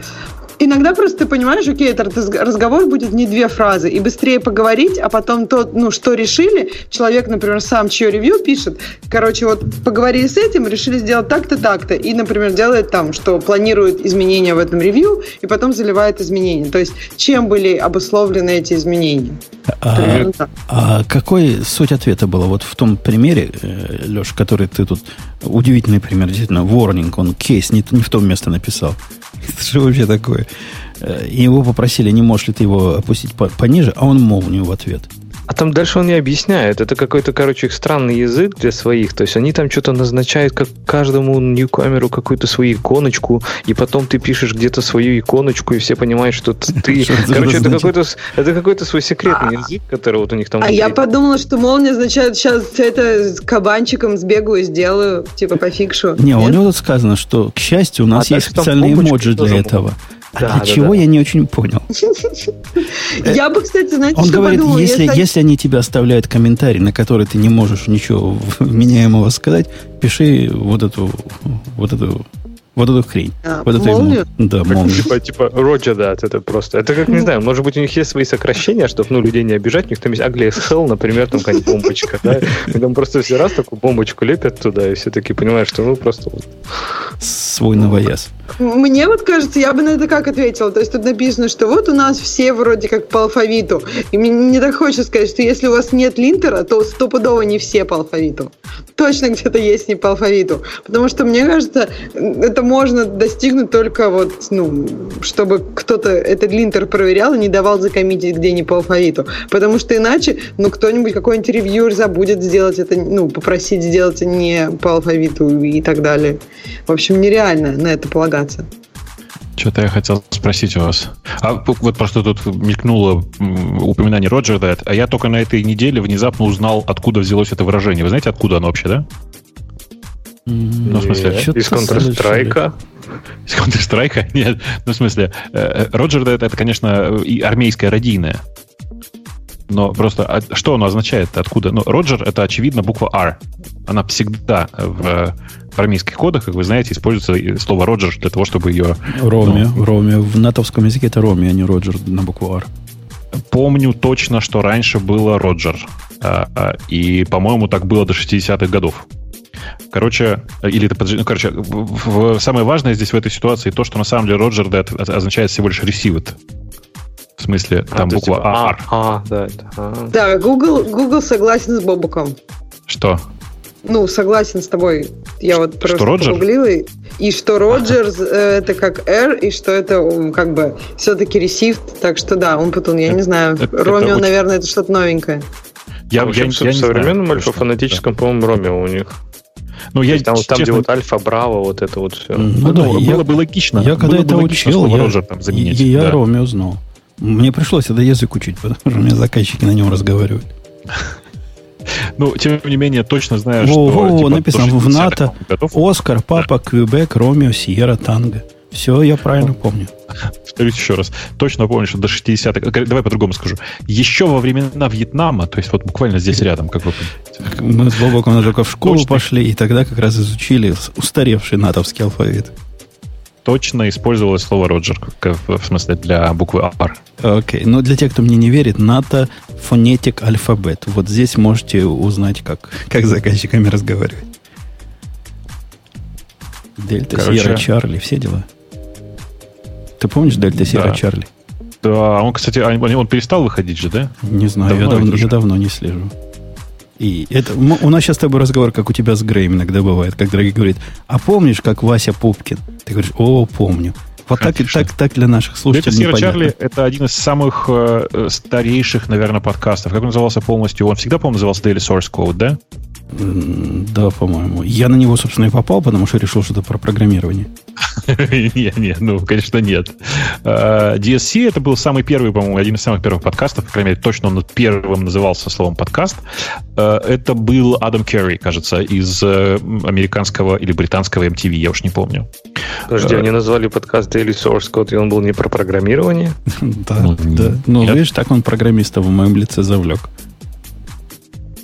Иногда просто ты понимаешь, окей, этот разговор будет не две фразы, и быстрее поговорить, а потом то, ну, что решили, человек, например, сам чье ревью пишет, короче, вот поговорили с этим, решили сделать так-то, так-то, и, например, делает там, что планирует изменения в этом ревью, и потом заливает изменения. То есть, чем были обусловлены эти изменения?
А, а какой суть ответа была? Вот в том примере, э, Леш, который ты тут, удивительный пример, действительно, warning, он кейс не, не в том место написал. Это же вообще такое. Э, его попросили, не можешь ли ты его опустить пониже, а он молнию в ответ.
А там дальше он не объясняет. Это какой-то, короче, их странный язык для своих. То есть они там что-то назначают как каждому ньюкамеру какую-то свою иконочку, и потом ты пишешь где-то свою иконочку, и все понимают, что ты... Короче, это какой-то, это какой-то свой секретный а, язык, который вот у них там...
А я подумала, что молния означает, сейчас это с кабанчиком сбегу и сделаю, типа пофикшу.
Не, у него тут сказано, что, к счастью, у нас а есть специальные эмоджи для этого. А да, для чего да. я не очень понял.
Я бы, кстати, знаете,
Он говорит, если, если они тебе оставляют комментарий, на который ты не можешь ничего вменяемого сказать, пиши вот эту, вот эту вот эту хрень. А, вот
молнию?
Эту, да, молнию.
Типа, типа Роджер, да, это просто. Это как, не знаю, может быть, у них есть свои сокращения, чтобы ну, людей не обижать. У них там есть Ugly as Hell, например, там какая-нибудь бомбочка, да. И там просто все раз такую бомбочку лепят туда, и все таки понимают, что ну просто вот...
Свой новояз.
Мне вот кажется, я бы на это как ответила. То есть тут написано, что вот у нас все вроде как по алфавиту. И мне не так хочется сказать, что если у вас нет линтера, то стопудово не все по алфавиту. Точно где-то есть не по алфавиту. Потому что, мне кажется, это можно достигнуть только вот, ну, чтобы кто-то этот линтер проверял и не давал закоммитить, где не по алфавиту. Потому что иначе, ну, кто-нибудь, какой-нибудь ревьюер забудет сделать это, ну, попросить сделать не по алфавиту и так далее. В общем, нереально на это полагаться.
Что-то я хотел спросить у вас. А вот просто тут мелькнуло упоминание Роджер Дэд, а я только на этой неделе внезапно узнал, откуда взялось это выражение. Вы знаете, откуда оно вообще, да?
Ну, в смысле, из Counter-Strike.
Из Counter-Strike? Нет. Ну, в смысле, Роджер Дэд это, конечно, и армейское радийное. Но просто а что оно означает? Откуда? Ну, Роджер это, очевидно, буква R. Она всегда в в армейских кодах, как вы знаете, используется слово Роджер для того, чтобы ее...
Роми, ну, Роми. В натовском языке это Роми, а не Роджер на букву R.
Помню точно, что раньше было Роджер. А, а, и, по-моему, так было до 60-х годов. Короче, или это, ну, короче, в, в, самое важное здесь в этой ситуации то, что на самом деле Роджер да, означает всего лишь received. В смысле, а, там буква типа,
R. А, а, да, это, а. да Google, Google согласен с Бобуком.
Что?
Ну, согласен с тобой. Я вот просто
Роджер?
погуглила. И что Роджерс ага. Э, это как R, и что это как бы все-таки received. Так что да, он потом, я это, не знаю. Это, Ромео, это наверное, это что-то новенькое.
Я, а я, я, я в современном альфа-фонетическом, да. по-моему, Ромео у них.
Ну, я,
там, честно... там, где вот альфа, браво, вот это вот все.
Ну, ну да, было, я, было бы логично. Я когда это учил, я, Роджер там заменить. Я, я да. Ромео знал. Мне пришлось это язык учить, потому что у меня заказчики на нем разговаривают.
Ну, тем не менее, точно знаю, во,
что... Во, типа, написано в НАТО. Оскар, Папа. Квебек, Ромео, Сьерра, Танго. Все, я правильно помню.
Повторюсь еще раз. Точно помню, что до 60-х... Давай по-другому скажу. Еще во времена Вьетнама, то есть вот буквально здесь рядом, как вы
понимаете. Мы с Бобоком только в школу точно. пошли, и тогда как раз изучили устаревший натовский алфавит
точно использовалось слово Роджер, в смысле для буквы R.
Окей, okay. но для тех, кто мне не верит, НАТО фонетик алфабет. Вот здесь можете узнать, как, как с заказчиками разговаривать. Дельта, Сьерра, Чарли, все дела. Ты помнишь Дельта, Сьерра, да. Чарли?
Да, он, кстати, он перестал выходить же, да?
Не знаю, давно я, давно, я давно не слежу. И это, у нас сейчас с тобой разговор, как у тебя с Греем иногда бывает, когда Грей говорит, а помнишь, как Вася Пупкин? Ты говоришь, о, помню. Вот так, так, так для наших слушателей
Это Чарли – это один из самых э, старейших, наверное, подкастов. Как он назывался полностью? Он всегда, по-моему, назывался Daily Source Code, да?
Да, по-моему. Я на него, собственно, и попал, потому что решил что-то про программирование.
Нет, нет, ну, конечно, нет. А, DSC это был самый первый, по-моему, один из самых первых подкастов, по крайней мере, точно он первым назывался словом подкаст. А, это был Адам Керри, кажется, из э, американского или британского MTV, я уж не помню.
Подожди, они назвали подкаст Daily Source Code, и он был не про программирование?
Да, да. Ну, видишь, так он программиста в моем лице завлек.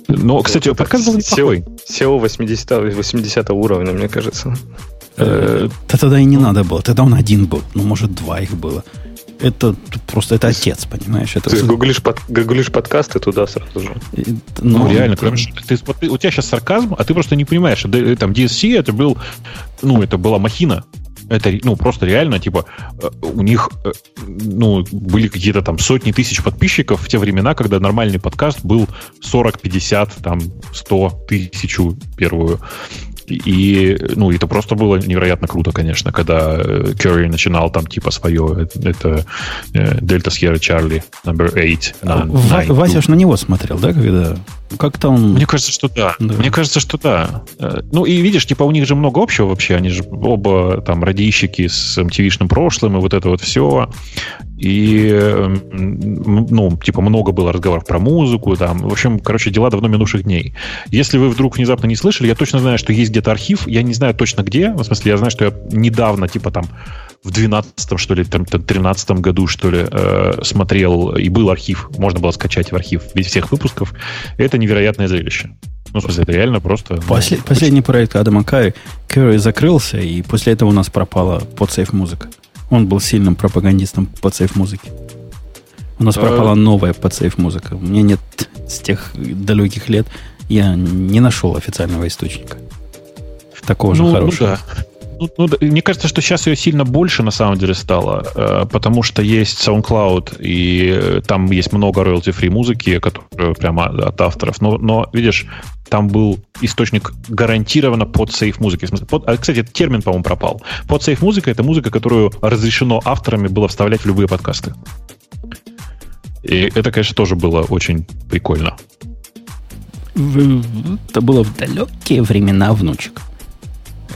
Ну, кстати, подкаст был неплохой.
SEO 80, 80 уровня, мне кажется.
Э, да тогда и не надо было. Тогда он один был. Ну, может, два их было. Это просто это отец, понимаешь? Это
Ты гуглишь, под, гуглишь подкасты туда сразу же.
Ну, ну реально, кроме ты, ты, у тебя сейчас сарказм, а ты просто не понимаешь. Там DSC это был, ну, это была махина. Это, ну, просто реально, типа, э, у них, э, ну, были какие-то там сотни тысяч подписчиков в те времена, когда нормальный подкаст был 40, 50, там, 100 тысячу первую. И, ну, это просто было невероятно круто, конечно, когда Керри начинал там типа свое, это Дельта Сьерра Чарли, номер 8.
На, Вася ж на него смотрел, да, когда как-то он...
Мне кажется, что да. да. Мне кажется, что да. Э, ну, и видишь, типа, у них же много общего вообще. Они же оба там радищики с MTV-шным прошлым и вот это вот все. И, ну, типа, много было разговоров про музыку, там, в общем, короче, дела давно минувших дней. Если вы вдруг внезапно не слышали, я точно знаю, что есть где-то архив, я не знаю точно где, в смысле, я знаю, что я недавно, типа, там, в 12 что ли, там, 13 году, что ли, э, смотрел, и был архив, можно было скачать в архив всех выпусков. Это невероятное зрелище. Ну, в смысле, это реально просто...
Послед, ну, последний проект Адама Кай, Керри закрылся, и после этого у нас пропала подсейф музыка. Он был сильным пропагандистом подсейф музыки. У нас а... пропала новая подсейф музыка. У меня нет с тех далеких лет, я не нашел официального источника. Такого ну, же хорошего. Ну, да.
Ну, ну, мне кажется, что сейчас ее сильно больше на самом деле стало, э, потому что есть SoundCloud, и э, там есть много royalty-free музыки, которая прямо от авторов. Но, но видишь, там был источник гарантированно под сейф музыки. Под, а, кстати, этот термин, по-моему, пропал. Под сейф музыка это музыка, которую разрешено авторами было вставлять в любые подкасты. И это, конечно, тоже было очень прикольно.
Это было в далекие времена, внучек.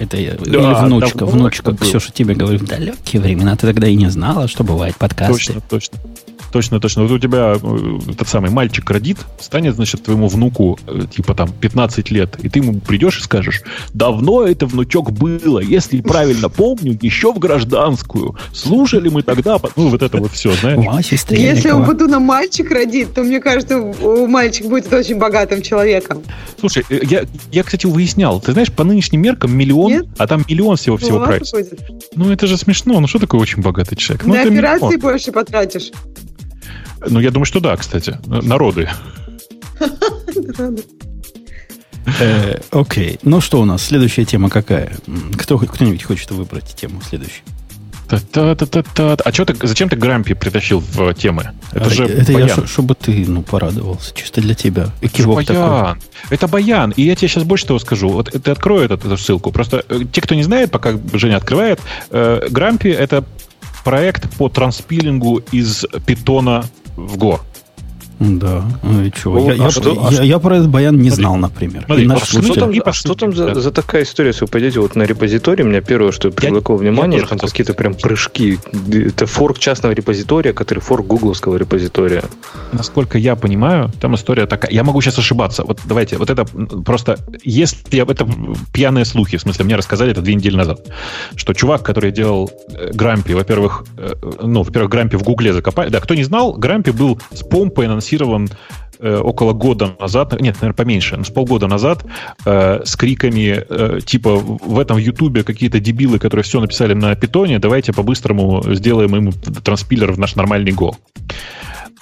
Это да, или внучка, внучка. Ксюша тебе говорит, в далекие времена ты тогда и не знала, что бывает подкасты.
Точно, точно. Точно, точно. Вот у тебя э, этот самый мальчик родит, станет, значит, твоему внуку, э, типа там, 15 лет, и ты ему придешь и скажешь, давно это, внучок, было, если правильно помню, еще в гражданскую. Слушали мы тогда, ну, вот это вот все, знаешь.
Если у Батуна мальчик родит, то, мне кажется, у мальчик будет очень богатым человеком.
Слушай, э, я, я, кстати, выяснял, ты знаешь, по нынешним меркам миллион, Нет? а там миллион всего-всего ну, прайс. Ну, это же смешно, ну, что такое очень богатый человек? Ну,
На операции миллион. больше потратишь.
Ну, я думаю, что да, кстати. Народы.
Э, окей. Ну что у нас? Следующая тема какая? Кто, кто-нибудь хочет выбрать тему следующую?
А что ты, зачем ты Грампи притащил в темы?
Это а, же это баян. я, чтобы ты ну, порадовался. Чисто для тебя.
Экивок это баян. Такой. Это баян. И я тебе сейчас больше того скажу. Вот ты открою эту, эту ссылку. Просто э, те, кто не знает, пока Женя открывает, э, Грампи это проект по транспилингу из питона в Go.
Да. Ну и чего? я, а я, что, я, я про этот баян не смотри, знал, например.
Смотри, а, что там, а что там за, за такая история, если вы пойдете вот на репозиторий, у меня первое, что привлекло я, внимание, я там какие-то прям прыжки. Это форк частного репозитория, который форк гугловского репозитория.
Насколько я понимаю, там история такая. Я могу сейчас ошибаться. Вот давайте, вот это просто, если я, это пьяные слухи, в смысле, мне рассказали это две недели назад, что чувак, который делал э, Грампи, во-первых, э, ну, во-первых, Грампи в Гугле закопали. Да, кто не знал, Грампи был с помпой на анонсирован э, около года назад, нет, наверное, поменьше, но с полгода назад, э, с криками э, типа в этом Ютубе какие-то дебилы, которые все написали на питоне, давайте по-быстрому сделаем им транспилер в наш нормальный Go.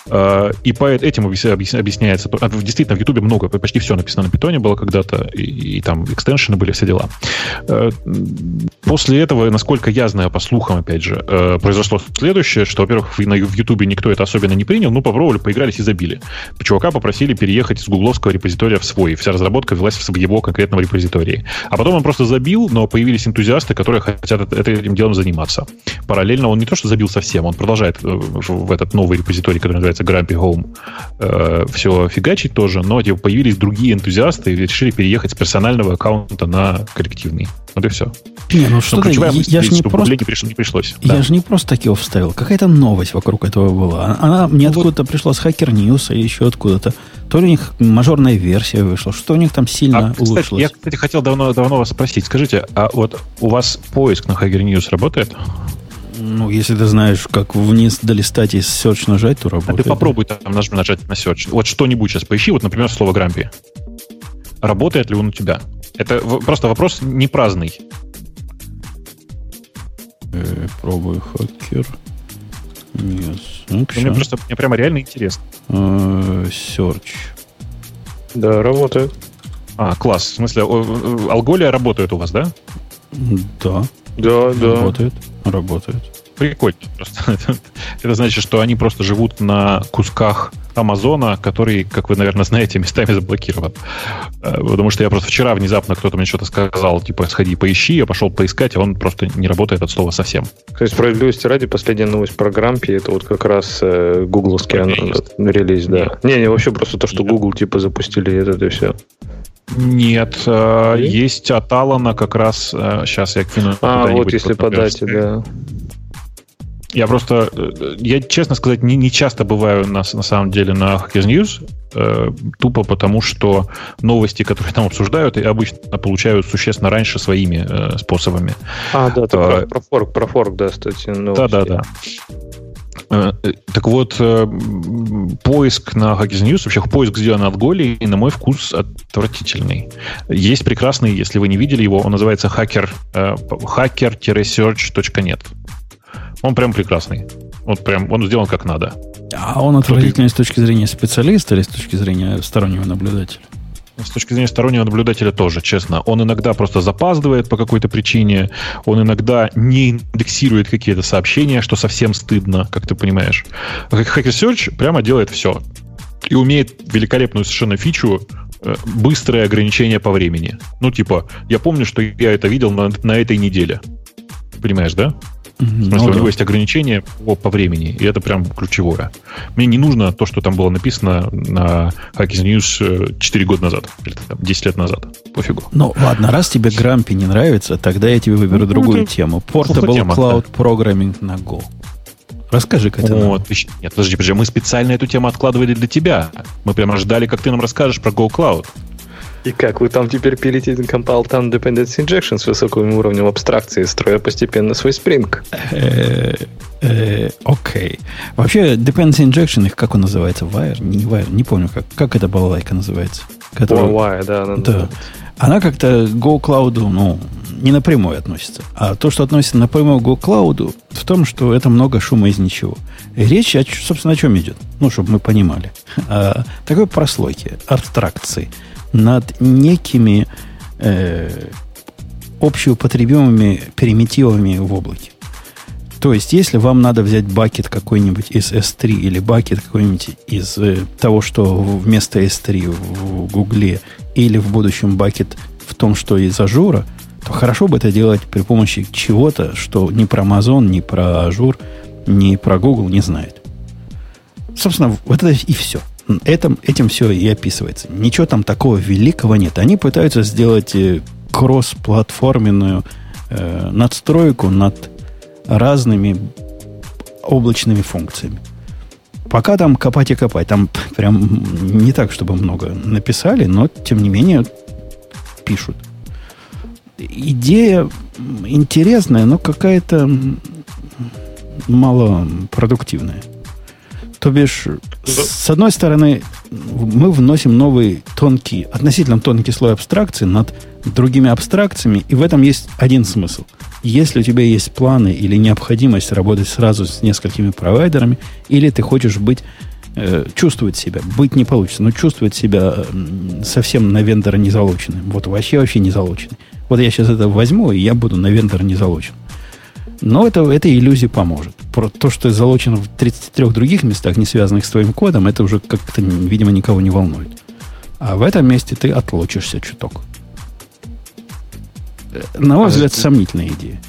Э, и по этим объясняется. А, действительно, в Ютубе много, почти все написано на питоне было когда-то, и, и там экстеншены были, все дела. Э, после этого, насколько я знаю, по слухам, опять же, э, произошло следующее, что, во-первых, в Ютубе никто это особенно не принял, ну, попробовали, поигрались и забили. Чувака попросили переехать из гугловского репозитория в свой. Вся разработка велась в его конкретном репозитории. А потом он просто забил, но появились энтузиасты, которые хотят этим делом заниматься. Параллельно он не то, что забил совсем, он продолжает в этот новый репозиторий, который называется Grumpy Home, э, все фигачить тоже, но типа, появились другие энтузиасты и решили переехать с персонального аккаунта на коллективный. Вот и все.
Не, ну что я, я же не просто... Не,
приш, не пришлось.
Я да. же не просто такие вставил. Какая-то новость вокруг этого была. Она мне ну, откуда-то вот... пришла с Hacker News или еще откуда-то. То ли у них мажорная версия вышла, что у них там сильно а, кстати, улучшилось.
Я, кстати, хотел давно, давно вас спросить. Скажите, а вот у вас поиск на Hacker News работает?
Ну, если ты знаешь, как вниз долистать и search нажать, то работает.
А ты попробуй там нажать на search. Вот что-нибудь сейчас поищи, вот, например, слово грампи. Работает ли он у тебя? Это просто вопрос не праздный.
Э, пробую хакер.
Yes. Ну, мне просто мне прямо реально интересно.
Э, search.
Да, работает.
А, класс. В смысле, алголия работает у вас, да?
Да.
Да, да.
Работает. Работает.
Прикольно. Просто. Это значит, что они просто живут на кусках Амазона, который, как вы, наверное, знаете, местами заблокирован. Э, потому что я просто вчера внезапно кто-то мне что-то сказал, типа, сходи поищи, я пошел поискать, а он просто не работает от слова совсем.
То есть, справедливости ради, последняя новость про Грампи, это вот как раз э, гугловский релиз, релиз да. Не, не, вообще просто то, что Нет. Google, типа, запустили это, и все.
Нет, э, есть от Алана как раз, э, сейчас я кину.
А, вот если по дате, да.
Я просто, э, я, честно сказать, не, не часто бываю на, на самом деле на Hackers News, э, тупо потому, что новости, которые там обсуждают, обычно получают существенно раньше своими э, способами.
А, да, ты а, про, про форк, про форк, да, кстати.
Да, да, да. Э, так вот, поиск на Hackers News, вообще поиск сделан от Голи, и на мой вкус отвратительный. Есть прекрасный, если вы не видели его, он называется hacker, hacker-search.net. Он прям прекрасный. Он прям, он сделан как надо.
А он отвратительный с точки зрения специалиста или с точки зрения стороннего наблюдателя?
С точки зрения стороннего наблюдателя тоже, честно. Он иногда просто запаздывает по какой-то причине, он иногда не индексирует какие-то сообщения, что совсем стыдно, как ты понимаешь. А Hacker Search прямо делает все. И умеет великолепную совершенно фичу э, быстрое ограничение по времени. Ну, типа, я помню, что я это видел на, на этой неделе. Понимаешь, да? В смысле, ну, у него есть ограничения по, по времени, и это прям ключевое. Мне не нужно то, что там было написано на Hackers News 4 года назад, или там, 10 лет назад. Пофигу.
Ну, ладно, раз тебе Грампи не нравится, тогда я тебе выберу ну, другую это тему. Portable тема, Cloud да. Programming на Go. Расскажи, как это.
Вот, нет, подожди, подожди, мы специально эту тему откладывали для тебя. Мы прямо ждали, как ты нам расскажешь про Go Cloud.
И как вы там теперь пилите Compile Time Dependency Injection с высоким уровнем абстракции, строя постепенно свой Spring?
Э, э, окей. Вообще, Dependency Injection, их как он называется? Wire? Не Wire, не помню, как, как эта балалайка называется.
Которая, Wire, да.
Да. она как-то Go Cloud, ну, не напрямую относится. А то, что относится напрямую к Go Cloud, в том, что это много шума из ничего. Речь, собственно, о чем идет? Ну, чтобы мы понимали. О такой прослойке, абстракции – над некими э, общеупотребимыми примитивами в облаке. То есть, если вам надо взять bucket какой-нибудь из S3 или bucket какой-нибудь из э, того, что вместо S3 в Гугле, или в будущем bucket в том, что из Azure а, то хорошо бы это делать при помощи чего-то, что ни про Amazon, ни про Azure, ни про Google не знает. Собственно, вот это и все – этом, этим все и описывается. Ничего там такого великого нет. Они пытаются сделать э, кросс-платформенную э, надстройку над разными облачными функциями. Пока там копать и копать. Там прям не так, чтобы много написали, но тем не менее пишут. Идея интересная, но какая-то малопродуктивная. То бишь, с одной стороны, мы вносим новый тонкий, относительно тонкий слой абстракции над другими абстракциями, и в этом есть один смысл. Если у тебя есть планы или необходимость работать сразу с несколькими провайдерами, или ты хочешь быть э, чувствовать себя, быть не получится, но чувствовать себя совсем на вендора не залоченным. Вот вообще вообще не залоченный. Вот я сейчас это возьму, и я буду на вендора не залочен. Но это, этой иллюзии поможет. Про то, что залочено в 33 других местах, не связанных с твоим кодом, это уже как-то, видимо, никого не волнует. А в этом месте ты отлочишься чуток. На мой а взгляд, это... сомнительная идея.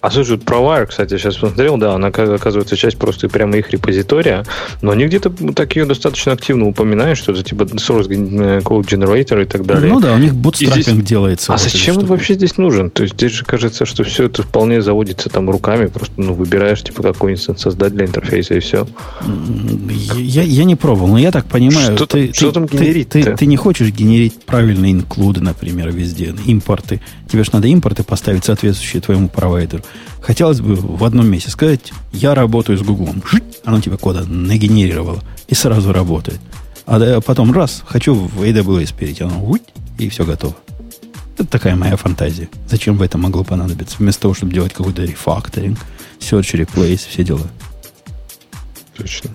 А слушай, вот про Wire, кстати, сейчас посмотрел, да, она оказывается часть просто прямо их репозитория, но они где-то так ее достаточно активно упоминают, что это типа source code generator и так далее.
Ну да, у них бутстрапинг здесь... делается.
А вот зачем он вообще здесь нужен? То есть здесь же кажется, что все это вполне заводится там руками, просто ну, выбираешь типа какой инстанс создать для интерфейса и все.
Я, я не пробовал, но я так понимаю, что, ты, что ты, там ты, ты, ты не хочешь генерить правильные инклюды, например, везде, импорты. Тебе же надо импорты поставить соответствующие твоему провайдеру. Хотелось бы в одном месте сказать, я работаю с Гуглом. Оно тебе кода нагенерировало и сразу работает. А потом раз, хочу в AWS перейти, оно и все готово. Это такая моя фантазия. Зачем бы это могло понадобиться? Вместо того, чтобы делать какой-то рефакторинг, search, replace, все дела.
Точно.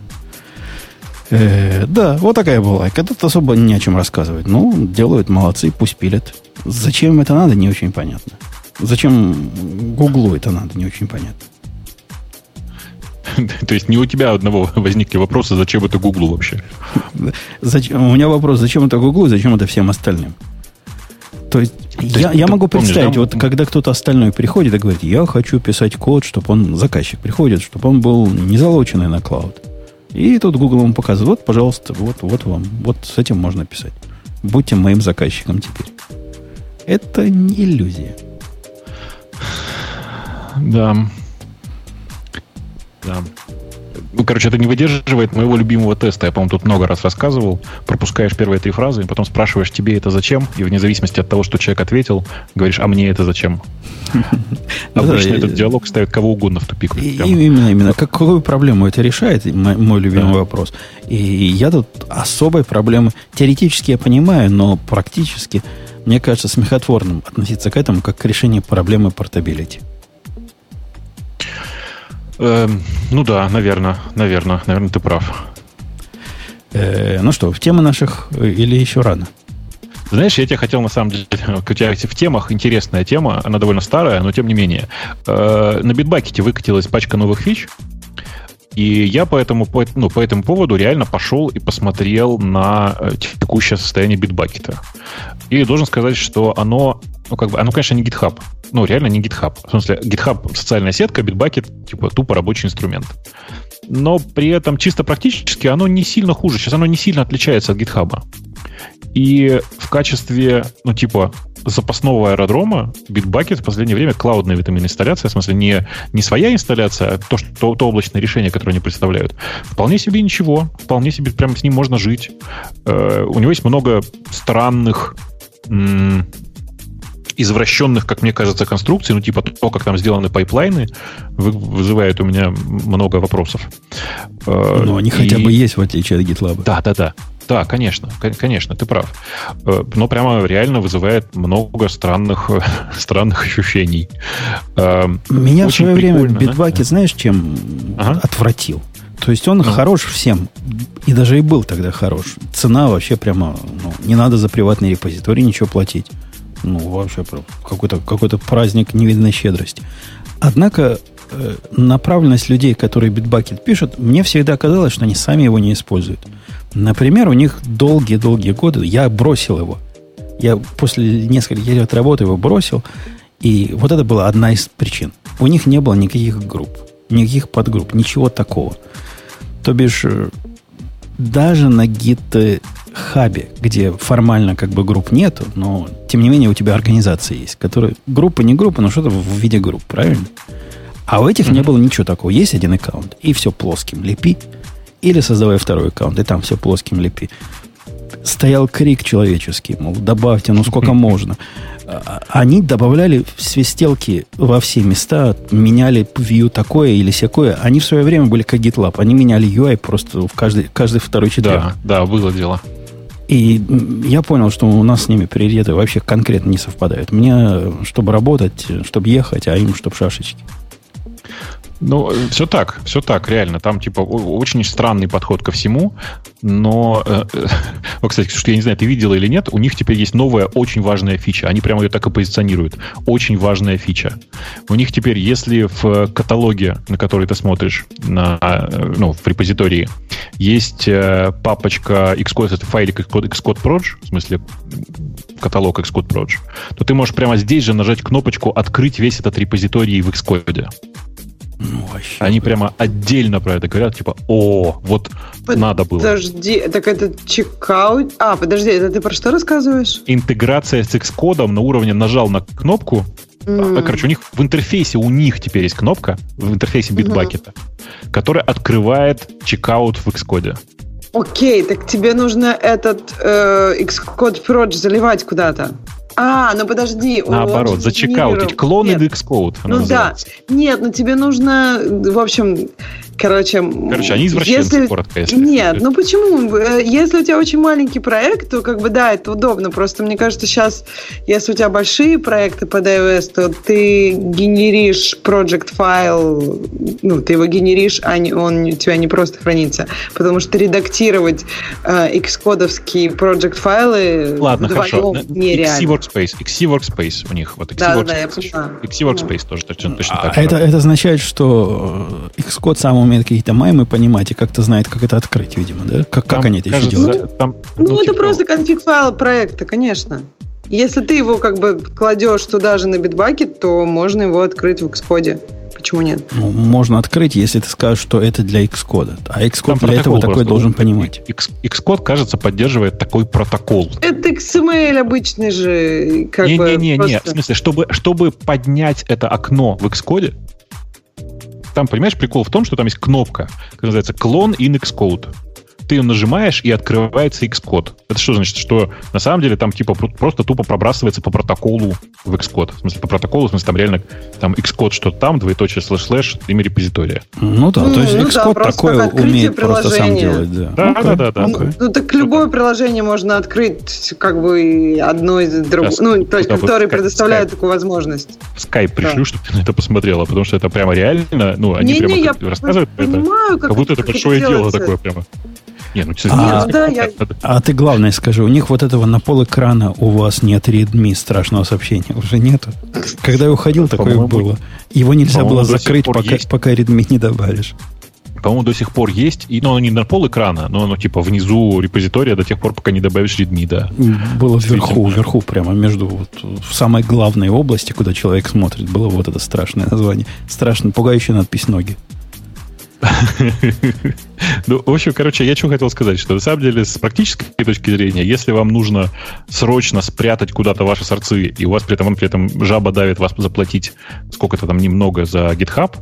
Э, да, вот такая была. Когда-то особо не о чем рассказывать. Ну, делают, молодцы, пусть пилят. Зачем это надо, не очень понятно. Зачем Гуглу это надо, не очень понятно.
То есть не у тебя одного возникли вопросы, зачем это Гуглу вообще?
Зачем, у меня вопрос, зачем это Гуглу и зачем это всем остальным? То есть, То я, могу помнишь, представить, да? вот когда кто-то остальной приходит и говорит, я хочу писать код, чтобы он, заказчик приходит, чтобы он был не залоченный на клауд. И тут Google вам показывает, вот, пожалуйста, вот, вот вам, вот с этим можно писать. Будьте моим заказчиком теперь. Это не иллюзия.
Да. Да. Ну, короче, это не выдерживает моего любимого теста. Я, по-моему, тут много раз рассказывал. Пропускаешь первые три фразы, потом спрашиваешь, тебе это зачем? И вне зависимости от того, что человек ответил, говоришь, а мне это зачем? Обычно этот диалог ставит кого угодно в тупик.
Именно, именно. Какую проблему это решает, мой любимый вопрос. И я тут особой проблемы, теоретически я понимаю, но практически, мне кажется, смехотворным относиться к этому, как к решению проблемы портабилити.
Эм, ну да, наверное, наверное, наверное, ты прав.
Э, ну что, в темы наших э, или еще рано?
Знаешь, я тебе хотел на самом деле, у тебя в темах интересная тема, она довольно старая, но тем не менее. Э, на битбакете выкатилась пачка новых фич, и я по этому, по, ну, по этому поводу реально пошел и посмотрел на текущее состояние битбакета. И должен сказать, что оно, ну, как бы, оно, конечно, не GitHub. Ну, реально не GitHub. В смысле, GitHub — социальная сетка, Bitbucket — типа тупо рабочий инструмент. Но при этом чисто практически оно не сильно хуже. Сейчас оно не сильно отличается от GitHub. И в качестве, ну, типа, запасного аэродрома Bitbucket в последнее время клаудная витаминная инсталляция, в смысле не, не своя инсталляция, а то, что, то облачное решение, которое они представляют. Вполне себе ничего, вполне себе прям с ним можно жить. Э, у него есть много странных извращенных, как мне кажется, конструкций, ну, типа то, как там сделаны пайплайны, вызывает у меня много вопросов.
Э, Но они и... хотя бы есть, в отличие от GitLab.
Да, да, да. Да, конечно, конечно, ты прав. Э, но прямо реально вызывает много странных, странных ощущений.
Э, Меня Очень в свое время Bitbucket, да? знаешь, чем ага. отвратил? То есть он ну. хорош всем. И даже и был тогда хорош. Цена вообще прямо... Ну, не надо за приватный репозиторий ничего платить. Ну, вообще какой-то какой праздник невиданной щедрости. Однако э, направленность людей, которые Bitbucket пишут, мне всегда казалось, что они сами его не используют. Например, у них долгие-долгие годы, я бросил его. Я после нескольких лет работы его бросил, и вот это была одна из причин. У них не было никаких групп, никаких подгрупп, ничего такого. То бишь, э, даже на гит-хабе, где формально как бы групп нету, но тем не менее у тебя организация есть, которая группа не группа, но что-то в виде групп, правильно? А у этих mm-hmm. не было ничего такого. Есть один аккаунт, и все плоским лепи. Или создавай второй аккаунт, и там все плоским лепи. Стоял крик человеческий, мол, добавьте, ну сколько можно. А, они добавляли свистелки во все места, меняли view такое или всякое. Они в свое время были как GitLab. Они меняли UI просто в каждый, каждый второй четверг.
Да, да, было дело.
И я понял, что у нас с ними приоритеты вообще конкретно не совпадают. Мне, чтобы работать, чтобы ехать, а им, чтобы шашечки.
Ну, все так, все так, реально. Там, типа, очень странный подход ко всему, но... Э, э, кстати, что я не знаю, ты видела или нет, у них теперь есть новая, очень важная фича. Они прямо ее так и позиционируют. Очень важная фича. У них теперь, если в каталоге, на который ты смотришь, на, э, ну, в репозитории, есть э, папочка Xcode, это файлик Xcode, Xcode Proj, в смысле каталог Xcode Proj, то ты можешь прямо здесь же нажать кнопочку «Открыть весь этот репозиторий в Xcode». Ну, вообще. Они прямо отдельно про это говорят, типа, о, вот
Под, надо было. Подожди, так это чекаут... А, подожди, это ты про что рассказываешь?
Интеграция с Xcode на уровне нажал на кнопку, Mm. Короче, у них в интерфейсе, у них теперь есть кнопка в интерфейсе Bitbucket, mm-hmm. которая открывает чекаут в Xcode.
Окей, так тебе нужно этот э, Xcode Proj заливать куда-то. А, ну подожди.
Наоборот, зачекаутить. Клон Нет. Xcode.
Ну называется. да. Нет, ну тебе нужно, в общем, Короче,
Короче, они извращенцы,
если...
коротко, если...
Нет, ну почему? Э, если у тебя очень маленький проект, то как бы да, это удобно. Просто мне кажется, сейчас, если у тебя большие проекты под iOS, то ты генеришь project файл, ну, ты его генеришь, а не, он у тебя не просто хранится. Потому что редактировать э, Xcode-овские project файлы
Ладно, хорошо. нереально. XC Workspace, XC Workspace у них. Вот XC
да,
Workspace,
да, я.
XC Workspace да. тоже точно, точно
а так. Это, это означает, что э, Xcode сам умеет какие-то маймы понимать и как-то знает, как это открыть, видимо, да? Как, как они это кажется, еще делают?
Там, ну, ну, это типа... просто конфиг файл проекта, конечно. Если ты его как бы кладешь туда же на битбакет, то можно его открыть в Xcode. Почему нет?
Ну, можно открыть, если ты скажешь, что это для Xcode. А Xcode Там для этого такой должен понимать.
X, Xcode, кажется, поддерживает такой протокол.
Это XML обычный же. Как не, бы,
не, не, просто... не. В смысле, чтобы, чтобы поднять это окно в Xcode, там, понимаешь, прикол в том, что там есть кнопка, которая называется clone in Xcode ты ее нажимаешь, и открывается Xcode. Это что значит? Что на самом деле там типа просто тупо пробрасывается по протоколу в Xcode. В смысле, по протоколу, в смысле, там реально там Xcode что-то там, двоеточие слэш-слэш, имя репозитория.
Ну да, то есть ну, Xcode да, такое умеет просто сам делать. Да,
да, okay. да, да. да,
okay. Ну, так любое приложение можно открыть как бы одно из другого. Ну, то есть, который предоставляет такую возможность.
В Skype пришлю, да. чтобы ты на это посмотрела, потому что это прямо реально, ну, они не, прямо не, рассказывают про это. Как, как будто это большое дело такое прямо.
Не, ну, а, да, я... а ты главное скажи, у них вот этого на пол экрана у вас нет readme страшного сообщения, уже нету. Когда я уходил, такое было. Его нельзя было закрыть, пока, пока readme не добавишь
по-моему, до сих пор есть. И, ну, оно не на пол экрана, но оно типа внизу репозитория до тех пор, пока не добавишь readme, да.
Было вверху, вверху, прямо между вот, в самой главной области, куда человек смотрит, было вот это страшное название. Страшно, пугающая надпись ноги.
Ну, в общем, короче, я что хотел сказать, что на самом деле с практической точки зрения, если вам нужно срочно спрятать куда-то ваши сорцы, и у вас при этом, при этом жаба давит вас заплатить сколько-то там немного за GitHub,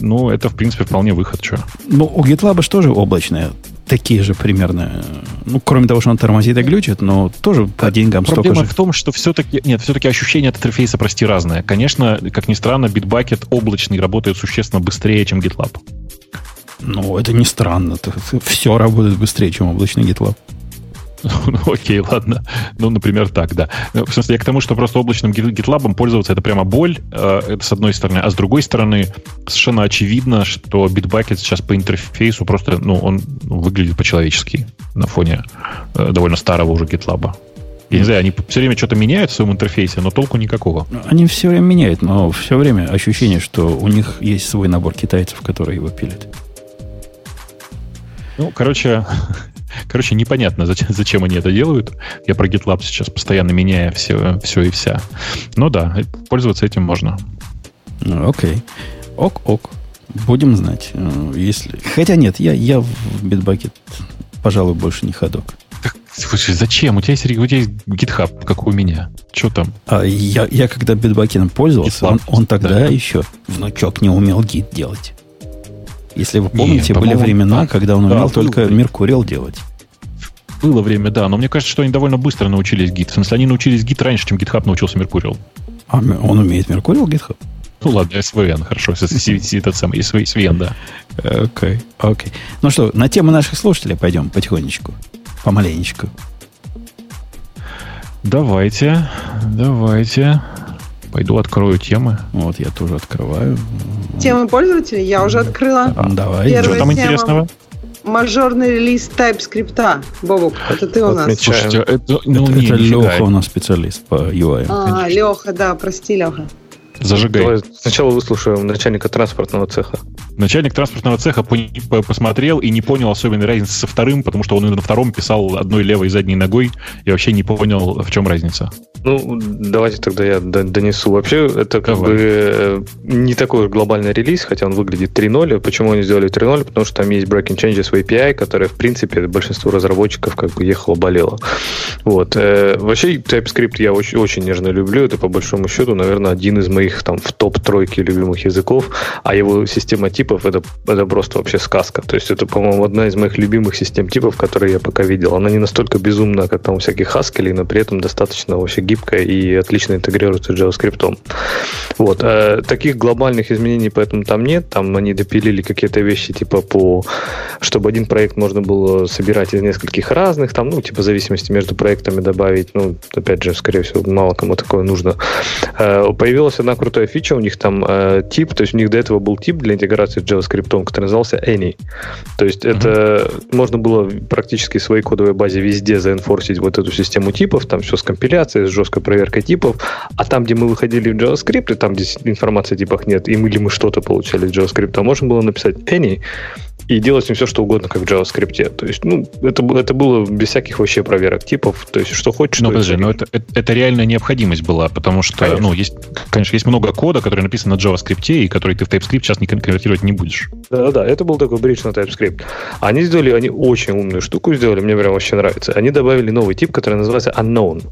ну, это, в принципе, вполне выход. Что?
Ну, у GitLab же тоже облачная такие же примерно. Ну, кроме того, что он тормозит и глючит, но тоже по деньгам
Проблема
столько же.
в том, что все-таки... Нет, все-таки ощущение от интерфейса, прости, разное. Конечно, как ни странно, Bitbucket облачный работает существенно быстрее, чем GitLab.
Ну, это не странно. Все работает быстрее, чем облачный GitLab.
Ну, окей, ладно. Ну, например, так, да. Ну, в смысле, я к тому, что просто облачным GitLab пользоваться это прямо боль, э, это с одной стороны. А с другой стороны, совершенно очевидно, что Bitbucket сейчас по интерфейсу просто, ну, он выглядит по-человечески на фоне э, довольно старого уже GitLab. Я не знаю, они все время что-то меняют в своем интерфейсе, но толку никакого.
Они все время меняют, но все время ощущение, что у них есть свой набор китайцев, которые его пилят.
Ну, короче, короче, непонятно, зачем, зачем они это делают. Я про GitLab сейчас постоянно меняю все, все и вся. Но да, пользоваться этим можно.
Ну, окей. Ок-ок. Будем знать. Э, если... Хотя нет, я, я в Bitbucket, пожалуй, больше не ходок.
Так, слушай, зачем? У тебя есть, у тебя есть GitHub, как у меня. Что там?
А я, я когда Bitbucket пользовался, он, он тогда да. еще внучок не умел гид делать. Если вы помните, Нет, были времена, да, когда он умел да, только был... Меркуриал делать.
Было время, да, но мне кажется, что они довольно быстро научились гид. В смысле, они научились гид раньше, чем GitHub научился Меркуриал.
А он умеет Меркуриал GitHub?
Ну ладно, SVN, хорошо, этот самый SVN, да.
Окей, окей. Ну что, на тему наших слушателей пойдем потихонечку, помаленечку.
Давайте, давайте. Пойду открою темы.
Вот, я тоже открываю.
Темы пользователей я уже открыла.
А, давай.
Первая
Что там
тема.
интересного?
Мажорный релиз TypeScript. Бобок, это ты у нас.
Слушайте, это, ну,
это
не,
это. Леха у нас специалист по UI.
А, Леха, да, прости, Леха.
Зажигай.
Давай сначала выслушаем начальника транспортного цеха.
Начальник транспортного цеха посмотрел и не понял особенной разницы со вторым, потому что он и на втором писал одной левой задней ногой и вообще не понял, в чем разница.
Ну, давайте тогда я донесу. Вообще, это как
Давай.
бы э, не такой уж глобальный релиз, хотя он выглядит 3.0. Почему они сделали 3.0? Потому что там есть breaking changes в API, которые, в принципе, большинство разработчиков как бы ехало-болело. Вот. Э, Вообще, TypeScript я очень, очень нежно люблю. Это, по большому счету, наверное, один из моих там в топ-тройки любимых языков. А его система типов это, это просто вообще сказка. То есть это, по-моему, одна из моих любимых систем типов, которые я пока видел. Она не настолько безумна, как там у всяких Haskell, но при этом достаточно вообще гибкая и отлично интегрируется с JavaScript. Вот. Э, таких глобальных изменений поэтому там нет. Там они допилили какие-то вещи типа по... Чтобы один проект можно было собирать из нескольких разных, там, ну, типа зависимости между проектами добавить. Ну, опять же, скорее всего, мало кому такое нужно. Э, Появилась одна крутая фича, у них там э, тип, то есть у них до этого был тип для интеграции с JavaScript, который назывался Any. То есть это можно было практически в своей кодовой базе везде заинфорсить вот эту систему типов, там все с компиляцией, с жесткой проверкой типов, а там, где мы выходили в JavaScript, и там, где информации о типах нет, и мы, или мы что-то получали из JavaScript, можно было написать Any, и делать с ним все, что угодно, как в JavaScript. То есть, ну, это, было- это было без всяких вообще проверок типов. То есть, что хочешь,
Ну,
что и
подожди, но
творишь.
это, это, это реальная необходимость была, потому что,
Конечно.
ну, есть, конечно, есть много кода, который написан на JavaScript, и который ты в TypeScript сейчас не кон- конвертировать не будешь.
Да-да-да, это был такой бридж на TypeScript. Они сделали, они очень умную штуку сделали, мне прям вообще нравится. Они добавили новый тип, который называется unknown.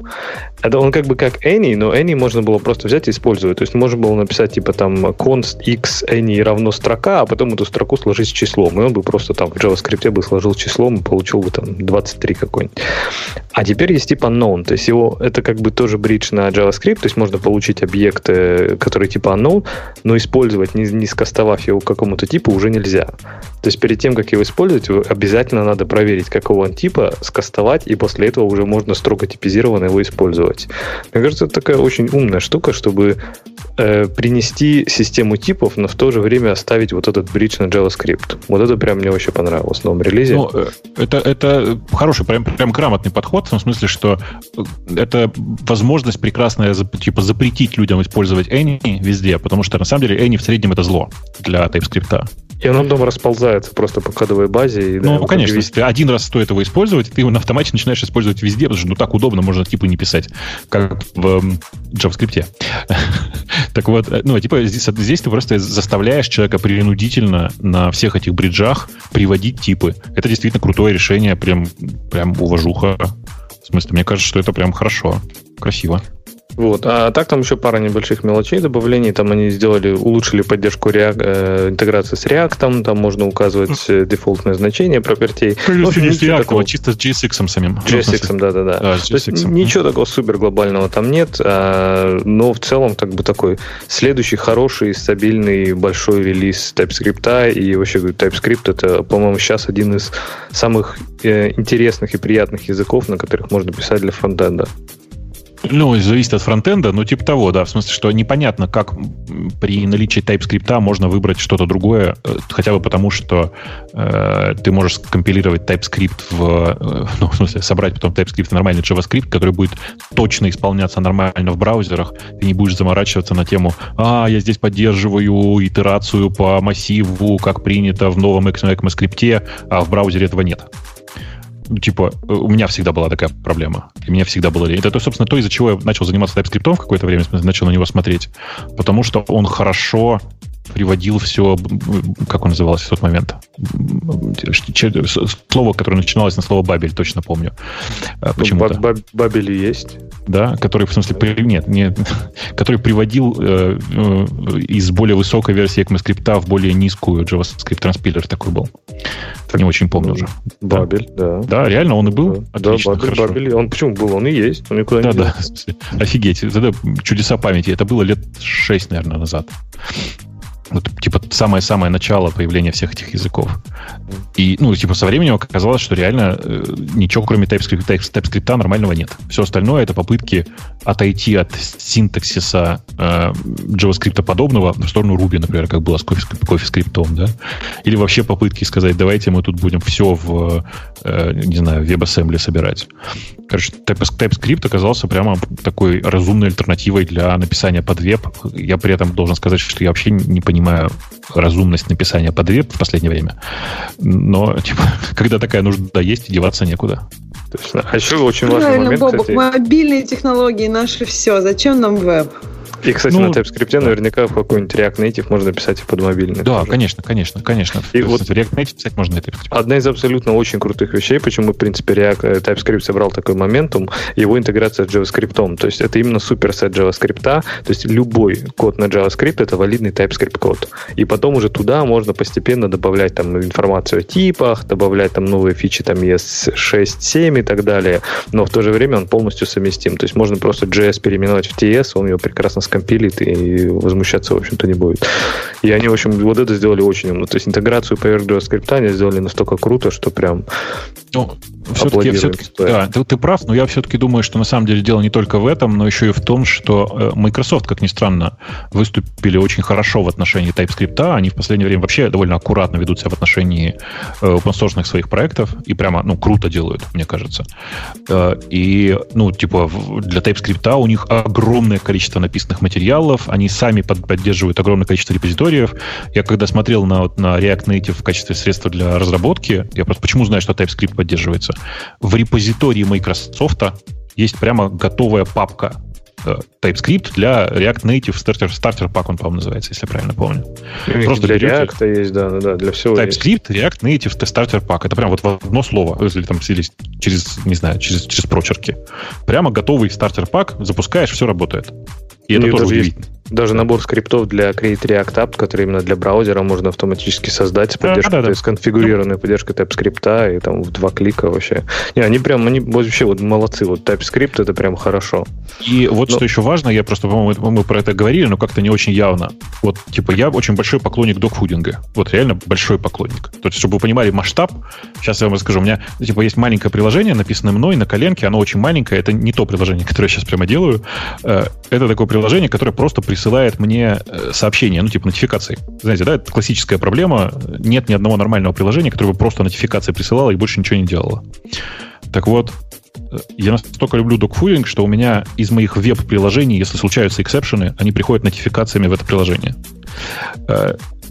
Это он как бы как any, но any можно было просто взять и использовать. То есть можно было написать типа там const x any равно строка, а потом эту строку сложить с числом. И он бы просто там в JavaScript бы сложил числом и получил бы там 23 какой-нибудь. А теперь есть тип unknown. То есть его, это как бы тоже бридж на JavaScript, то есть можно получить объекты, которые типа unknown, но использовать, не, не скастовав его какому-то типу, уже нельзя. То есть перед тем, как его использовать, обязательно надо проверить, какого он типа, скастовать, и после этого уже можно строго типизированно его использовать. Мне кажется, это такая очень умная штука, чтобы э, принести систему типов, но в то же время оставить вот этот бридж на JavaScript. Вот это прям мне вообще понравилось в новом релизе.
Ну, э, это, это хороший, прям, прям грамотный подход, в том смысле, что э, это возможность прекрасная типа, запретить людям использовать Any везде, потому что на самом деле Any в среднем это зло для TypeScript.
и он потом расползает просто по кодовой базе. И, да,
Ну,
его
конечно, если один раз стоит его использовать, ты его на автомате начинаешь использовать везде, потому что ну так удобно, можно типы не писать, как в эм, JavaScript. Так вот, э, ну, типа здесь, здесь ты просто заставляешь человека принудительно на всех этих бриджах приводить типы. Это действительно крутое решение, прям, прям уважуха. В смысле, мне кажется, что это прям хорошо, красиво.
Вот. А так там еще пара небольших мелочей добавлений. Там они сделали, улучшили поддержку React, э, интеграции с React. Там можно указывать э, дефолтное значение пропертей. В общем,
не с React,
такого.
а чисто с JSX самим.
JSX, да-да-да.
Да, JSX.
ничего такого супер глобального там нет, а, но в целом как бы такой следующий хороший, стабильный, большой релиз TypeScript. И вообще TypeScript это, по-моему, сейчас один из самых э, интересных и приятных языков, на которых можно писать для фронтенда.
Ну, зависит от фронтенда, но типа того, да, в смысле, что непонятно, как при наличии TypeScript можно выбрать что-то другое, э, хотя бы потому, что э, ты можешь скомпилировать TypeScript в, э, ну, в смысле, собрать потом TypeScript в нормальный JavaScript, который будет точно исполняться нормально в браузерах, ты не будешь заморачиваться на тему, а, я здесь поддерживаю итерацию по массиву, как принято в новом ECMAScript, а в браузере этого нет. Ну, типа, э, у меня всегда была такая проблема. И меня всегда было лень. Это, то, собственно, то, из-за чего я начал заниматься TypeScript в какое-то время, начал на него смотреть. Потому что он хорошо приводил все, как он назывался в тот момент? Слово, которое начиналось на слово «бабель», точно помню. А, Почему-то.
Баб- Бабели есть.
Да, который, в смысле, при- нет, нет, который приводил э, э, из более высокой версии ECMAScript в более низкую JavaScript транспилер такой был. Не очень помню уже.
Бабель, да.
Да, реально он и был.
Да,
Отлично,
Бабель,
хорошо.
Бабель. Он почему был? Он и есть. Он никуда
Да,
не
да. смысле, Офигеть. Это чудеса памяти. Это было лет 6, наверное, назад. Вот, типа, самое-самое начало появления всех этих языков. И, ну, типа, со временем оказалось, что реально э, ничего, кроме TypeScript, TypeScript нормального нет. Все остальное это попытки отойти от синтаксиса э, JavaScript подобного в сторону Ruby, например, как было с CoffeeScript, да? Или вообще попытки сказать, давайте мы тут будем все в, э, не знаю, WebAssembly собирать. Короче, TypeScript оказался прямо такой разумной альтернативой для написания под веб. Я при этом должен сказать, что я вообще не понимаю разумность написания под веб в последнее время. Но, типа, когда такая нужда есть, деваться некуда.
Точно. А еще очень важный Правильно, момент,
Бобок, кстати... мобильные технологии наши все. Зачем нам веб?
И, кстати, ну, на TypeScript наверняка какой-нибудь React Native можно писать и под мобильный.
Да, тоже. конечно, конечно, конечно.
И вот React Native писать можно это. Одна из абсолютно очень крутых вещей, почему, в принципе, React, э, TypeScript собрал такой моментум, его интеграция с JavaScript. То есть это именно суперсет JavaScript. То есть любой код на JavaScript это валидный TypeScript код. И потом уже туда можно постепенно добавлять там информацию о типах, добавлять там новые фичи, там ES6, 7 и так далее. Но в то же время он полностью совместим. То есть можно просто JS переименовать в TS, он его прекрасно скомпилит и возмущаться, в общем-то, не будет. И они, в общем, вот это сделали очень умно. То есть интеграцию поверх JavaScript они сделали настолько круто, что прям
ну, все-таки, все-таки да, ты, ты прав, но я все-таки думаю, что на самом деле дело не только в этом, но еще и в том, что э, Microsoft, как ни странно, выступили очень хорошо в отношении TypeScript. Они в последнее время вообще довольно аккуратно ведут себя в отношении э, open своих проектов и прямо, ну, круто делают, мне кажется. Э, и, ну, типа, для TypeScript у них огромное количество написанных материалов, они сами поддерживают огромное количество репозиториев. Я когда смотрел на, на React Native в качестве средства для разработки, я просто почему знаю, что TypeScript поддерживается? В репозитории Microsoft есть прямо готовая папка э, TypeScript для React Native Starter, Starter Pack, он, по-моему, называется, если я правильно помню.
Просто для React есть, да, да, для всего
TypeScript, есть. React Native Starter Pack. Это прям вот в одно слово, если там через, через не знаю, через, через прочерки. Прямо готовый стартер пак, запускаешь, все работает.
И это и тоже удивительно. Даже набор скриптов для Create React App, который именно для браузера можно автоматически создать с поддержкой, да, да, да. то есть конфигурированной поддержкой TypeScript и там в два клика вообще. Не, они прям, они вообще вот молодцы. Вот TypeScript это прям хорошо.
И вот но... что еще важно, я просто, по-моему, мы про это говорили, но как-то не очень явно. Вот, типа, я очень большой поклонник докфудинга. Вот реально большой поклонник. То есть, чтобы вы понимали масштаб, сейчас я вам расскажу. У меня, типа, есть маленькое приложение, написанное мной на коленке, оно очень маленькое, это не то приложение, которое я сейчас прямо делаю. Э, это такое приложение, которое просто присылает мне э, сообщения, ну, типа нотификации. Знаете, да, это классическая проблема. Нет ни одного нормального приложения, которое бы просто нотификации присылало и больше ничего не делало. Так вот, э, я настолько люблю докфудинг, что у меня из моих веб-приложений, если случаются эксепшены, они приходят нотификациями в это приложение.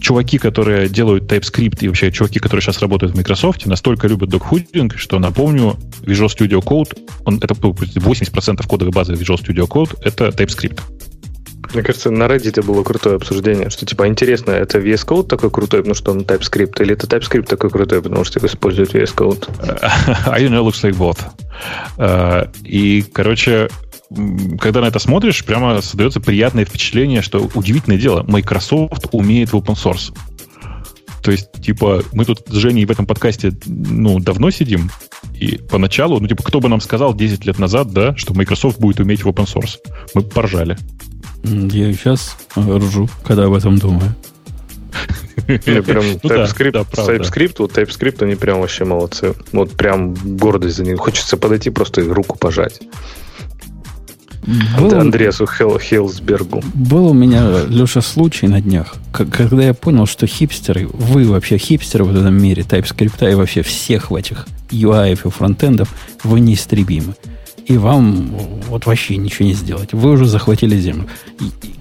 Э, чуваки, которые делают TypeScript и вообще чуваки, которые сейчас работают в Microsoft, настолько любят докфудинг, что, напомню, Visual Studio Code, он, это 80% кодовой базы Visual Studio Code — это TypeScript.
Мне кажется, на Reddit было крутое обсуждение, что типа интересно, это VS Code такой крутой, потому что он TypeScript, или это TypeScript такой крутой, потому что его использует VS Code?
I don't know, looks like both. Uh, и, короче, когда на это смотришь, прямо создается приятное впечатление, что удивительное дело, Microsoft умеет в open source. То есть, типа, мы тут с Женей в этом подкасте, ну, давно сидим, и поначалу, ну, типа, кто бы нам сказал 10 лет назад, да, что Microsoft будет уметь в open source? Мы поржали.
Я сейчас ржу, когда об этом думаю.
Ну TypeScript, TypeScript, вот TypeScript, они прям вообще молодцы. Вот прям гордость за них. Хочется подойти просто и руку пожать. Был, Андреасу Хел, Хелсбергу.
Был у меня, Леша, случай на днях, когда я понял, что хипстеры, вы вообще хипстеры в этом мире TypeScript и вообще всех в этих UI и фронтендов, вы неистребимы и вам вот вообще ничего не сделать. Вы уже захватили землю.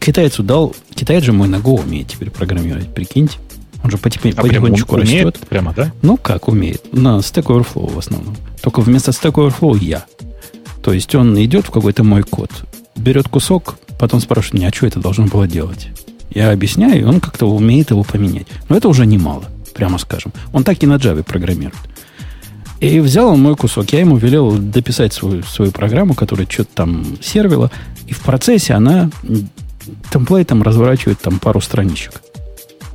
Китайцу дал... Китаец же мой на Go умеет теперь программировать, прикиньте. Он же потихонечку, а потихонечку растет. Умеет
прямо, да?
Ну, как умеет? На Stack Overflow в основном. Только вместо Stack Overflow я. То есть он идет в какой-то мой код, берет кусок, потом спрашивает меня, а что это должно было делать? Я объясняю, и он как-то умеет его поменять. Но это уже немало, прямо скажем. Он так и на Java программирует. И взял он мой кусок. Я ему велел дописать свою, свою программу, которая что-то там сервила. И в процессе она темплейтом разворачивает там пару страничек.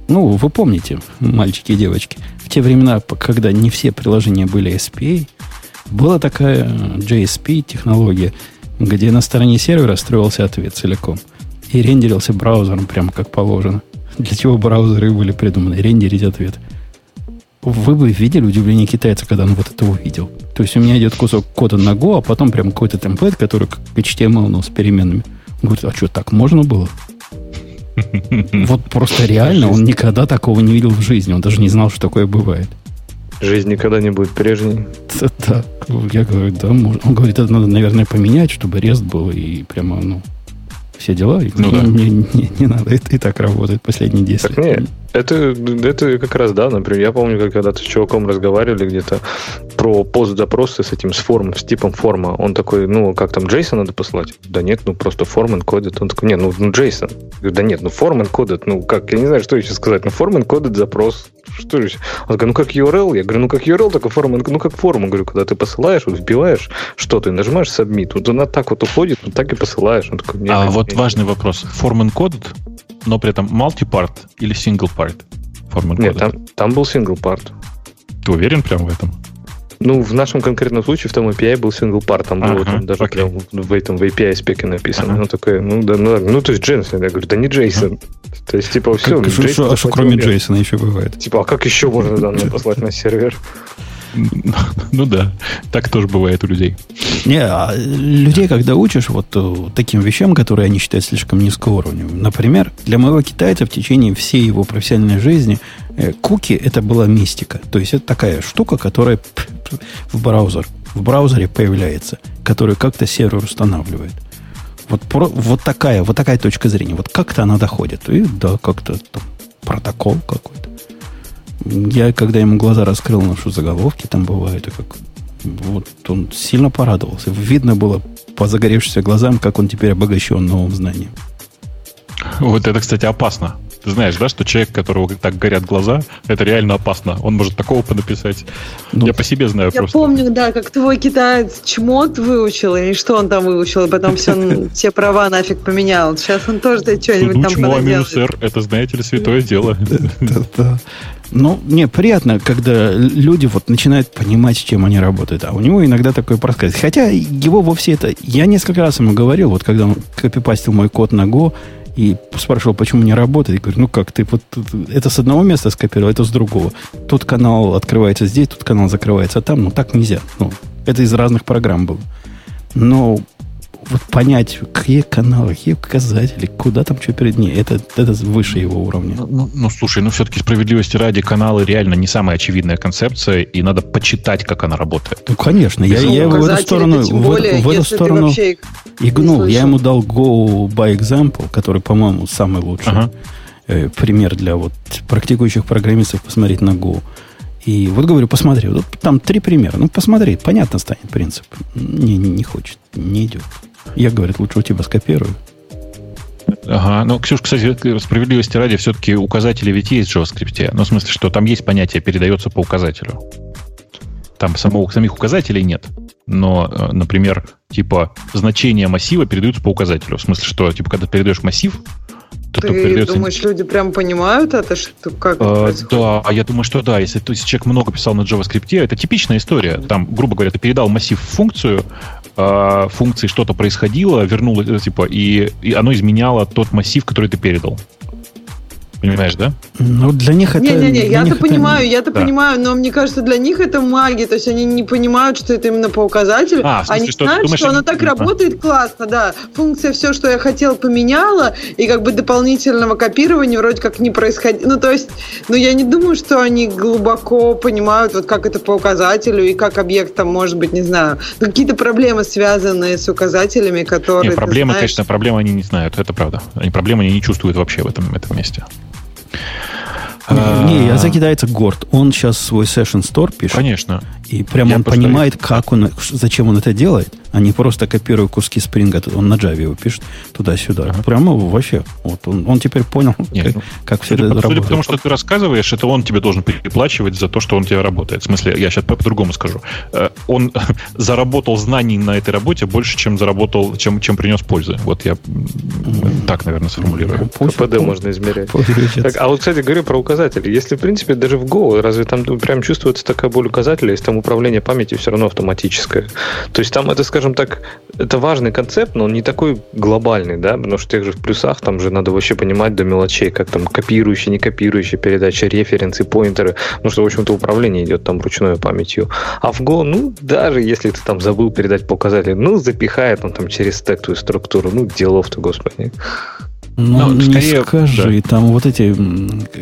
Ну, вы помните, мальчики и девочки, в те времена, когда не все приложения были SPA, была такая JSP технология, где на стороне сервера строился ответ целиком. И рендерился браузером прямо как положено. для чего браузеры были придуманы, рендерить ответ. Вы бы видели удивление китайца, когда он вот это увидел. То есть у меня идет кусок кода на Go, а потом прям какой-то темплейт, который как HTML, но с переменными. Он говорит, а что, так можно было? Вот просто реально, он никогда такого не видел в жизни. Он даже не знал, что такое бывает.
Жизнь никогда не будет прежней.
Да, я говорю, да, можно. Он говорит, это надо, наверное, поменять, чтобы рест был и прямо, ну, все дела. Ну, да. не, не, не надо, это и так работает последние 10 так
лет. Нет, это, это как раз, да, например, я помню, как когда-то с чуваком разговаривали где-то про пост-запросы с этим, с форм, с типом форма. Он такой, ну, как там, JSON надо послать? Да нет, ну, просто форм encoded. Он такой, нет, ну, ну JSON. да нет, ну, форм encoded, ну, как, я не знаю, что еще сказать, ну, форм encoded запрос. Что же? Он такой, ну, как URL? Я говорю, ну, как URL, только форма, ну, как форма. Говорю, когда ты посылаешь, вот, вбиваешь что-то и нажимаешь submit, вот она так вот уходит, вот так и посылаешь. Он такой,
а вот важный вопрос. Форм encoded, но при этом multi-part или single part?
формы Нет, там, там был single part.
Ты уверен прямо в этом?
Ну, в нашем конкретном случае в том API был single part, там ага, было там даже окей. прям в этом в API спеке написано. Ага. Ну, такое, ну, да, ну, ну, то есть Джейсон. Я говорю, да не Джейсон. Ага. То есть, типа, все.
Как, что, а что кроме Джейсона еще бывает?
Типа, а как еще можно данные послать на сервер?
Ну да, так тоже бывает у людей.
Не, а людей, когда учишь вот э, таким вещам, которые они считают слишком низкоуровневыми. Например, для моего китайца в течение всей его профессиональной жизни э, куки это была мистика. То есть это такая штука, которая в браузер, в браузере появляется, которую как-то сервер устанавливает. Вот, про, вот такая, вот такая точка зрения. Вот как-то она доходит. И да, как-то там, протокол какой-то. Я, когда ему глаза раскрыл, на что заголовки там бывают, и как вот он сильно порадовался. Видно было по загоревшимся глазам, как он теперь обогащен новым знанием.
Вот это, кстати, опасно. Ты знаешь, да, что человек, которого так горят глаза, это реально опасно. Он может такого понаписать. Ну, я по себе знаю
я
просто.
Я помню, да, как твой китаец чмот выучил, и что он там выучил, и потом все, все права нафиг поменял. Сейчас он тоже что-нибудь там
чмо R, это, знаете ли, святое дело.
Ну, мне приятно, когда люди вот начинают понимать, с чем они работают. А у него иногда такой проскальзывает. Хотя его вовсе это... Я несколько раз ему говорил, вот когда он копипастил мой код на Go, и спрашивал, почему не работает. Я говорю, ну как, ты вот это с одного места скопировал, это с другого. Тут канал открывается здесь, тут канал закрывается там. Ну так нельзя. Ну, это из разных программ было. Но вот понять, какие каналы, какие указатели, куда там что перед ней, это, это выше его уровня.
Ну, ну, ну, слушай, ну все-таки справедливости ради каналы реально не самая очевидная концепция, и надо почитать, как она работает.
Ну, конечно, я, я его в эту сторону, в, более, в эту сторону игнул. Я ему дал Go by example, который, по-моему, самый лучший ага. э, пример для вот практикующих программистов посмотреть на Go. И вот говорю, посмотри, вот там три примера. Ну, посмотри, понятно станет принцип. Не, не, не хочет, не идет. Я, говорит, лучше у тебя скопирую.
Ага, ну, Ксюш, кстати, справедливости ради, все-таки указатели ведь есть в JavaScript. Ну, в смысле, что там есть понятие «передается по указателю». Там самого, самих указателей нет. Но, э, например, типа значение массива передаются по указателю. В смысле, что, типа, когда передаешь массив,
Ты передается... думаешь, люди прям понимают это, что как
а, Да, я думаю, что да. Если, то есть человек много писал на JavaScript, это типичная история. Там, грубо говоря, ты передал массив функцию, э, функции что-то происходило, вернуло, э, типа, и, и оно изменяло тот массив, который ты передал. Понимаешь, да?
Ну, для них это...
Не-не-не, я-то понимаю, это... я-то да. понимаю, но мне кажется, для них это магия, то есть они не понимают, что это именно по указателю. А, смысле, они что знают, думаешь, что оно так работает а. классно, да. Функция все, что я хотел, поменяла, и как бы дополнительного копирования вроде как не происходит. Ну, то есть, ну, я не думаю, что они глубоко понимают, вот как это по указателю, и как объект там может быть, не знаю, какие-то проблемы, связанные с указателями, которые...
Не, проблемы, знаешь... конечно, проблемы они не знают, это правда. Они проблемы они не чувствуют вообще в этом, в этом месте.
Не, я закидается горд. Он сейчас свой Session Store пишет.
Конечно.
И прямо он понимает, как он, зачем он это делает, а не просто копируя куски спринга. Он на Java его пишет туда-сюда. Ага. Прямо вообще. Вот он, он теперь понял, Нет, как, ну, как все
судя,
это
работает. Судя потому, что ты рассказываешь, это он тебе должен переплачивать за то, что он тебе работает. В смысле, я сейчас по-другому скажу. Э, он заработал знаний на этой работе больше, чем заработал, чем, чем принес пользы. Вот я так, наверное, сформулирую.
КПД можно измерять. Так, а вот, кстати, говорю про указатели. Если, в принципе, даже в Go, разве там прям чувствуется такая боль указателя, если там управление памятью все равно автоматическое. То есть там это, скажем, скажем так, это важный концепт, но он не такой глобальный, да, потому что в тех же плюсах там же надо вообще понимать до мелочей, как там копирующие, не копирующие передачи, референсы, поинтеры, потому что, в общем-то, управление идет там ручной памятью. А в Go, ну, даже если ты там забыл передать показатели, ну, запихает он там через стек твою структуру, ну, делов-то, господи.
Ну, ну скорее, не скажи, да. там вот эти,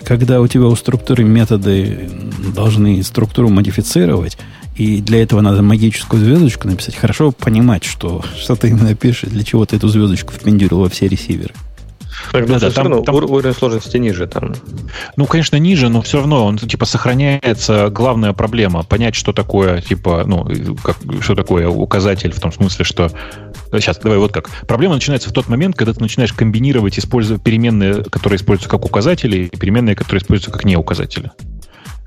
когда у тебя у структуры методы должны структуру модифицировать, и для этого надо магическую звездочку написать, хорошо понимать, что, что ты именно пишешь, для чего ты эту звездочку впендюрил во все ресиверы.
Да, да, там, там уровень сложности ниже там.
Ну, конечно, ниже, но все равно он типа сохраняется главная проблема понять, что такое типа ну как что такое указатель в том смысле, что сейчас давай вот как проблема начинается в тот момент, когда ты начинаешь комбинировать используя переменные, которые используются как указатели, и переменные, которые используются как не указатели.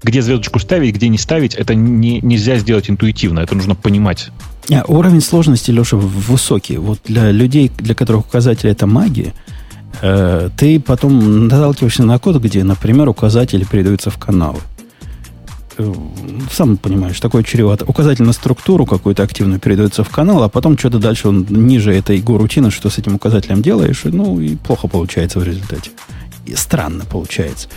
Где звездочку ставить, где не ставить, это не, нельзя сделать интуитивно, это нужно понимать.
А, уровень сложности, Леша, высокий. Вот для людей, для которых указатели это магия, Э, ты потом наталкиваешься на код, где, например, указатели передаются в каналы. Э, сам понимаешь, такое чревато. Указатель на структуру какую-то активную передается в канал, а потом что-то дальше он ниже этой го рутины, что с этим указателем делаешь, ну и плохо получается в результате. И странно получается.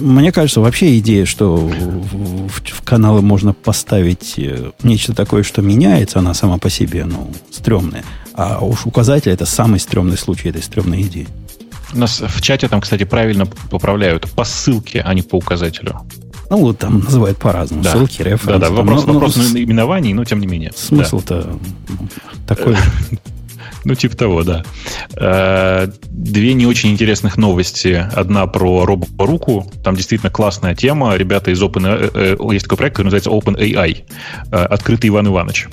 Мне кажется, вообще идея, что в, в, в каналы можно поставить э, нечто такое, что меняется, она сама по себе, ну, стрёмная. А уж указатель это самый стрёмный случай этой стрёмной идеи.
У нас в чате там, кстати, правильно поправляют по ссылке, а не по указателю.
Ну, вот там называют по-разному.
Да.
Ссылки, референсы.
Да, да, вопрос, но, вопрос но, наименований, но тем не менее.
Смысл-то да. такой.
Ну, типа того, да. Э, две не очень интересных новости. Одна про робо-руку. Там действительно классная тема. Ребята из Open... Э, э, есть такой проект, который называется OpenAI. Открытый Иван Иванович.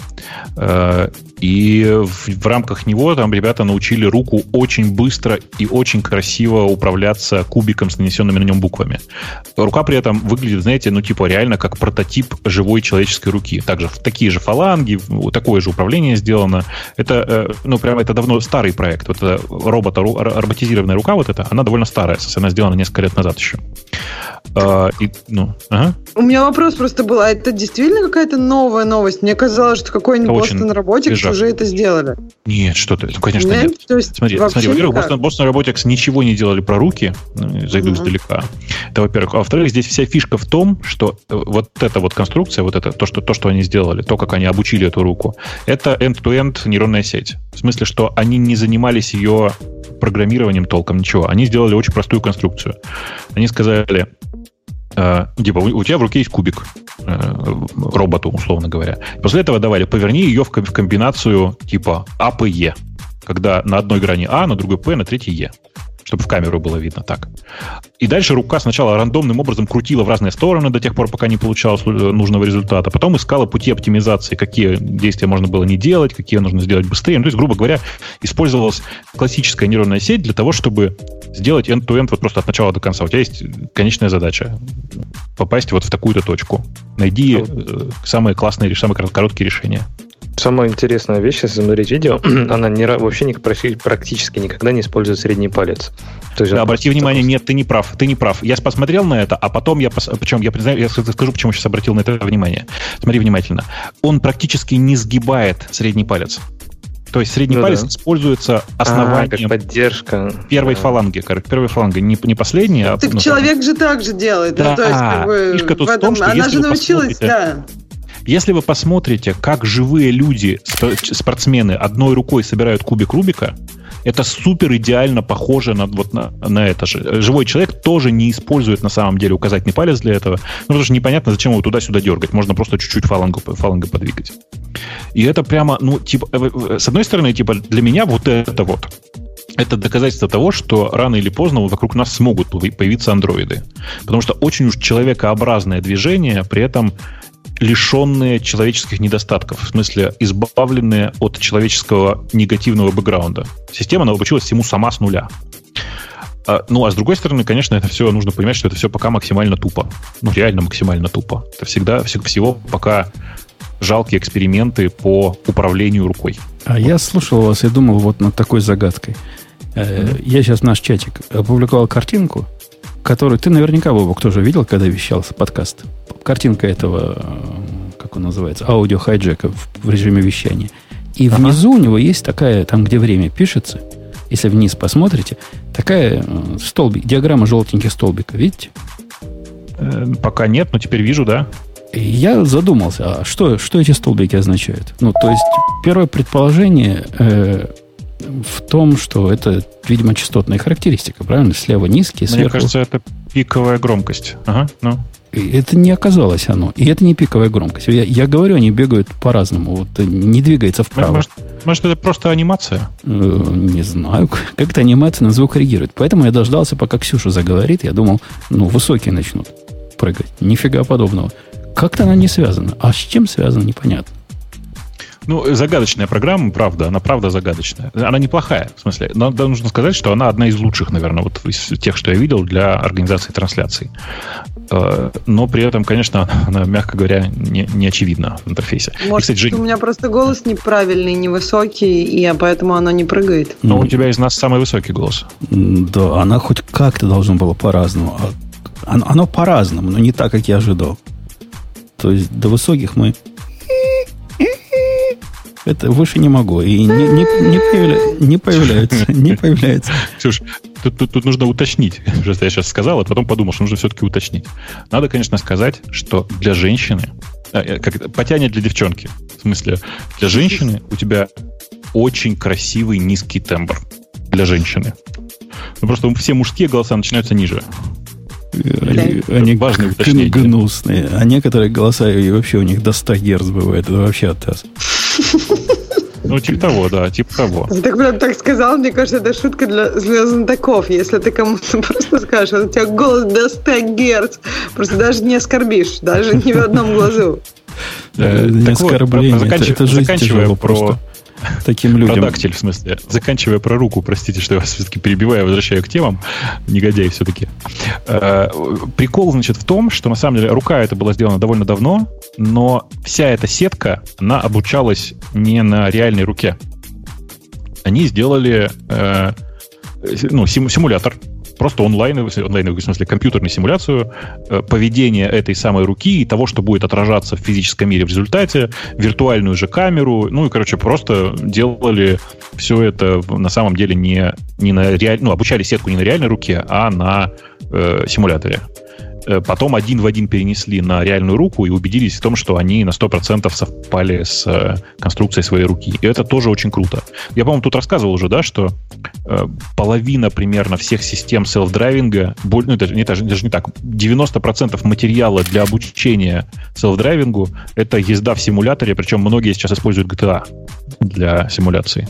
И в, в рамках него там ребята научили руку очень быстро и очень красиво управляться кубиком с нанесенными на нем буквами. Рука при этом выглядит, знаете, ну типа реально как прототип живой человеческой руки. Также такие же фаланги, такое же управление сделано. Это, ну, прям это давно старый проект. Вот эта робота, роботизированная рука вот эта, она довольно старая. Она сделана несколько лет назад еще.
А, и, ну, ага. У меня вопрос просто был, а это действительно какая-то новая новость? Мне казалось, что какой-нибудь Boston Robotics уже это сделали.
Нет, что ты, ну, конечно, нет. нет. То есть смотри, смотри во-первых, Boston, Boston Robotics ничего не делали про руки, ну, зайду uh-huh. издалека. Это, во-первых. А во-вторых, здесь вся фишка в том, что э, вот эта вот конструкция, вот это, то, что, то, что они сделали, то, как они обучили эту руку, это end-to-end нейронная сеть. В смысле, что они не занимались ее программированием толком, ничего. Они сделали очень простую конструкцию. Они сказали, э, типа, у тебя в руке есть кубик э, роботу, условно говоря. После этого давали, поверни ее в комбинацию типа А, П, Е. Когда на одной грани А, на другой П, на третьей Е чтобы в камеру было видно так. И дальше рука сначала рандомным образом крутила в разные стороны до тех пор, пока не получалось э, нужного результата. Потом искала пути оптимизации, какие действия можно было не делать, какие нужно сделать быстрее. Ну, то есть, грубо говоря, использовалась классическая нейронная сеть для того, чтобы сделать end-to-end вот просто от начала до конца. У тебя есть конечная задача попасть вот в такую-то точку. Найди э, самые классные, самые короткие решения.
Самая интересная вещь, если смотреть видео, она не, вообще не, практически никогда не использует средний палец.
То есть да, обрати внимание, нет, ты не прав, ты не прав. Я посмотрел на это, а потом я, причем я, признаю, я скажу, почему сейчас обратил на это внимание. Смотри внимательно. Он практически не сгибает средний палец. То есть средний ну, палец да. используется основанием
а, поддержка
первой да. фаланги, как первой фаланги, не, не последней,
а... Так ну, человек там... же так же делает.
Да, ну, то есть, как бы, фишка тут в, этом... в том, что Она же научилась, да. Если вы посмотрите, как живые люди, спортсмены, одной рукой собирают кубик Рубика, это супер идеально похоже на, вот на, на это же. Живой человек тоже не использует на самом деле указательный палец для этого, ну, потому что непонятно, зачем его туда-сюда дергать. Можно просто чуть-чуть фалангу, фалангу подвигать. И это прямо, ну, типа, с одной стороны, типа, для меня вот это вот, это доказательство того, что рано или поздно вокруг нас смогут появиться андроиды. Потому что очень уж человекообразное движение, при этом лишенные человеческих недостатков, в смысле избавленные от человеческого негативного бэкграунда. Система научилась всему сама с нуля. А, ну, а с другой стороны, конечно, это все нужно понимать, что это все пока максимально тупо. Ну, реально максимально тупо. Это всегда всего пока жалкие эксперименты по управлению рукой.
А вот. я слушал вас и думал вот над такой загадкой. Mm-hmm. Я сейчас в наш чатик опубликовал картинку, которую ты наверняка, Бобок, тоже видел, когда вещался подкаст картинка этого, как он называется, аудио хайджека в, режиме вещания. И ага. внизу у него есть такая, там, где время пишется, если вниз посмотрите, такая э, столбик, диаграмма желтеньких столбика, видите?
Э, пока нет, но теперь вижу, да.
И я задумался, а что, что эти столбики означают? Ну, то есть, первое предположение э, в том, что это, видимо, частотная характеристика, правильно? Слева низкий,
сверху... Мне кажется, это пиковая громкость. Ага, ну.
И это не оказалось оно. И это не пиковая громкость. Я, я говорю, они бегают по-разному. Вот не двигается вправо.
Может, может, это просто анимация?
Э, не знаю. Как-то анимация на звук реагирует. Поэтому я дождался, пока Ксюша заговорит. Я думал, ну, высокие начнут прыгать. Нифига подобного. Как-то она не связана. А с чем связано, непонятно.
Ну, загадочная программа, правда, она правда загадочная. Она неплохая, в смысле. Но нужно сказать, что она одна из лучших, наверное, вот из тех, что я видел для организации трансляций. Э, но при этом, конечно, она, мягко говоря, не, не очевидна в интерфейсе.
Может, и, кстати, Жень... у меня просто голос неправильный, невысокий, и поэтому она не прыгает.
Но у тебя из нас самый высокий голос.
Да, она хоть как-то должна была по-разному. А оно, оно по-разному, но не так, как я ожидал. То есть до высоких мы это выше не могу. И не, не, не, появля, не появляется. Не появляется.
Ксюш, тут, тут, тут нужно уточнить, что я сейчас сказал, а потом подумал, что нужно все-таки уточнить. Надо, конечно, сказать, что для женщины, а, э, как потянет для девчонки, в смысле, для женщины у тебя очень красивый низкий тембр для женщины. Ну, просто все мужские голоса начинаются ниже.
Они, они важные уточнения. гнусные. А некоторые голоса и вообще у них до 100 Гц бывает. Это вообще оттас.
Ну, типа того, да, типа того.
Ты так прям так сказал, мне кажется, это шутка для, для знатоков. Если ты кому-то просто скажешь, у тебя голос до 100 Гц, просто даже не оскорбишь, даже ни в одном глазу.
Э, не оскорбление, это жизнь тяжело просто таким людям.
Продактиль, в смысле. Заканчивая про руку, простите, что я вас все-таки перебиваю, возвращаю к темам. Негодяй все-таки. Э, прикол, значит, в том, что на самом деле рука это была сделана довольно давно, но вся эта сетка, она обучалась не на реальной руке. Они сделали э, ну, симулятор, просто онлайновую, онлайновую, в смысле, компьютерную симуляцию э, поведения этой самой руки и того, что будет отражаться в физическом мире в результате, виртуальную же камеру, ну и, короче, просто делали все это на самом деле не, не на реаль... ну, обучали сетку не на реальной руке, а на э, симуляторе. Э, потом один в один перенесли на реальную руку и убедились в том, что они на 100% совпали с э, конструкцией своей руки. И это тоже очень круто. Я, по-моему, тут рассказывал уже, да, что э, половина примерно всех систем self-driving а, ну, это не, даже, даже не так, 90% материала для обучения self-driving у — это езда в симуляторе, причем многие сейчас используют GTA для симуляции.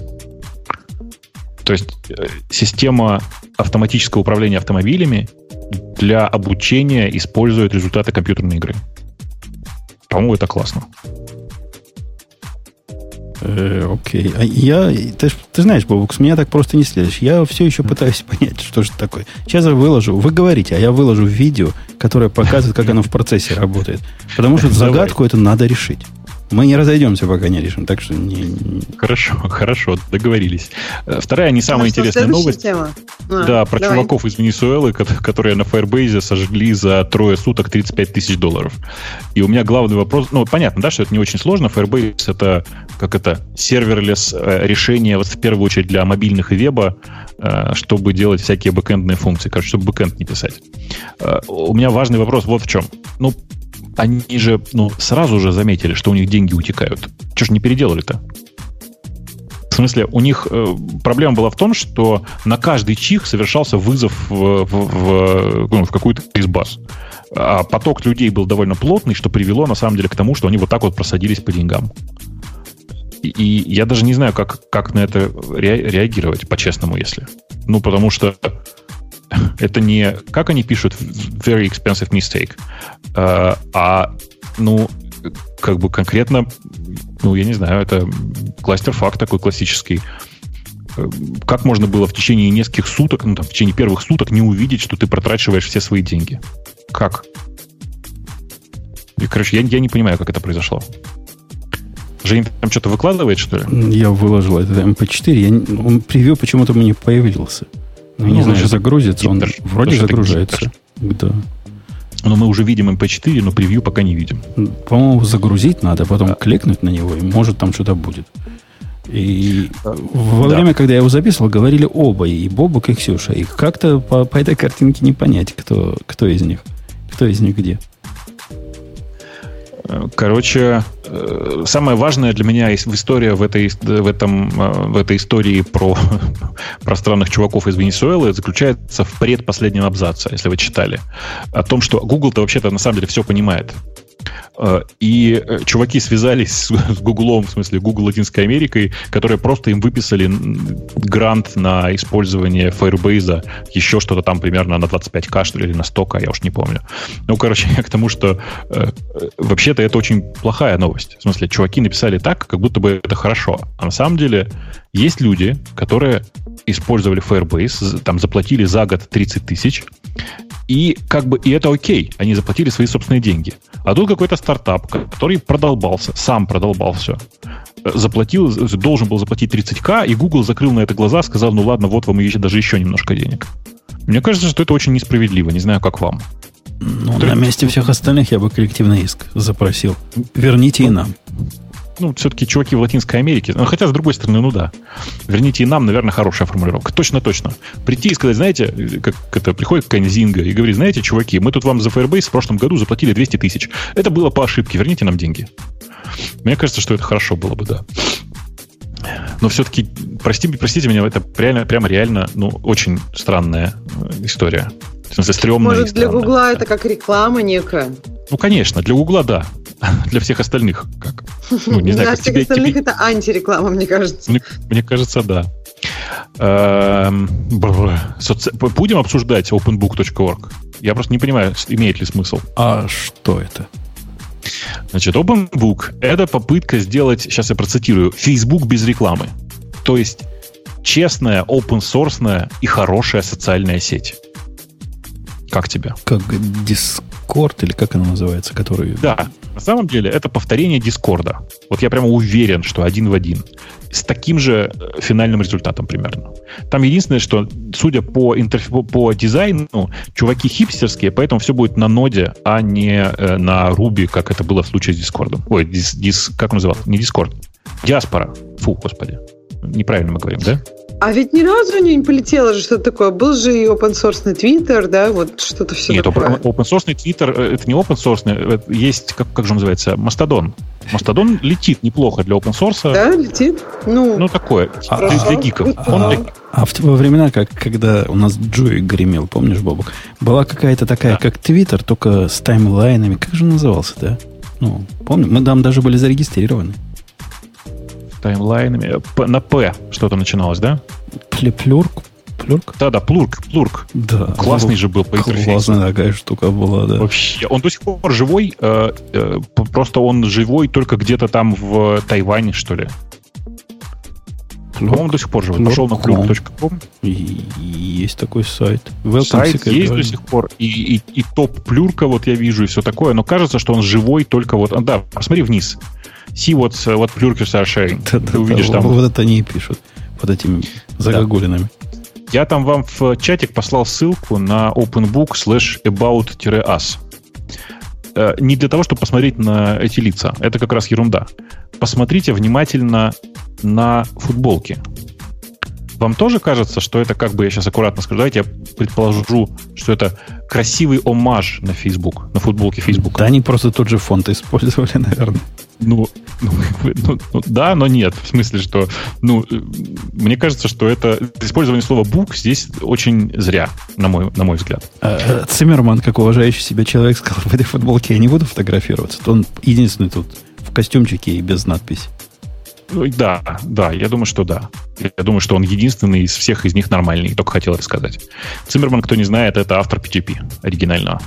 То есть система автоматического управления автомобилями для обучения используют результаты компьютерной игры. По-моему, это классно.
Э, окей. А я, ты, ты знаешь, Бобук, с меня так просто не следишь. Я все еще пытаюсь понять, что же такое. Сейчас я выложу. Вы говорите, а я выложу видео, которое показывает, как оно в процессе работает. Потому что загадку это надо решить. Мы не разойдемся, пока не решим, так что не...
Хорошо, хорошо, договорились. Э, вторая, не самая интересная новость. Тема? А, да, про давай. чуваков из Венесуэлы, которые на Firebase сожгли за трое суток 35 тысяч долларов. И у меня главный вопрос, ну, понятно, да, что это не очень сложно. Firebase это, как это, serverless э, решение, вот в первую очередь для мобильных и веба, э, чтобы делать всякие бэкэндные функции, короче, чтобы бэкэнд не писать. У меня важный вопрос вот в чем. Ну, они же ну, сразу же заметили, что у них деньги утекают. Чего ж не переделали-то? В смысле, у них э, проблема была в том, что на каждый чих совершался вызов в, в, в, ну, в какую-то из баз. А поток людей был довольно плотный, что привело на самом деле к тому, что они вот так вот просадились по деньгам. И, и я даже не знаю, как, как на это ре, реагировать, по-честному, если. Ну, потому что это не, как они пишут, very expensive mistake, а, а ну, как бы конкретно, ну, я не знаю, это кластер-факт такой классический. Как можно было в течение нескольких суток, ну, там, в течение первых суток не увидеть, что ты протрачиваешь все свои деньги? Как? И, короче, я, я не понимаю, как это произошло. Жень, там что-то выкладывает, что ли?
Я выложил это MP4. Я, он превью почему-то мне появился. Ну, не знаю, загрузится. Он вроде загружается. Да.
Но мы уже видим MP4, но превью пока не видим.
По-моему, загрузить надо, потом кликнуть на него, и может там что-то будет. И во да. время, когда я его записывал, говорили оба, и Бобук, и Ксюша. И как-то по, по этой картинке не понять, кто, кто из них. Кто из них где.
Короче, э, самое важное для меня в истории в этой, в этом, э, в этой истории про, про странных чуваков из Венесуэлы заключается в предпоследнем абзаце, если вы читали. О том, что Google-то вообще-то на самом деле все понимает. Э, и э, чуваки связались с, Гуглом, в смысле Google Латинской Америкой, которые просто им выписали грант на использование Firebase, еще что-то там примерно на 25к, что ли, или на 100к, я уж не помню. Ну, короче, я к тому, что э, вообще-то это очень плохая новость. В смысле, чуваки написали так, как будто бы это хорошо. А на самом деле есть люди, которые использовали Firebase, там заплатили за год 30 тысяч, и как бы и это окей, они заплатили свои собственные деньги. А тут какой-то стартап, который продолбался, сам продолбал все. Заплатил, должен был заплатить 30к, и Google закрыл на это глаза, сказал, ну ладно, вот вам еще, даже еще немножко денег. Мне кажется, что это очень несправедливо, не знаю, как вам.
Ну, на месте всех остальных я бы коллективный иск запросил. Верните и нам
ну, все-таки чуваки в Латинской Америке, ну, хотя, с другой стороны, ну да. Верните и нам, наверное, хорошая формулировка. Точно-точно. Прийти и сказать, знаете, как это приходит какая-нибудь Зинга и говорит, знаете, чуваки, мы тут вам за Firebase в прошлом году заплатили 200 тысяч. Это было по ошибке, верните нам деньги. Мне кажется, что это хорошо было бы, да. Но все-таки, простите, простите меня, это реально, прямо реально, ну, очень странная э, история. В смысле, стрёмная
Может, для Гугла это как реклама некая?
Ну, конечно, для Гугла да. Для всех остальных как?
Ну, не знаю, для всех остальных тебе... это антиреклама, мне кажется.
Мне, мне кажется, да. Эм, будем обсуждать openbook.org? Я просто не понимаю, имеет ли смысл.
А что это?
Значит, OpenBook — это попытка сделать, сейчас я процитирую, Facebook без рекламы. То есть честная, open-source и хорошая социальная сеть. Как тебе?
Как Discord или как она называется, который...
Да, на самом деле это повторение Дискорда. Вот я прямо уверен, что один в один. С таким же э, финальным результатом примерно. Там единственное, что, судя по, интерф... по дизайну, чуваки хипстерские, поэтому все будет на ноде, а не э, на Ruby, как это было в случае с Дискордом. Ой, дис, дис, как он назывался? Не Дискорд. Диаспора. Фу, господи. Неправильно мы говорим, да?
А ведь ни разу не полетело же что-то такое. Был же и open source Twitter, да, вот что-то все
Нет,
такое.
open source Twitter, э, это не open source, есть, как, как же называется, Мастодон. Мастодон летит неплохо для open source.
Да, летит. Ну,
ну такое, а, для, для гиков.
А, Он для... а в, во времена, как, когда у нас Джуи гремел, помнишь, Бобок, была какая-то такая, да. как Твиттер, только с таймлайнами. Как же назывался, да? Ну, помню, мы там даже были зарегистрированы
таймлайнами. На П что-то начиналось, да?
Плюрк? Плюрк?
Да, да, плурк, плурк.
Да.
Классный же был
по интерфейсу. Классная такая штука была, да.
Вообще, он до сих пор живой, э, э, просто он живой только где-то там в Тайване, что ли. По-моему, до сих пор живой. Пошел на plurk.com.
Есть такой сайт.
Welcome сайт есть до сих пор. И, и, и топ плюрка вот я вижу, и все такое. Но кажется, что он живой только вот... Да, посмотри вниз see what, what plurkers are sharing.
Да, Ты да, увидишь да, там... Вот это они и пишут. Вот этими загогулинами. Да.
Я там вам в чатик послал ссылку на openbook slash about-us. Э, не для того, чтобы посмотреть на эти лица. Это как раз ерунда. Посмотрите внимательно на футболки. Вам тоже кажется, что это, как бы я сейчас аккуратно скажу, давайте я предположу, что это красивый омаж на Facebook, на футболке Facebook.
Да они просто тот же фонд использовали, наверное.
Ну, ну, ну, ну, да, но нет. В смысле, что, ну, мне кажется, что это использование слова бук здесь очень зря, на мой, на мой взгляд.
А, Циммерман, как уважающий себя человек, сказал, в этой футболке я не буду фотографироваться. То он единственный тут в костюмчике и без надписи.
Ну, да, да, я думаю, что да. Я думаю, что он единственный из всех из них нормальный, только хотел это сказать. Циммерман, кто не знает, это автор PGP оригинального.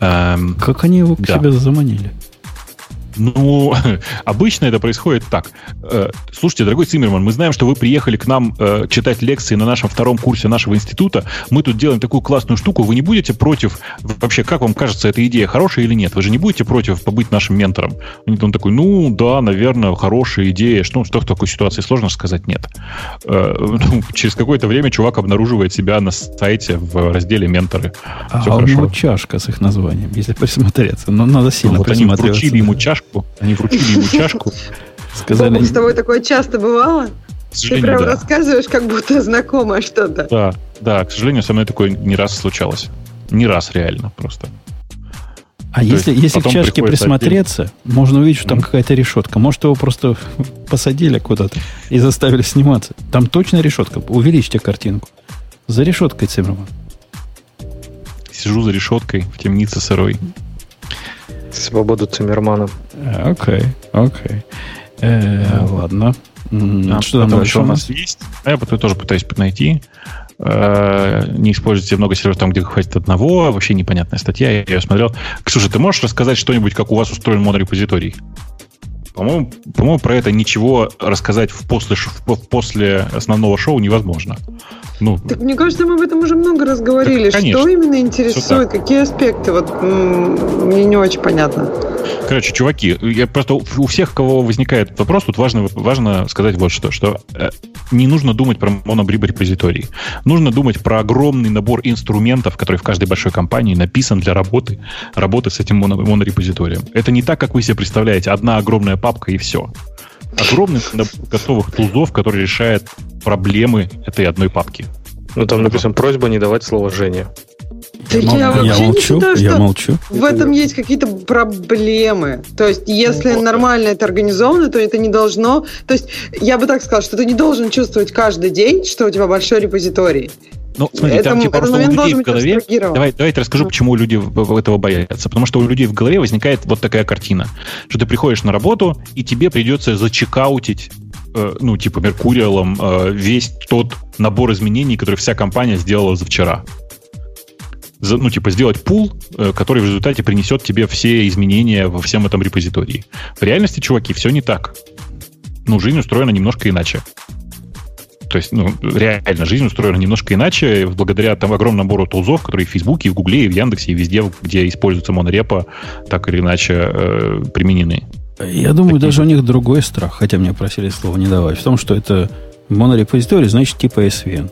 Эм, как они его к да. себе заманили?
Ну, обычно это происходит так. Э, слушайте, дорогой Циммерман, мы знаем, что вы приехали к нам э, читать лекции на нашем втором курсе нашего института. Мы тут делаем такую классную штуку. Вы не будете против... Вообще, как вам кажется, эта идея хорошая или нет? Вы же не будете против побыть нашим ментором? Он такой, ну, да, наверное, хорошая идея. Что, что в такой ситуации сложно сказать нет. Э, ну, через какое-то время чувак обнаруживает себя на сайте в разделе «Менторы».
Все а хорошо. у него чашка с их названием, если присмотреться. Но надо сильно ну, вот
присмотреться. Они вручили ему чашку чашку, они вручили ему чашку,
Сказали,
с тобой такое часто бывало?
К
Ты прям
да.
рассказываешь, как будто знакомое что-то.
Да, да, к сожалению, со мной такое не раз случалось. Не раз реально просто.
а если,
есть
если в
потом
чашке присмотреться, можно увидеть, что там
Мгм.
какая-то решетка. Может, его просто посадили куда-то и заставили сниматься. Там точно решетка. Увеличьте картинку. За решеткой Циммерман.
Сижу за решеткой в темнице сырой.
Свободу Циммермана.
Э, Окей, окей. Э, Ладно.
А
Что там
еще
у нас?
есть. А я тоже пытаюсь найти. Э, Не используйте много серверов там, где хватит одного. Вообще непонятная статья. Я ее смотрел. Ксюша, ты можешь рассказать что-нибудь, как у вас устроен монорепозиторий? По-моему, по-моему, про это ничего рассказать в после, в после основного шоу невозможно. Ну,
Так мне кажется, мы об этом уже много раз говорили.
Так, конечно.
Что именно интересует, какие аспекты? Вот мне не очень понятно.
Короче, чуваки, я просто у всех, у кого возникает вопрос, тут важно, важно сказать вот что, что э, не нужно думать про монорепозиторий. Нужно думать про огромный набор инструментов, который в каждой большой компании написан для работы, работы с этим моно- монорепозиторием. Это не так, как вы себе представляете, одна огромная папка и все. Огромный набор готовых тулзов, который решает проблемы этой одной папки.
Ну, там написано просьба не давать слово Жене.
Да
Мол-
я вообще не
молчу,
считаю,
я
что
молчу.
в этом есть какие-то проблемы. То есть, если нормально это организовано, то это не должно... То есть, я бы так сказала, что ты не должен чувствовать каждый день, что у тебя большой репозиторий.
Ну, смотри,
Это-
там типа просто у людей в голове...
абстрагирован.
Давай, давайте расскажу, почему люди этого боятся. Потому что у людей в голове возникает вот такая картина, что ты приходишь на работу, и тебе придется зачекаутить э, ну, типа, Меркуриалом э, весь тот набор изменений, который вся компания сделала за вчера. За- ну, типа, сделать пул, э, который в результате принесет тебе все изменения во всем этом репозитории. В реальности, чуваки, все не так. Ну, жизнь устроена немножко иначе. То есть, ну, реально, жизнь устроена немножко иначе, благодаря там огромному набору тулзов, которые в Фейсбуке, в Гугле, и в Яндексе, и везде, где используется монорепа, так или иначе э, применены.
Я думаю, даже у них другой страх, хотя мне просили слово не давать, в том, что это монорепозиторий, значит, типа SVN.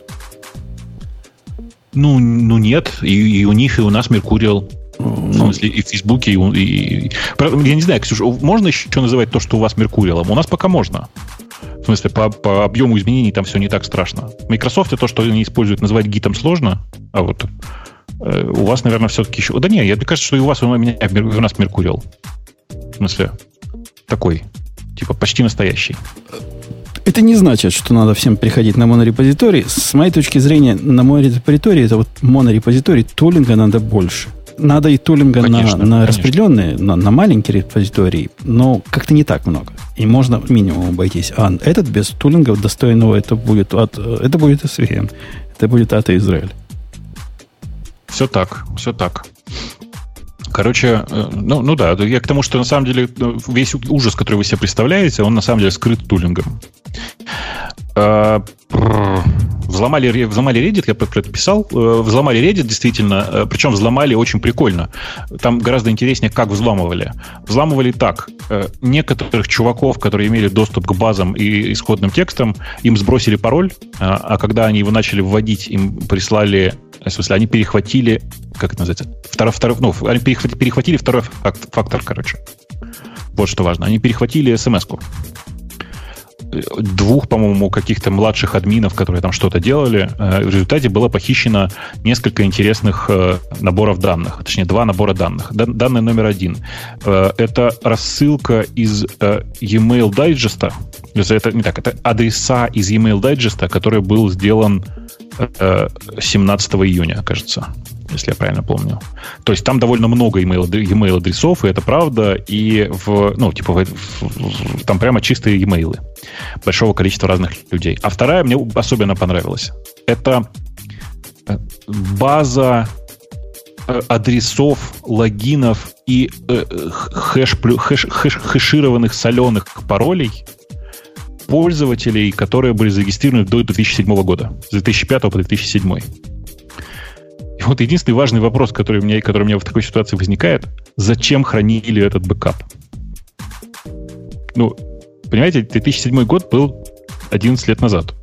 Ну, ну нет, и, и у них, и у нас Меркуриал. В
Ну,
смысле, и в Фейсбуке, и, и- Я не знаю, Ксюша, можно еще называть то, что у вас Меркуриалом? У нас пока можно. В смысле, по, по объему изменений там все не так страшно. Microsoft то, что они используют, называть гитом сложно, а вот э, у вас, наверное, все-таки еще... Да не, я, мне кажется, что и у вас, у, меня, у нас Меркуриал. В смысле, такой, типа, почти настоящий.
Это не значит, что надо всем приходить на монорепозиторий. С моей точки зрения, на монорепозитории, это вот монорепозиторий, тулинга надо больше. Надо и тулинга
Конечно,
на, на
конечно.
распределенные, на, на маленькие репозитории, но как-то не так много. И можно минимум обойтись. А этот без тулинга достойного, это будет от, это будет SVN. Это будет от Израиль.
Все так, все так. Короче, э, ну, ну да, я к тому, что на самом деле э, весь ужас, который вы себе представляете, он на самом деле скрыт тулингом. Взломали, взломали Reddit, я про это писал. Э, Взломали Reddit, действительно, э, причем взломали очень прикольно. Там гораздо интереснее, как взламывали. Взламывали так. э, Некоторых чуваков, которые имели доступ к базам и исходным текстам, им сбросили пароль, а когда они его начали вводить, им прислали, в смысле, они перехватили, как это называется, второй, второй, ну, они перехватили, перехватили второй фак- фактор, короче. Вот что важно. Они перехватили смс-ку двух, по-моему, каких-то младших админов, которые там что-то делали. Э, В результате было похищено несколько интересных э, наборов данных, точнее, два набора данных. Дан- Данный номер один. Э, Это рассылка из e-mail дайджеста. Это не так, это адреса из e-mail дайджеста, который был сделан э, 17 июня, кажется, если я правильно помню. То есть там довольно много email, адресов, и это правда, и в, ну, типа, в- в- в- там прямо чистые e-mail большого количества разных людей. А вторая мне особенно понравилась. Это э, база э, адресов, логинов и э, хэш, хэш- хэш- хэшированных соленых паролей пользователей, которые были зарегистрированы до 2007 года, с 2005 по 2007. И вот единственный важный вопрос, который у меня, который у меня в такой ситуации возникает, зачем хранили этот бэкап? Ну, понимаете, 2007 год был 11 лет назад.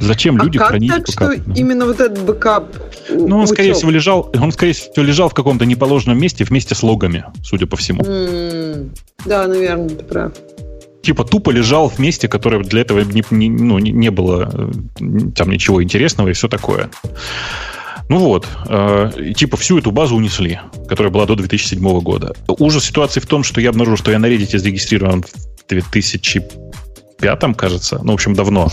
Зачем
А
люди
как
хранили
так, что именно вот этот бэкап
Ну, он,
утек?
скорее всего, лежал, он, скорее всего, лежал в каком-то неположенном месте вместе с логами, судя по всему.
М, Да, наверное, ты прав.
типа тупо лежал в месте, которое для этого не, не, ну, не было э, там ничего интересного и все такое. Ну вот, э, типа всю эту базу унесли, которая была до 2007 года. Ужас ситуации в том, что я обнаружил, что я на Reddit зарегистрирован в 2005, кажется. Ну, в общем, давно.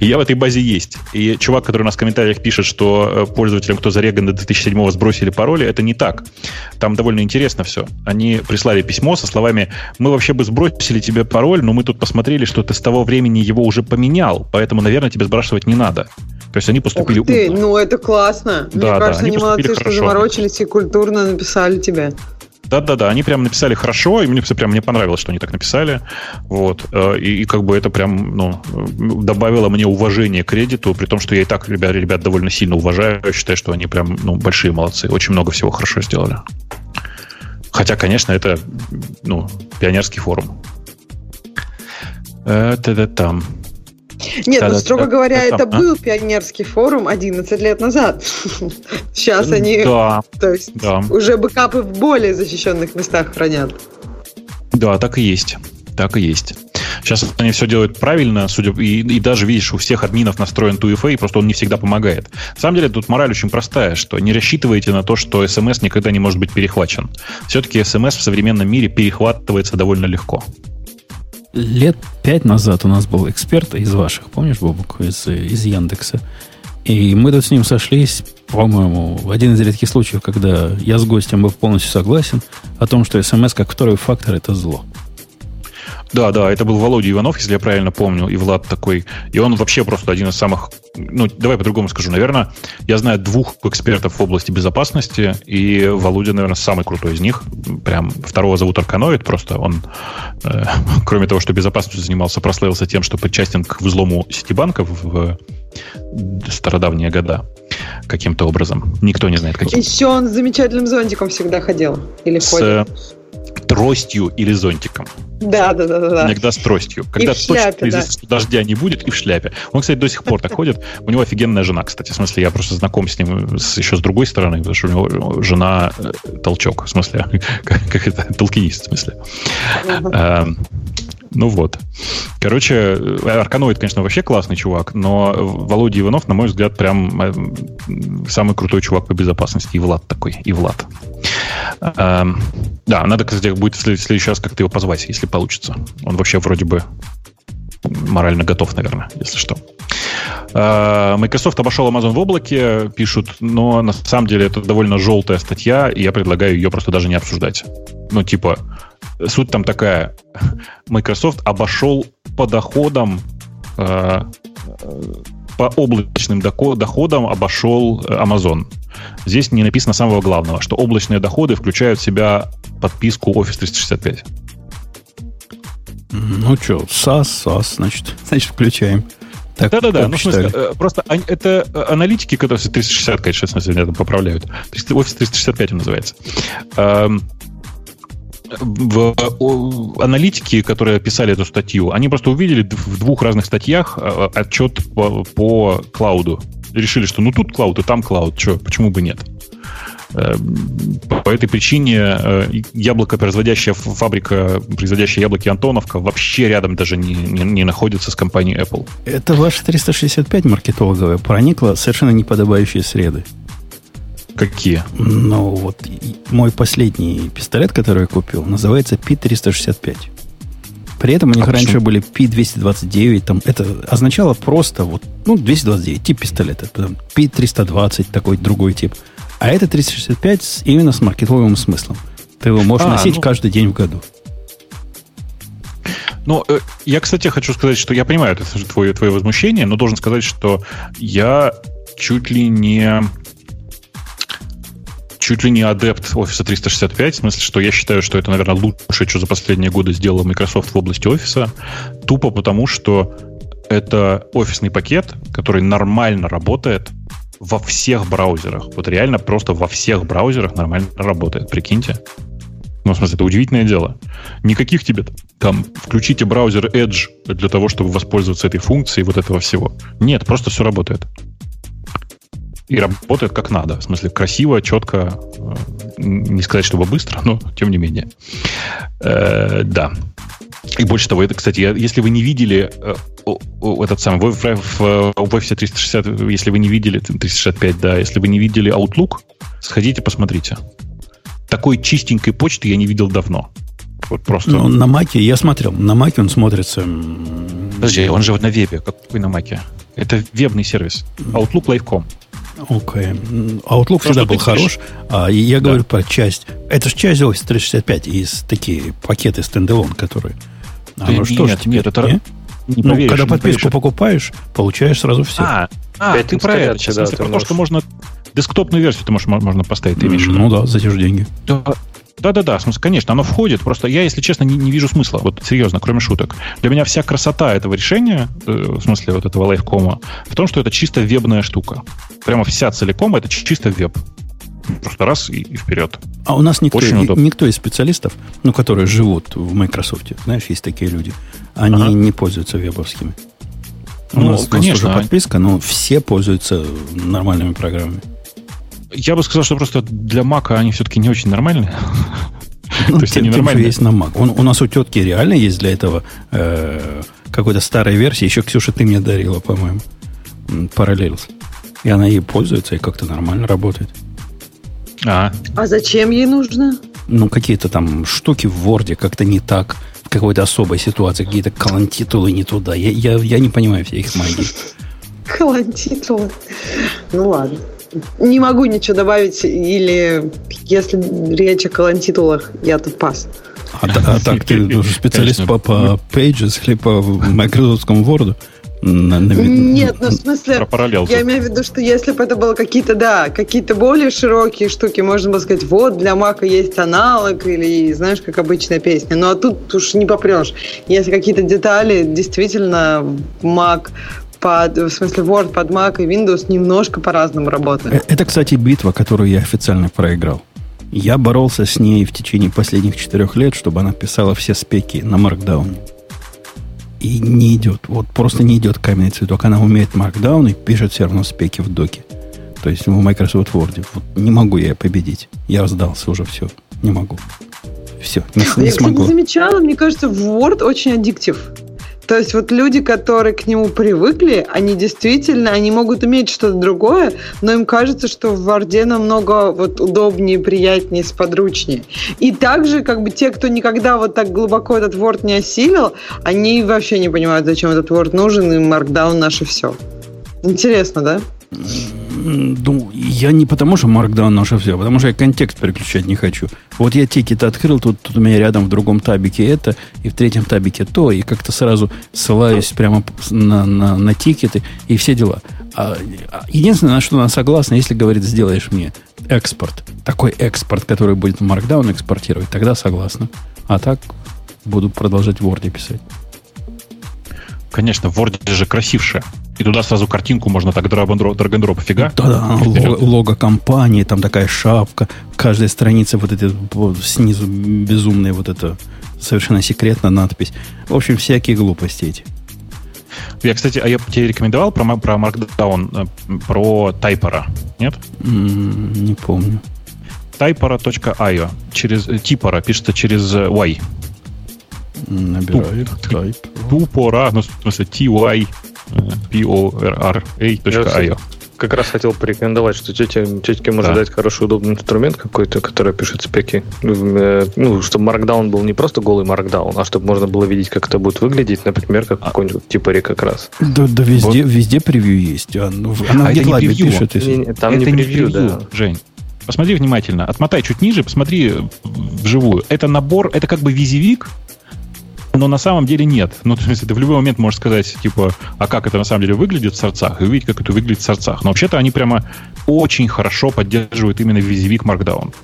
И я в этой базе есть. И чувак, который у нас в комментариях пишет, что э, пользователям, кто зареган до 2007 сбросили пароли, это не так. Там довольно интересно все. Они прислали письмо со словами «Мы вообще бы сбросили тебе пароль, но мы тут посмотрели, что ты с того времени его уже поменял, поэтому, наверное, тебе сбрасывать не надо». То есть они поступили
Ух ты, умно. ну это классно.
Да,
Мне
да,
кажется,
они
они молодцы,
поступили
что
хорошо.
заморочились и культурно написали тебе.
Да-да-да, они прям написали хорошо, и мне прям мне понравилось, что они так написали. Вот. э, И, и как бы это прям ну, добавило мне уважение к кредиту, при том, что я и так ребят, ребят довольно сильно уважаю. Я считаю, что они прям ну, большие молодцы. Очень много всего хорошо сделали. Хотя, конечно, это ну, пионерский форум. Это там.
Нет,
Да,
ну, строго
да,
говоря,
да,
это
там, а?
был пионерский форум 11 лет назад. Сейчас они,
Да,
то есть,
да.
уже бэкапы в более защищенных местах хранят.
Да, так и есть. Так и есть. Сейчас они все делают правильно, судя и, и даже видишь, у всех админов настроен 2FA, просто он не всегда помогает. На самом деле тут мораль очень простая, что не рассчитывайте на то, что смс никогда не может быть перехвачен. Все-таки смс в современном мире перехватывается довольно легко.
Лет пять назад у нас был эксперт из ваших, помнишь, Бобук, из, из Яндекса. И мы тут с ним сошлись, по-моему, в один из редких случаев, когда я с гостем был полностью согласен о том, что смс как второй фактор это зло.
Да, да, это был Володя Иванов, если я правильно помню, и Влад такой. И он вообще просто один из самых... Ну, давай по-другому скажу. Наверное, я знаю двух экспертов в области безопасности, и Володя, наверное, самый крутой из них. Прям второго зовут Арканоид, просто он, э, кроме того, что безопасностью занимался, прославился тем, что причастен к взлому Ситибанка в в стародавние года каким-то образом. Никто не знает, каким.
Еще он с замечательным зонтиком всегда ходил. Или
С
ходит.
Э, тростью или зонтиком.
Да, да, да, да. да.
Иногда с тростью. Когда
в
точно
шляпе,
что дождя не будет, и в шляпе. Он, кстати, до сих пор так ходит. У него офигенная жена, кстати. В смысле, я просто знаком с ним с- еще с другой стороны, потому что у него жена э, толчок. В смысле, как, как это, толкинист, в смысле. Эм, Ну вот. Короче, э, Арканоид, конечно, вообще классный чувак, но Володя Иванов, на мой взгляд, прям э, самый крутой чувак по безопасности. И Влад такой, и Влад. Эм, Да, надо, кстати, будет в след- в следующий раз как-то его позвать, если получится. Он вообще вроде бы морально готов, наверное, если что. Э, Microsoft обошел Amazon в облаке, пишут, но на самом деле это довольно желтая статья, и я предлагаю ее просто даже не обсуждать. Ну, типа, суть там такая. Microsoft обошел по доходам э, по облачным доходам обошел э, Amazon. Здесь не написано самого главного, что облачные доходы включают в себя подписку Office 365.
Ну что, SAS, SAS, значит, значит, включаем. Так,
Да-да-да, ну, в смысле, э, просто это э, аналитики, которые 360, конечно, смысле, меня там поправляют. 300 Office 365 он называется. В аналитики, которые писали эту статью, они просто увидели в двух разных статьях э, отчет по, по клауду. Решили, что ну тут клауд, и там клауд, что, почему бы нет? Эм, По этой причине э, яблокопроизводящая ф- фабрика, производящая яблоки Антоновка, вообще рядом даже не, не, не находится с компанией Apple.
Это ваша 365 маркетологовая проникла совершенно неподобающие среды.
Какие?
Но вот мой последний пистолет, который я купил, называется P365. При этом у них
А
раньше
почему?
были P229, там это означало просто вот, ну, 229, тип пистолета, потом P320, такой другой тип. А это 365 с- именно с маркетовым смыслом. Ты его можешь
А,
носить
ну.
каждый день в году.
Ну, э, я, кстати, хочу сказать, что я понимаю это твое, твое возмущение, но должен сказать, что я чуть ли не чуть ли не адепт офиса 365, в смысле, что я считаю, что это, наверное, лучшее, что за последние годы сделала Microsoft в области офиса, тупо потому, что это офисный пакет, который нормально работает во всех браузерах. Вот реально просто во всех браузерах нормально работает, прикиньте. Ну, в смысле, это удивительное дело. Никаких тебе там включите браузер Edge для того, чтобы воспользоваться этой функцией вот этого всего. Нет, просто все работает. И работает как надо. В смысле, красиво, четко. э, Не сказать, чтобы быстро, но тем не менее. Э, да. И больше того, это, кстати, если вы не видели э, этот самый в, в, в офисе 360, если вы не видели 365, да, если вы не видели Outlook, сходите, посмотрите. Такой чистенькой почты я не видел давно. Вот просто.
Ну, на Маке я смотрел. На Маке он смотрится.
Подожди, он же вот на вебе. Какой на Маке? Это вебный сервис. Outlook Live.com.
Окей. Okay. Outlook Просто всегда был хорош. А, и я да. говорю про часть. Это же часть Office 365 из такие пакеты стендалон, которые.
А ну что ж, нет, это...
Не? Не ну, поверишь, когда подписку поверишь. покупаешь, получаешь сразу все.
А, а ты про это. Сейчас, да, про то, что можно десктопную версию ты можешь, можно поставить, ты имеешь
Ну да, за те же деньги.
Да, да-да-да, в смысле, конечно, оно входит. Просто я, если честно, не, не вижу смысла. Вот серьезно, кроме шуток. Для меня вся красота этого решения, э, в смысле вот этого лайфкома, в том, что это чисто вебная штука. Прямо вся целиком это чисто веб. Просто раз и, и вперед.
А у нас никто, никто из специалистов, ну, которые живут в Microsoft, знаешь, есть такие люди, они ага. не пользуются вебовскими. У ну, нас, конечно. У нас подписка, но все пользуются нормальными программами.
Я бы сказал, что просто для Мака они все-таки не очень нормальные.
Ну, То есть они нормальные. есть на Mac. Он, у нас у тетки реально есть для этого э, какой-то старой версии. Еще, Ксюша, ты мне дарила, по-моему, Parallels. И она ей пользуется и как-то нормально работает.
А. а зачем ей нужно?
Ну, какие-то там штуки в Word как-то не так, в какой-то особой ситуации, какие-то колонтитулы не туда. Я, я, я не понимаю всех их магии.
Колонтитулы. Ну ладно. Не могу ничего добавить, или если речь о колонтитулах, я тут пас.
А, а так, ты специалист по, по Pages или по Microsoft Word?
На, на, Нет, ну в смысле, я имею в виду, что если бы это было какие-то, да, какие-то более широкие штуки, можно было сказать, вот, для Мака есть аналог, или, знаешь, как обычная песня. Ну, а тут уж не попрешь. Если какие-то детали, действительно, Mac под, в смысле, Word под Mac и Windows немножко по-разному работает.
Э, это, кстати, битва, которую я официально проиграл. Я боролся с ней в течение последних четырех лет, чтобы она писала все спеки на Markdown и не идет. Вот просто не идет каменный цветок. Она умеет Markdown и пишет все равно спеки в доке. То есть в Microsoft Word. Вот не могу я победить. Я сдался уже все. Не могу. Все,
не, не я, смогу. Я, замечала, мне кажется, Word очень аддиктив. То есть вот люди, которые к нему привыкли, они действительно, они могут иметь что-то другое, но им кажется, что в Варде намного вот удобнее, приятнее, сподручнее. И также как бы те, кто никогда вот так глубоко этот Word не осилил, они вообще не понимают, зачем этот Word нужен, и Markdown наше все. Интересно, да?
Ну, я не потому, что Markdown наше все, а потому что я контекст переключать не хочу. Вот я тикет открыл, тут, тут у меня рядом в другом табике это, и в третьем табике то, и как-то сразу ссылаюсь прямо на, на, на тикеты и все дела. А, а единственное, на что она согласна, если, говорит, сделаешь мне экспорт, такой экспорт, который будет в Markdown экспортировать, тогда согласна. А так буду продолжать в Word писать.
Конечно, в Word же красивше. И туда сразу картинку можно так драг-н-дроп, фига?
Да-да, лого, лого компании, там такая шапка, каждая страница вот эти вот, снизу безумная вот это совершенно секретная надпись. В общем, всякие глупости эти.
Я, кстати, а я тебе рекомендовал про, про Markdown, э, про Typera, нет?
Mm, не помню.
Typera.io. Через, типора, пишется через Y.
Набираю.
Тупора, ну, в смысле, TY porra.io.
Как раз хотел порекомендовать, что тетя, тетке может да. дать хороший удобный инструмент какой-то, который пишет спеки. Э, ну, чтобы Markdown был не просто голый Markdown, а чтобы можно было видеть, как это будет выглядеть, например, как а. какой-нибудь типари как раз.
Да, да везде, вот. везде превью есть. Она,
она а в GitLab пишет.
Не, не, там это не превью, не превью да.
Жень. Посмотри внимательно. Отмотай чуть ниже, посмотри вживую. Это набор, это как бы визивик, но на самом деле нет. Ну, то есть ты в любой момент можешь сказать, типа, а как это на самом деле выглядит в сорцах, и увидеть, как это выглядит в сорцах. Но вообще-то они прямо очень хорошо поддерживают именно визивик Markdown.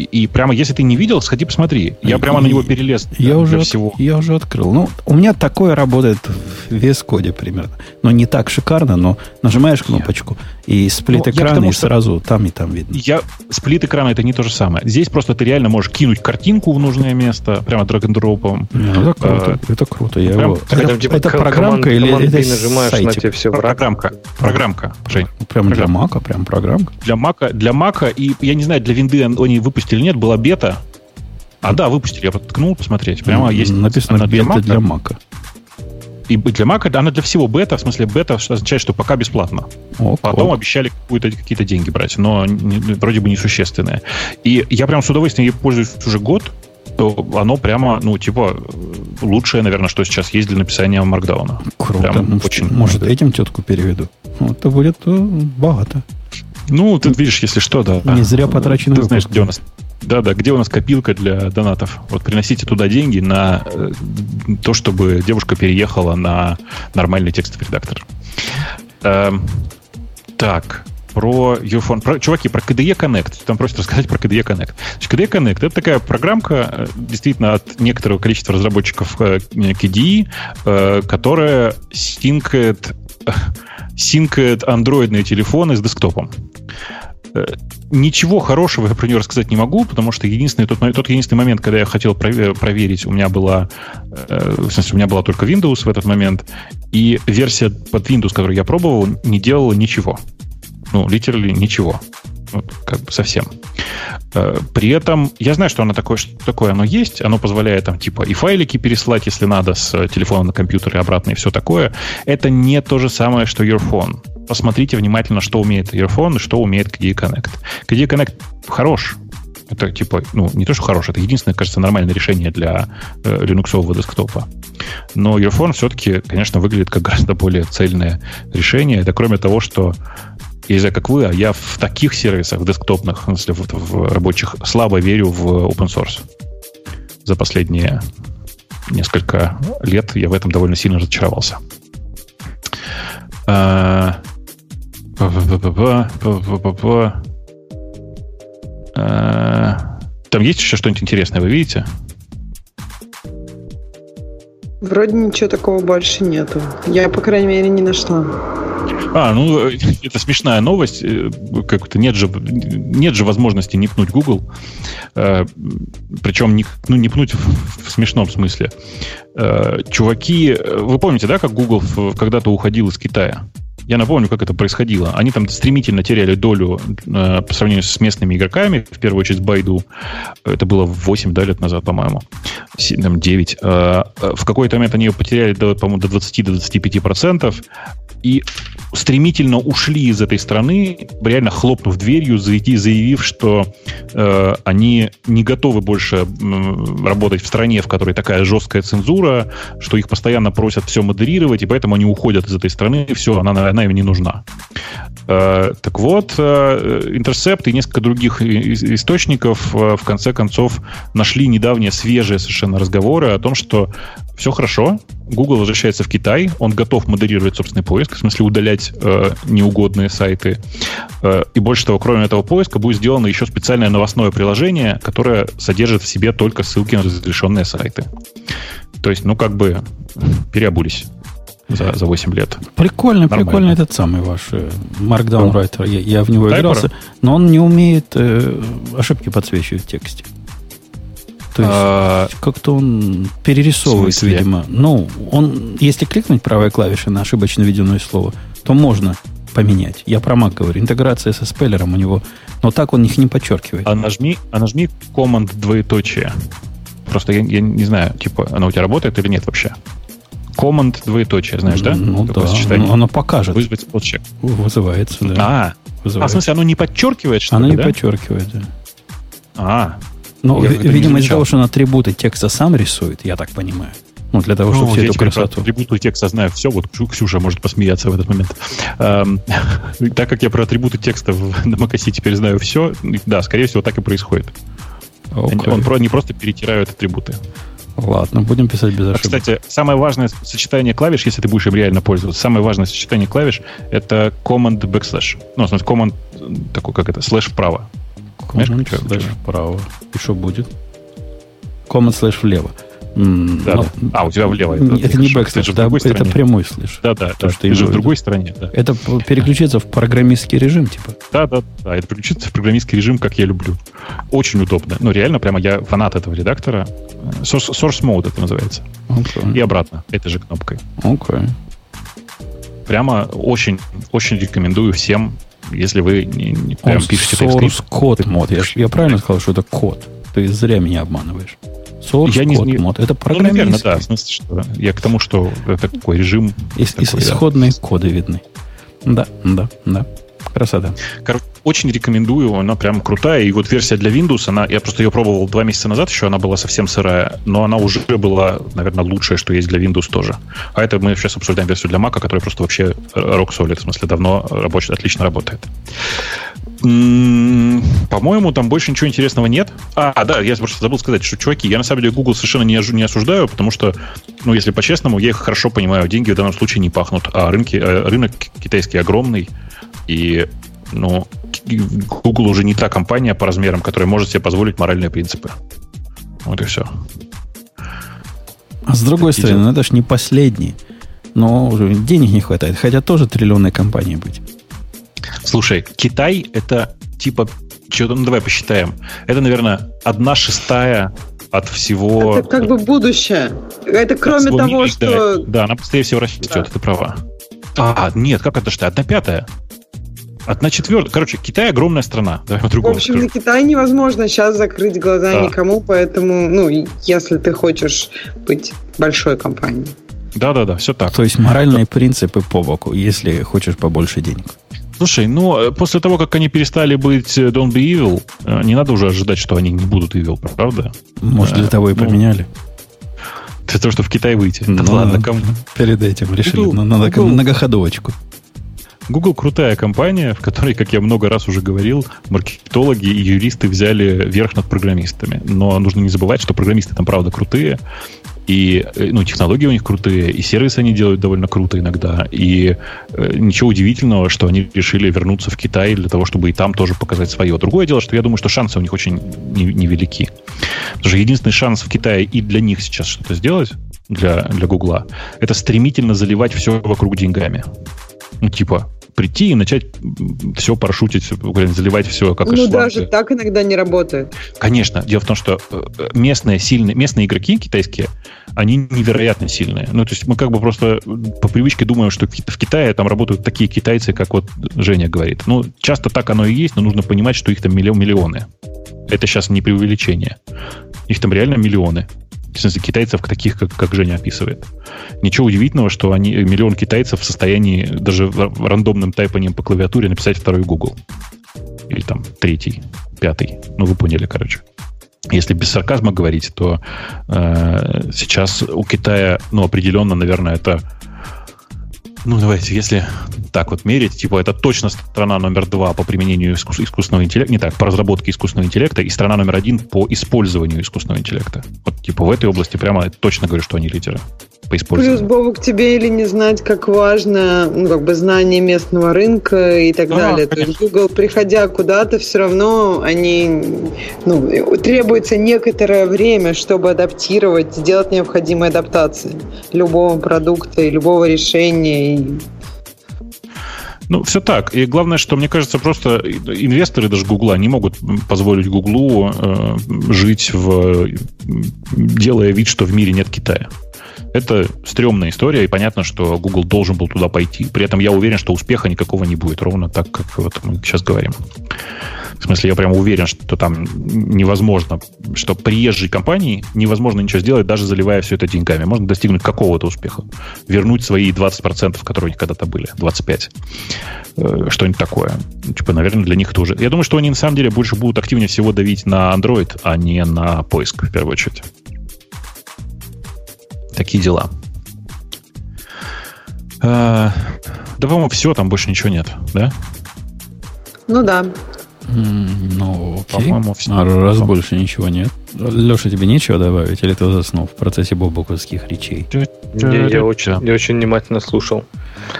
И, и прямо, если ты не видел, сходи посмотри. Я прямо на него перелез
я уже всего. Я уже открыл. Ну, у меня такое работает в VS Code примерно. Но не так шикарно, но нажимаешь кнопочку, и сплит ну, экрана, и сразу там и там видно.
Я, сплит экрана это не то же самое. Здесь просто ты реально можешь кинуть картинку в нужное место, прямо драг н дропом
Ну, это круто. А, это круто. Я прям, его... это, это, типа, это программка или это
нажимаешь сайтик? на тебе все
Программка. Программка, Жень.
Прям программка. для Мака, прям программка.
Для Мака, для Мака, и я не знаю, для винды они выпустили или нет, была бета, А да, выпустили, я ткнул посмотреть. Прямо есть...
Написано бета для Мака.
И для Mac, она для всего бета, в смысле бета означает, что пока бесплатно.
Ок,
Потом
ок.
обещали какие-то деньги брать, но вроде бы несущественные. И я прям с удовольствием ей пользуюсь уже год, то оно прямо, ну, типа, лучшее, наверное, что сейчас есть для написания маркдауна.
Круто.
Прям
Может,
очень
может, этим тетку переведу. Это будет э, богато.
Ну, ты видишь, если что, да.
Не зря потраченный
Ты знаешь, где у нас... Да, да, где у нас копилка для донатов? Вот приносите туда деньги на э, то, чтобы девушка переехала на нормальный текстовый редактор. Эм, так, про Yourphone. Про, чуваки, про KDE Connect. Там просят рассказать про KDE Connect. Значит, KDE Connect это такая программка, э, действительно, от некоторого количества разработчиков KDE, э, которая синкает, синкает андроидные телефоны с десктопом. Э, Ничего хорошего я про нее рассказать не могу, потому что единственный тот, тот единственный момент, когда я хотел прове- проверить, у меня была, э, в смысле, у меня была только Windows в этот момент, и версия под Windows, которую я пробовал, не делала ничего. Ну, literally ничего. Вот, как бы совсем. Э, При этом я знаю, что оно такое, что такое оно есть. Оно позволяет там типа и файлики переслать, если надо, с э, телефона на компьютер и обратно, и все такое. Это не то же самое, что Earphone. Посмотрите внимательно, что умеет Earphone и что умеет KDE Connect. KDE Connect хорош. Это типа, ну, не то, что хорош, это единственное, кажется, нормальное решение для э, линуксового десктопа. Но Earphone все-таки, конечно, выглядит как гораздо более цельное решение. Это кроме того, что я не знаю, как вы, а я в таких сервисах, в десктопных, в, смысле, в, в рабочих, слабо верю в open source. За последние несколько лет я в этом довольно сильно разочаровался. А, Там есть еще что-нибудь интересное, вы видите?
Вроде ничего такого больше нету. Я, по крайней мере, не нашла.
А, ну, э, это смешная новость. Э, Как-то нет же, нет же возможности не пнуть Google. Э, Причем не, ну, не пнуть в, в смешном смысле. Э, Чуваки, э, вы помните, да, как Google когда-то уходил из Китая? Я напомню, как это происходило. Они там стремительно теряли долю э, по сравнению с местными игроками, в первую очередь Baidu. Это было 8 да, лет назад, по-моему. Си- Там 9. Э, э, В какой-то момент они ее потеряли, по-моему, до 20-25%. И стремительно ушли из этой страны, реально хлопнув дверью, заявив, что э, они не готовы больше м, работать в стране, в которой такая жесткая цензура, что их постоянно просят все модерировать, и поэтому они уходят из этой страны, и все, она, она им не нужна. Э, так вот, э, Intercept и несколько других источников э, в конце концов нашли недавние свежие совершенно разговоры о том, что все хорошо, Google возвращается в Китай, он готов модерировать собственный поиск, в смысле удалять э, неугодные сайты. Э, и больше того, кроме этого поиска, будет сделано еще специальное новостное приложение, которое содержит в себе только ссылки на разрешенные сайты. То есть, ну, как бы переобулись за, за 8 лет.
Прикольно,
Нормально.
прикольно этот самый ваш э, Markdown Writer. Я, я в него
Тайпера?
игрался, но он не умеет э, ошибки подсвечивать в тексте. То есть
А,
как-то он перерисовывает, видимо. Ну, он, если кликнуть правой клавишей на ошибочно введенное слово, то можно поменять. Я про Mac говорю. Интеграция со спеллером у него. Но так он их не подчеркивает.
а нажми, а нажми команд двоеточие. Просто я, я не знаю, типа, оно у тебя работает или нет вообще. Команд двоеточие, знаешь, да?
Ну
Такое
да,
сочетание.
оно покажет.
Вызвать спотчек.
Вызывается, да.
А, а, в
Вызывается.
смысле, оно не подчеркивает, что
Оно
ли,
не
да?
подчеркивает, да.
А,
Ну,
Я
видимо, из-за того, что он атрибуты текста сам рисует, я так понимаю. Ну, для того, чтобы
Ну,
всю эту красоту.
атрибуты текста знаю все. Вот Ксю- Ксюша может посмеяться в этот момент. Эм, Так как я про атрибуты текста в- на macOS теперь знаю все, да, скорее всего, так и происходит.
Окей.
Он про- не просто перетирают атрибуты.
Ладно, будем писать без
А,
ошибок.
Кстати, самое важное сочетание клавиш, если ты будешь им реально пользоваться, самое важное сочетание клавиш это command backslash. Ну, в смысле, command э, такой, как это, слэш вправо.
Command slash вправо. И что будет? Command slash влево.
Да,
ну,
да. А, у тебя влево.
Это, это не
в
да, это
стороне.
прямой слэш.
Да, да,
То,
да.
что
Ты же в другой стране, да.
Это п- переключиться в программистский режим, типа.
Да, да, да. Это переключиться в программистский режим, как я люблю. Очень удобно. Ну, реально, прямо я фанат этого редактора. Source, source mode это называется. И
Окей.
обратно, этой же кнопкой.
Окей.
Прямо очень, очень рекомендую всем, если вы не, не прям
Он
пишете
source код мод. Я, я правильно сказал, что это код. Ты зря меня обманываешь. Source
Я не
код мод. Это
Ну, наверное,
программист.
да. В смысле, что я к тому, что это такой режим.
Ис-
такой, да.
исходные коды видны. Да, да, да. Красота.
Короче, очень рекомендую, она прям крутая. И вот версия для Windows, она, я просто ее пробовал два месяца назад, еще она была совсем сырая, но она уже была, наверное, лучшая, что есть для Windows тоже. А это мы сейчас обсуждаем версию для Mac, которая просто вообще rock solid, в смысле давно рабочая, отлично работает. М, По-моему, там больше ничего интересного нет. А, да, я просто забыл сказать, что, чуваки, я на самом деле Google совершенно не, не осуждаю, потому что, ну, если по-честному, я их хорошо понимаю, деньги в данном случае не пахнут, а рынки, э, рынок китайский огромный, и, ну, Google уже не та компания по размерам, которая может себе позволить моральные принципы. Вот и все.
А с другой
Такие
стороны, ну, это ж не последний. Но денег не хватает. Хотя тоже триллионной компанией быть.
Слушай, Китай это типа, что-то, ну давай посчитаем. Это, наверное, одна шестая от всего...
Это как бы будущее. Это кроме того,
мира,
что...
Да, да, она быстрее всего растет,
Да.
ты права. А, нет, как это что? Одна пятая? Одна четвертая. Короче, Китай огромная страна. Давай
В
по-другому
общем,
скажу.
на Китай невозможно сейчас закрыть глаза
Да.
никому, поэтому, ну, если ты хочешь быть большой компанией.
Да-да-да, все так.
То есть моральные принципы по боку, если хочешь побольше денег.
Слушай, ну, э, после того, как они перестали быть э, Don't Be Evil, э, не надо уже ожидать, что они не будут Evil, правда?
Может, для того и
ну,
поменяли.
Для того, чтобы в Китай выйти. Да
Ну,
ладно, кому?
Перед этим решили. Ну, надо
Google-
многоходовочку.
Google крутая компания, в которой, как я много раз уже говорил, маркетологи и юристы взяли верх над программистами. Но нужно не забывать, что программисты там правда крутые, и э, ну, технологии у них крутые, и сервисы они делают довольно круто иногда. И э, ничего удивительного, что они решили вернуться в Китай для того, чтобы и там тоже показать свое. Другое дело, что я думаю, что шансы у них очень не- невелики. Потому что единственный шанс в Китае и для них сейчас что-то сделать, для, для Гугла, это стремительно заливать все вокруг деньгами. Ну, типа, прийти и начать все парашютить, заливать все как
ну,
шланга.
даже так иногда не работает.
Конечно. Дело в том, что э, местные сильные, местные игроки китайские, они невероятно сильные. Ну, то есть мы как бы просто по привычке думаем, что в Китае там работают такие китайцы, как вот Женя говорит. Ну, часто так оно и есть, но нужно понимать, что их там миллион, миллионы. Это сейчас не преувеличение. Их там реально миллионы. В смысле, китайцев таких, как, как Женя описывает. Ничего удивительного, что они, миллион китайцев в состоянии даже рандомным тайпанием по клавиатуре написать второй Google. Или там третий, пятый. Ну, вы поняли, короче. Если без сарказма говорить, то э, сейчас у Китая, ну, определенно, наверное, это ну, давайте, если так вот мерить, типа, это точно страна номер два по применению искус- искусственного интеллекта, не так, по разработке искусственного интеллекта, и страна номер один по использованию искусственного интеллекта. Вот, типа, в этой области прямо точно говорю, что они лидеры по
Плюс,
использованию.
Бобок, тебе или не знать, как важно, ну, как бы знание местного рынка и так
Да,
далее. То есть Google, приходя куда-то, все равно они, ну, требуется некоторое время, чтобы адаптировать, сделать необходимые адаптации любого продукта и любого решения.
Ну, все так. И главное, что, мне кажется, просто инвесторы даже Гугла не могут позволить Гуглу э, жить в... делая вид, что в мире нет Китая. Это стрёмная история, и понятно, что Google должен был туда пойти. При этом я уверен, что успеха никакого не будет, ровно так, как вот мы сейчас говорим. В смысле, я прямо уверен, что там невозможно, что приезжей компании невозможно ничего сделать, даже заливая все это деньгами. Можно достигнуть какого-то успеха. Вернуть свои 20%, которые у них когда-то были, 25%. Э, Что-нибудь такое. Типа, наверное, для них тоже. Я думаю, что они на самом деле больше будут активнее всего давить на Android, а не на поиск, в первую очередь. Такие дела. А, Да, по-моему, все, там больше ничего нет, да?
Ну да.
Ну, окей.
По-моему, всё.
А раз
По-
больше ничего нет. Леша, тебе нечего добавить? Или ты заснул в процессе бобоковских речей?
Не, я, очень, я очень внимательно слушал.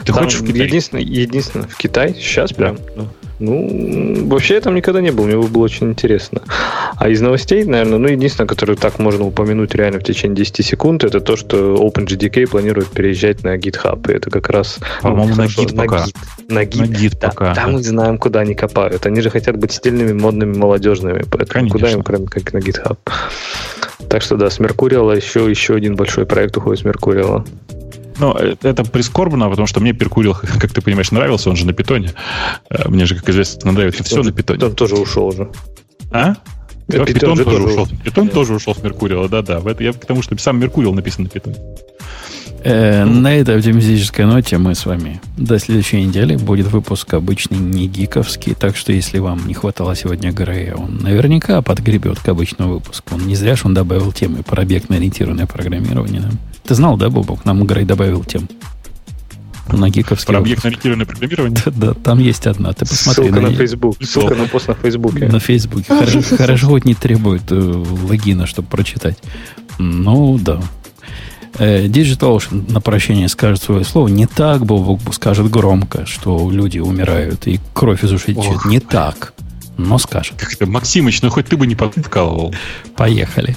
Ты
Там
хочешь в Китай?
Единственное, единственное, в Китай сейчас
Да.
Ну, вообще я там никогда не был, мне было очень интересно. А из новостей, наверное, ну, единственное, которое так можно упомянуть реально в течение 10 секунд, это то, что OpenGDK планирует переезжать на GitHub. И это как раз... ну,
По-моему, на
хорошо,
Git пока.
Git. На Git.
На Git
Да,
пока.
там мы знаем, куда они копают. Они же хотят быть стильными, модными, молодежными. Поэтому
Конечно.
куда им, кроме как на GitHub. Так что да, с Меркуриала еще, еще один большой проект уходит с Меркуриала.
Ну, это прискорбно, потому что мне Перкурил, как ты понимаешь, нравился, он же на питоне. Э, Мне же, как известно, нравится все на питоне.
Он тоже ушел уже.
А? Да,
Питон
Питон,
же
тоже ушел. Питон тоже ушел с Меркуриала, да-да. Я к тому, что сам Меркуриал написан на Питоне.
Э, на этой оптимистической ноте мы с вами до следующей недели. Будет выпуск обычный, не гиковский. Так что, если вам не хватало сегодня Грея, он наверняка подгребет к обычному выпуску. Он не зря ж он добавил темы про объектно-ориентированное программирование. Ты знал, да, Бобок? Нам Грей добавил тем. На гиковский
Про объектно-ориентированное программирование.
Да, да, там есть одна. Ты посмотри
Ссылка на
нее.
Facebook. Ссылка на пост на Фейсбуке.
На Фейсбуке. Хорошо, хорошо хоть не требует э, логина, чтобы прочитать. Ну, да. Э, Digital Ocean на прощение скажет свое слово. Не так, Бобок скажет громко, что люди умирают и кровь из ушей течет. Не так. Но скажет.
Как это, Максимыч, ну хоть ты бы не подкалывал.
Поехали.